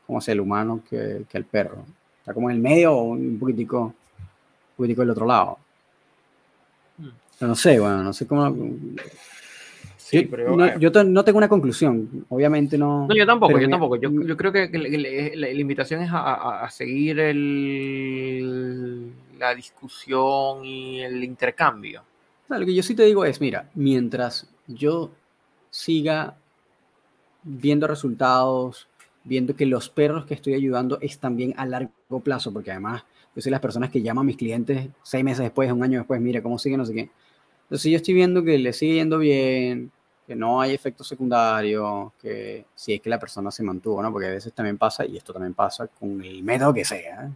como hacia el humano que, que el perro. Está como en el medio o un poquitico, un poquitico del otro lado. Hmm. no sé, bueno, no sé cómo yo, no, tengo una conclusión, obviamente no. No, yo tampoco, yo tampoco. Yo, creo que, la, invitación es a, seguir el, la discusión y el intercambio. lo que yo sí te digo es, mira, mientras yo siga viendo resultados, viendo que los perros que estoy ayudando están bien a largo plazo, porque además yo soy las personas que llaman a mis clientes seis meses después, un año después, mire cómo sigue, no sé qué. Entonces yo estoy viendo que le sigue yendo bien, que no hay efectos secundarios, que si es que la persona se mantuvo, ¿no? Porque a veces también pasa, y esto también pasa con el método que sea,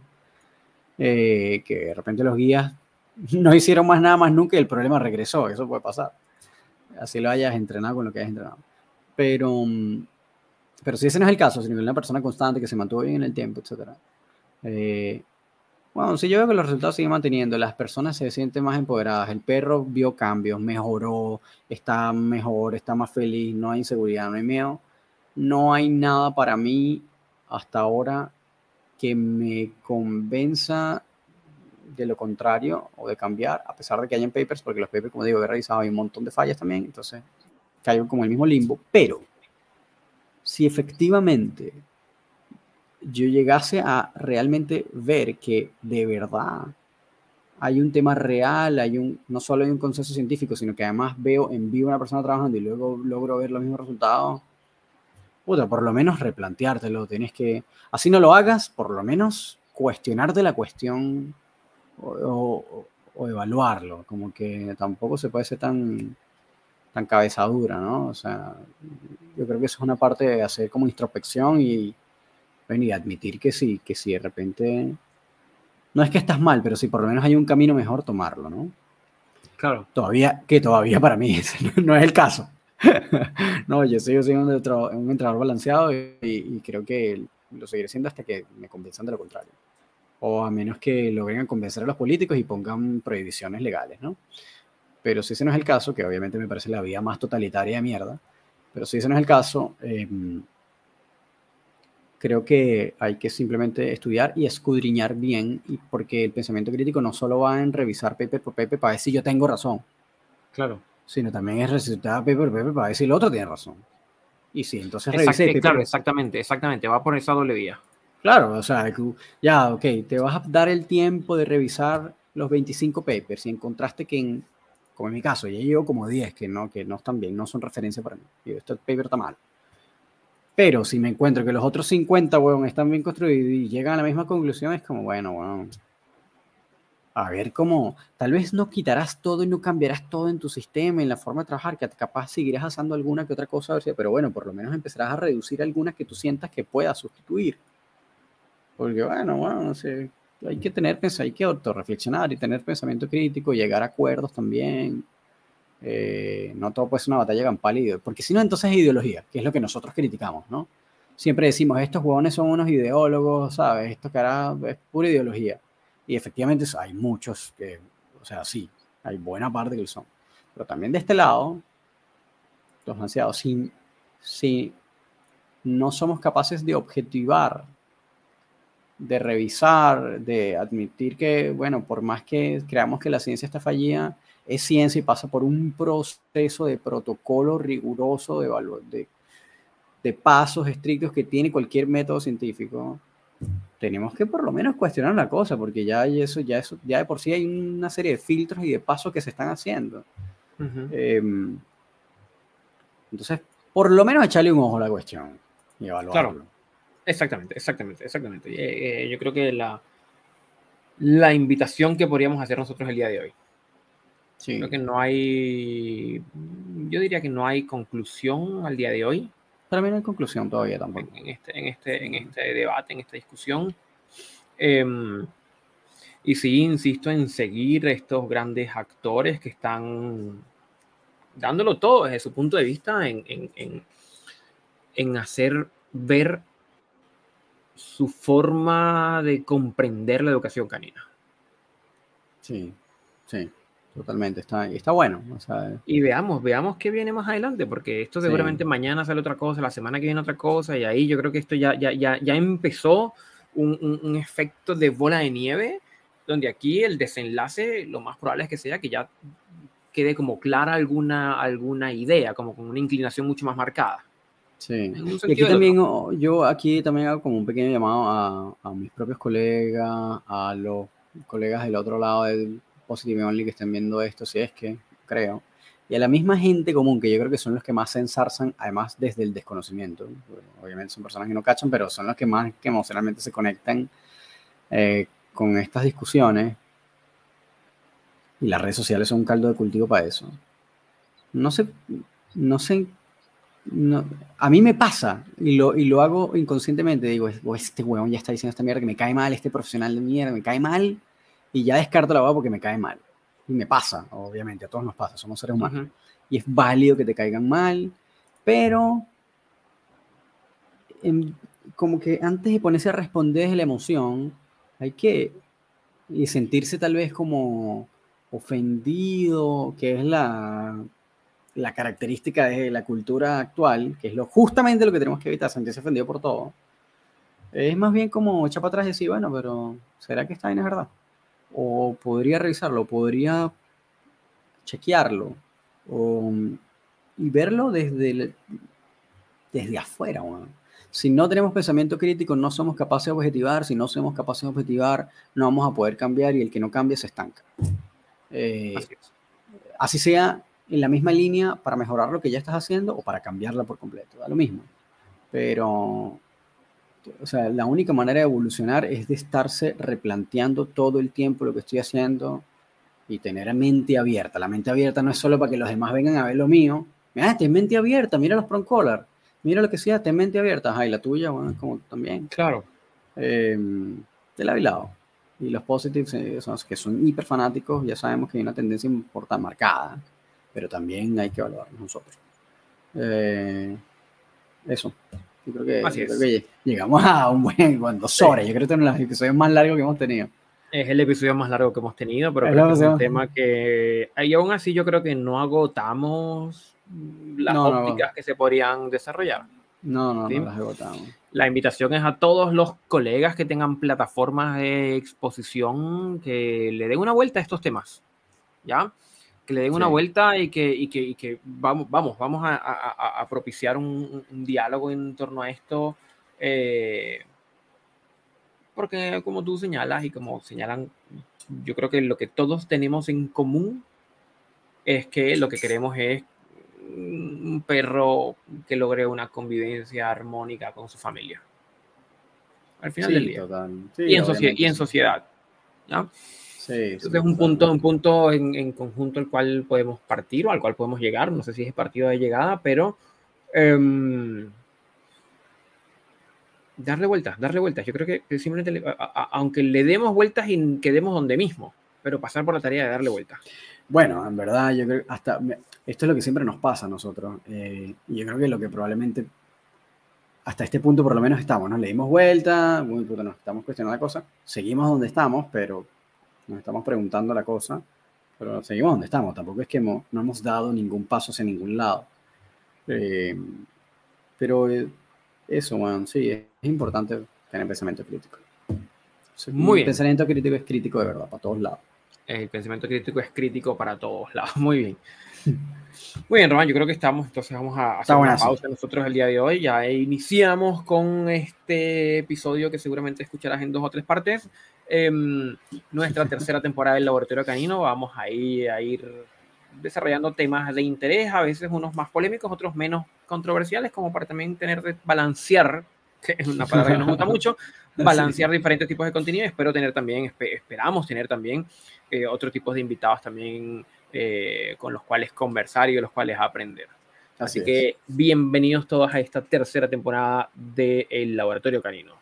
eh, que de repente los guías no hicieron más nada más nunca y el problema regresó, eso puede pasar. Así lo hayas entrenado con lo que hayas entrenado. Pero, mm, pero si ese no es el caso, si es una persona constante que se mantuvo bien en el tiempo, etc. Eh, bueno, si yo veo que los resultados siguen manteniendo, las personas se sienten más empoderadas, el perro vio cambios, mejoró, está mejor, está más feliz, no hay inseguridad, no hay miedo, no hay nada para mí hasta ahora que me convenza de lo contrario o de cambiar, a pesar de que hayan papers, porque los papers, como digo, he revisado, hay un montón de fallas también, entonces caigo como el mismo limbo, pero si efectivamente yo llegase a realmente ver que de verdad hay un tema real, hay un, no solo hay un consenso científico, sino que además veo en vivo una persona trabajando y luego logro ver los mismos resultados, puta, por lo menos replanteártelo, tienes que, así no lo hagas, por lo menos cuestionarte la cuestión o, evaluarlo, como que tampoco se puede ser tan, tan cabezadura, ¿no? O sea, yo creo que eso es una parte de hacer como introspección y bueno, y admitir que sí, que si de repente, no es que estás mal, pero si por lo menos hay un camino mejor, tomarlo, ¿no? Claro. Todavía, que todavía para mí no es el caso. no, yo sigo siendo un, entrenador balanceado y, creo que lo seguiré siendo hasta que me convenzan de lo contrario. O a menos que lo vengan a convencer a los políticos y pongan prohibiciones legales, ¿no? Pero si ese no es el caso, que obviamente me parece la vía más totalitaria de mierda, pero si ese no es el caso, eh, creo que hay que simplemente estudiar y escudriñar bien, y porque el pensamiento crítico no solo va en revisar paper por paper para ver si yo tengo razón. Claro. Sino también es revisar paper por paper para ver si el otro tiene razón. Y sí, entonces revise Claro, exactamente, exactamente, va por esa doble vía. Claro, o sea, ya, ok, te vas a dar el tiempo de revisar los 25 papers y encontraste que en, como en mi caso, ya llevo como 10 que no, que no están bien, no son referencia para mí. Y este paper está mal pero si me encuentro que los otros 50, weón, están bien construidos y llegan a la misma conclusión, es como, bueno, weón. A ver cómo, tal vez no quitarás todo y no cambiarás todo en tu sistema, en la forma de trabajar, que capaz seguirás haciendo alguna que otra cosa, pero bueno, por lo menos empezarás a reducir algunas que tú sientas que puedas sustituir. Porque bueno, bueno, no sé, hay que tener, hay que autorreflexionar y tener pensamiento crítico, llegar a acuerdos también. Eh, no todo puede ser una batalla campal, porque si no, entonces es ideología, que es lo que nosotros criticamos, ¿no? Siempre decimos, estos huevones son unos ideólogos, ¿sabes? Esto que hará es pura ideología. Y efectivamente hay muchos que, o sea, sí, hay buena parte que lo son. Pero también de este lado, los ansiados, si, si no somos capaces de objetivar, de revisar, de admitir que, bueno, por más que creamos que la ciencia está fallida, es ciencia y pasa por un proceso de protocolo riguroso de, de, de pasos estrictos que tiene cualquier método científico, tenemos que por lo menos cuestionar la cosa, porque ya eso, ya eso, ya de por sí hay una serie de filtros y de pasos que se están haciendo. Em, entonces, por lo menos echarle un ojo a la cuestión y evaluarlo. Claro. Exactamente, exactamente, exactamente. Eh, eh, yo creo que la, la invitación que podríamos hacer nosotros el día de hoy. Sí. Creo que no hay, yo diría que no hay conclusión al día de hoy. Para mí no hay conclusión todavía tampoco. En este, en este, en este debate, en esta discusión. Em, y sí, insisto en seguir estos grandes actores que están dándolo todo desde su punto de vista en, en, en hacer ver su forma de comprender la educación canina. Sí, sí, totalmente. Está, está bueno. y veamos, veamos qué viene más adelante, porque esto seguramente mañana sale otra cosa, la semana que viene otra cosa, y ahí yo creo que esto ya, ya, ya, ya empezó un, un, efecto de bola de nieve, donde aquí el desenlace lo más probable es que sea que ya quede como clara alguna, alguna idea, como con una inclinación mucho más marcada. Sí. Y aquí también, yo aquí también hago como un pequeño llamado a, a, mis propios colegas, a los colegas del otro lado del Positive Only que estén viendo esto, si es que creo, y a la misma gente común, que yo creo que son los que más se ensarzan, además desde el desconocimiento. obviamente son personas que no cachan, pero son los que más que emocionalmente se conectan eh, con estas discusiones. Y las redes sociales son un caldo de cultivo para eso. No sé, no sé a mí me pasa y lo, y lo hago inconscientemente. Digo, este huevón ya está diciendo esta mierda que me cae mal, este profesional de mierda me cae mal y ya descarto la voz porque me cae mal. Y me pasa, obviamente, a todos nos pasa, somos seres humanos. Y es válido que te caigan mal, pero como que antes de ponerse a responder desde la emoción, hay que y sentirse tal vez como ofendido, que es la la característica de la cultura actual, que es lo, justamente lo que tenemos que evitar, sentirse ofendido por todo, es más bien como echar para atrás y decir, bueno, pero ¿será que está bien es verdad? O podría revisarlo, podría chequearlo, y verlo desde, desde afuera. Si no tenemos pensamiento crítico, no somos capaces de objetivar, si no somos capaces de objetivar, no vamos a poder cambiar y el que no cambia se estanca. Eh, así sea en la misma línea para mejorar lo que ya estás haciendo o para cambiarla por completo, da lo mismo. Pero, o sea, la única manera de evolucionar es de estarse replanteando todo el tiempo lo que estoy haciendo y tener mente abierta. La mente abierta no es solo para que los demás vengan a ver lo mío. Mira, ten mente abierta, mira los Collar, mira lo que sea, ten mente abierta. Ay, la tuya, bueno, como también. Claro. Eh, de lado y lado. Y los positives, eh, son, que son hiper fanáticos, ya sabemos que hay una tendencia importante, marcada pero también hay que evaluar nosotros. Eh, eso. Yo creo, que, llegamos a un buen cuando dos horas. Yo creo que es uno de los episodios más largos que hemos tenido. Es el episodio más largo que hemos tenido, pero es, un tema que. Y aún así, yo creo que no agotamos las ópticas que se podrían desarrollar. No, no, no las agotamos. La invitación es a todos los colegas que tengan plataformas de exposición que le den una vuelta a estos temas. ¿Ya? Que le den una vuelta y que, y que, y que, vamos, vamos, vamos a, a, a propiciar un, un, diálogo en torno a esto. Eh, porque como tú señalas y como señalan, yo creo que lo que todos tenemos en común es que lo que queremos es un perro que logre una convivencia armónica con su familia. Al final del día. y, en y en sociedad. ¿Ya? es un punto, un punto en, en, conjunto al cual podemos partir o al cual podemos llegar. No sé si es partido de llegada, pero em, darle vueltas, darle vueltas. Yo creo que simplemente, aunque le demos vueltas y quedemos donde mismo, pero pasar por la tarea de darle vueltas. Bueno, en verdad, yo creo hasta esto es lo que siempre nos pasa a nosotros. Eh, y yo creo que lo que probablemente hasta este punto por lo menos estamos, ¿no? Le dimos vuelta, muy puto, nos estamos cuestionando la cosa, seguimos donde estamos, pero nos estamos preguntando la cosa, pero seguimos donde estamos. Tampoco es que no hemos dado ningún paso hacia ningún lado. Eh, pero eh, eso, bueno, sí, es, importante tener pensamiento crítico. Muy el pensamiento crítico es crítico de verdad, para todos lados. El pensamiento crítico es crítico para todos lados. Muy bien. Muy bien, Román, yo creo que estamos, entonces vamos a hacer una pausa nosotros el día de hoy. Ya iniciamos con este episodio que seguramente escucharás en dos o tres partes. Em, nuestra tercera temporada del Laboratorio Canino. Vamos a ir, a ir desarrollando temas de interés, a veces unos más polémicos, otros menos controversiales, como para también tener de balancear que es una palabra que nos gusta mucho, balancear diferentes tipos de contenido. Espero tener también, esperamos tener también eh, otro tipo de invitados también eh, con los cuales conversar y con los cuales aprender. Así, que bienvenidos todos a esta tercera temporada de El Laboratorio Canino.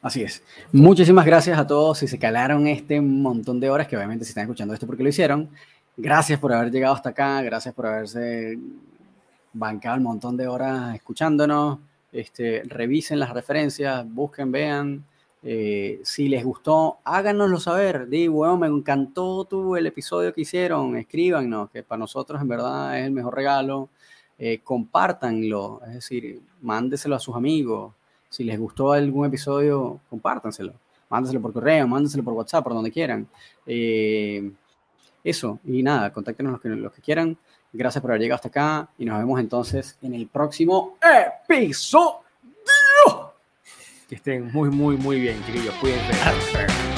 Así es. Muchísimas gracias a todos si se calaron este montón de horas, que obviamente si están escuchando esto porque lo hicieron. Gracias por haber llegado hasta acá, gracias por haberse bancado un montón de horas escuchándonos. Este, revisen las referencias, busquen, vean. Eh, si les gustó, háganoslo saber. Di, bueno, me encantó tu, el episodio que hicieron. Escríbanos, que para nosotros en verdad es el mejor regalo. Eh, compártanlo, es decir, mándeselo a sus amigos. Si les gustó algún episodio, compártanselo. Mándeselo por correo, mándeselo por WhatsApp, por donde quieran. Eh, eso, y nada, contáctenos los que quieran. Gracias por haber llegado hasta acá y nos vemos entonces en el próximo episodio. Que estén muy, muy, muy bien, chiquillos. Cuídense.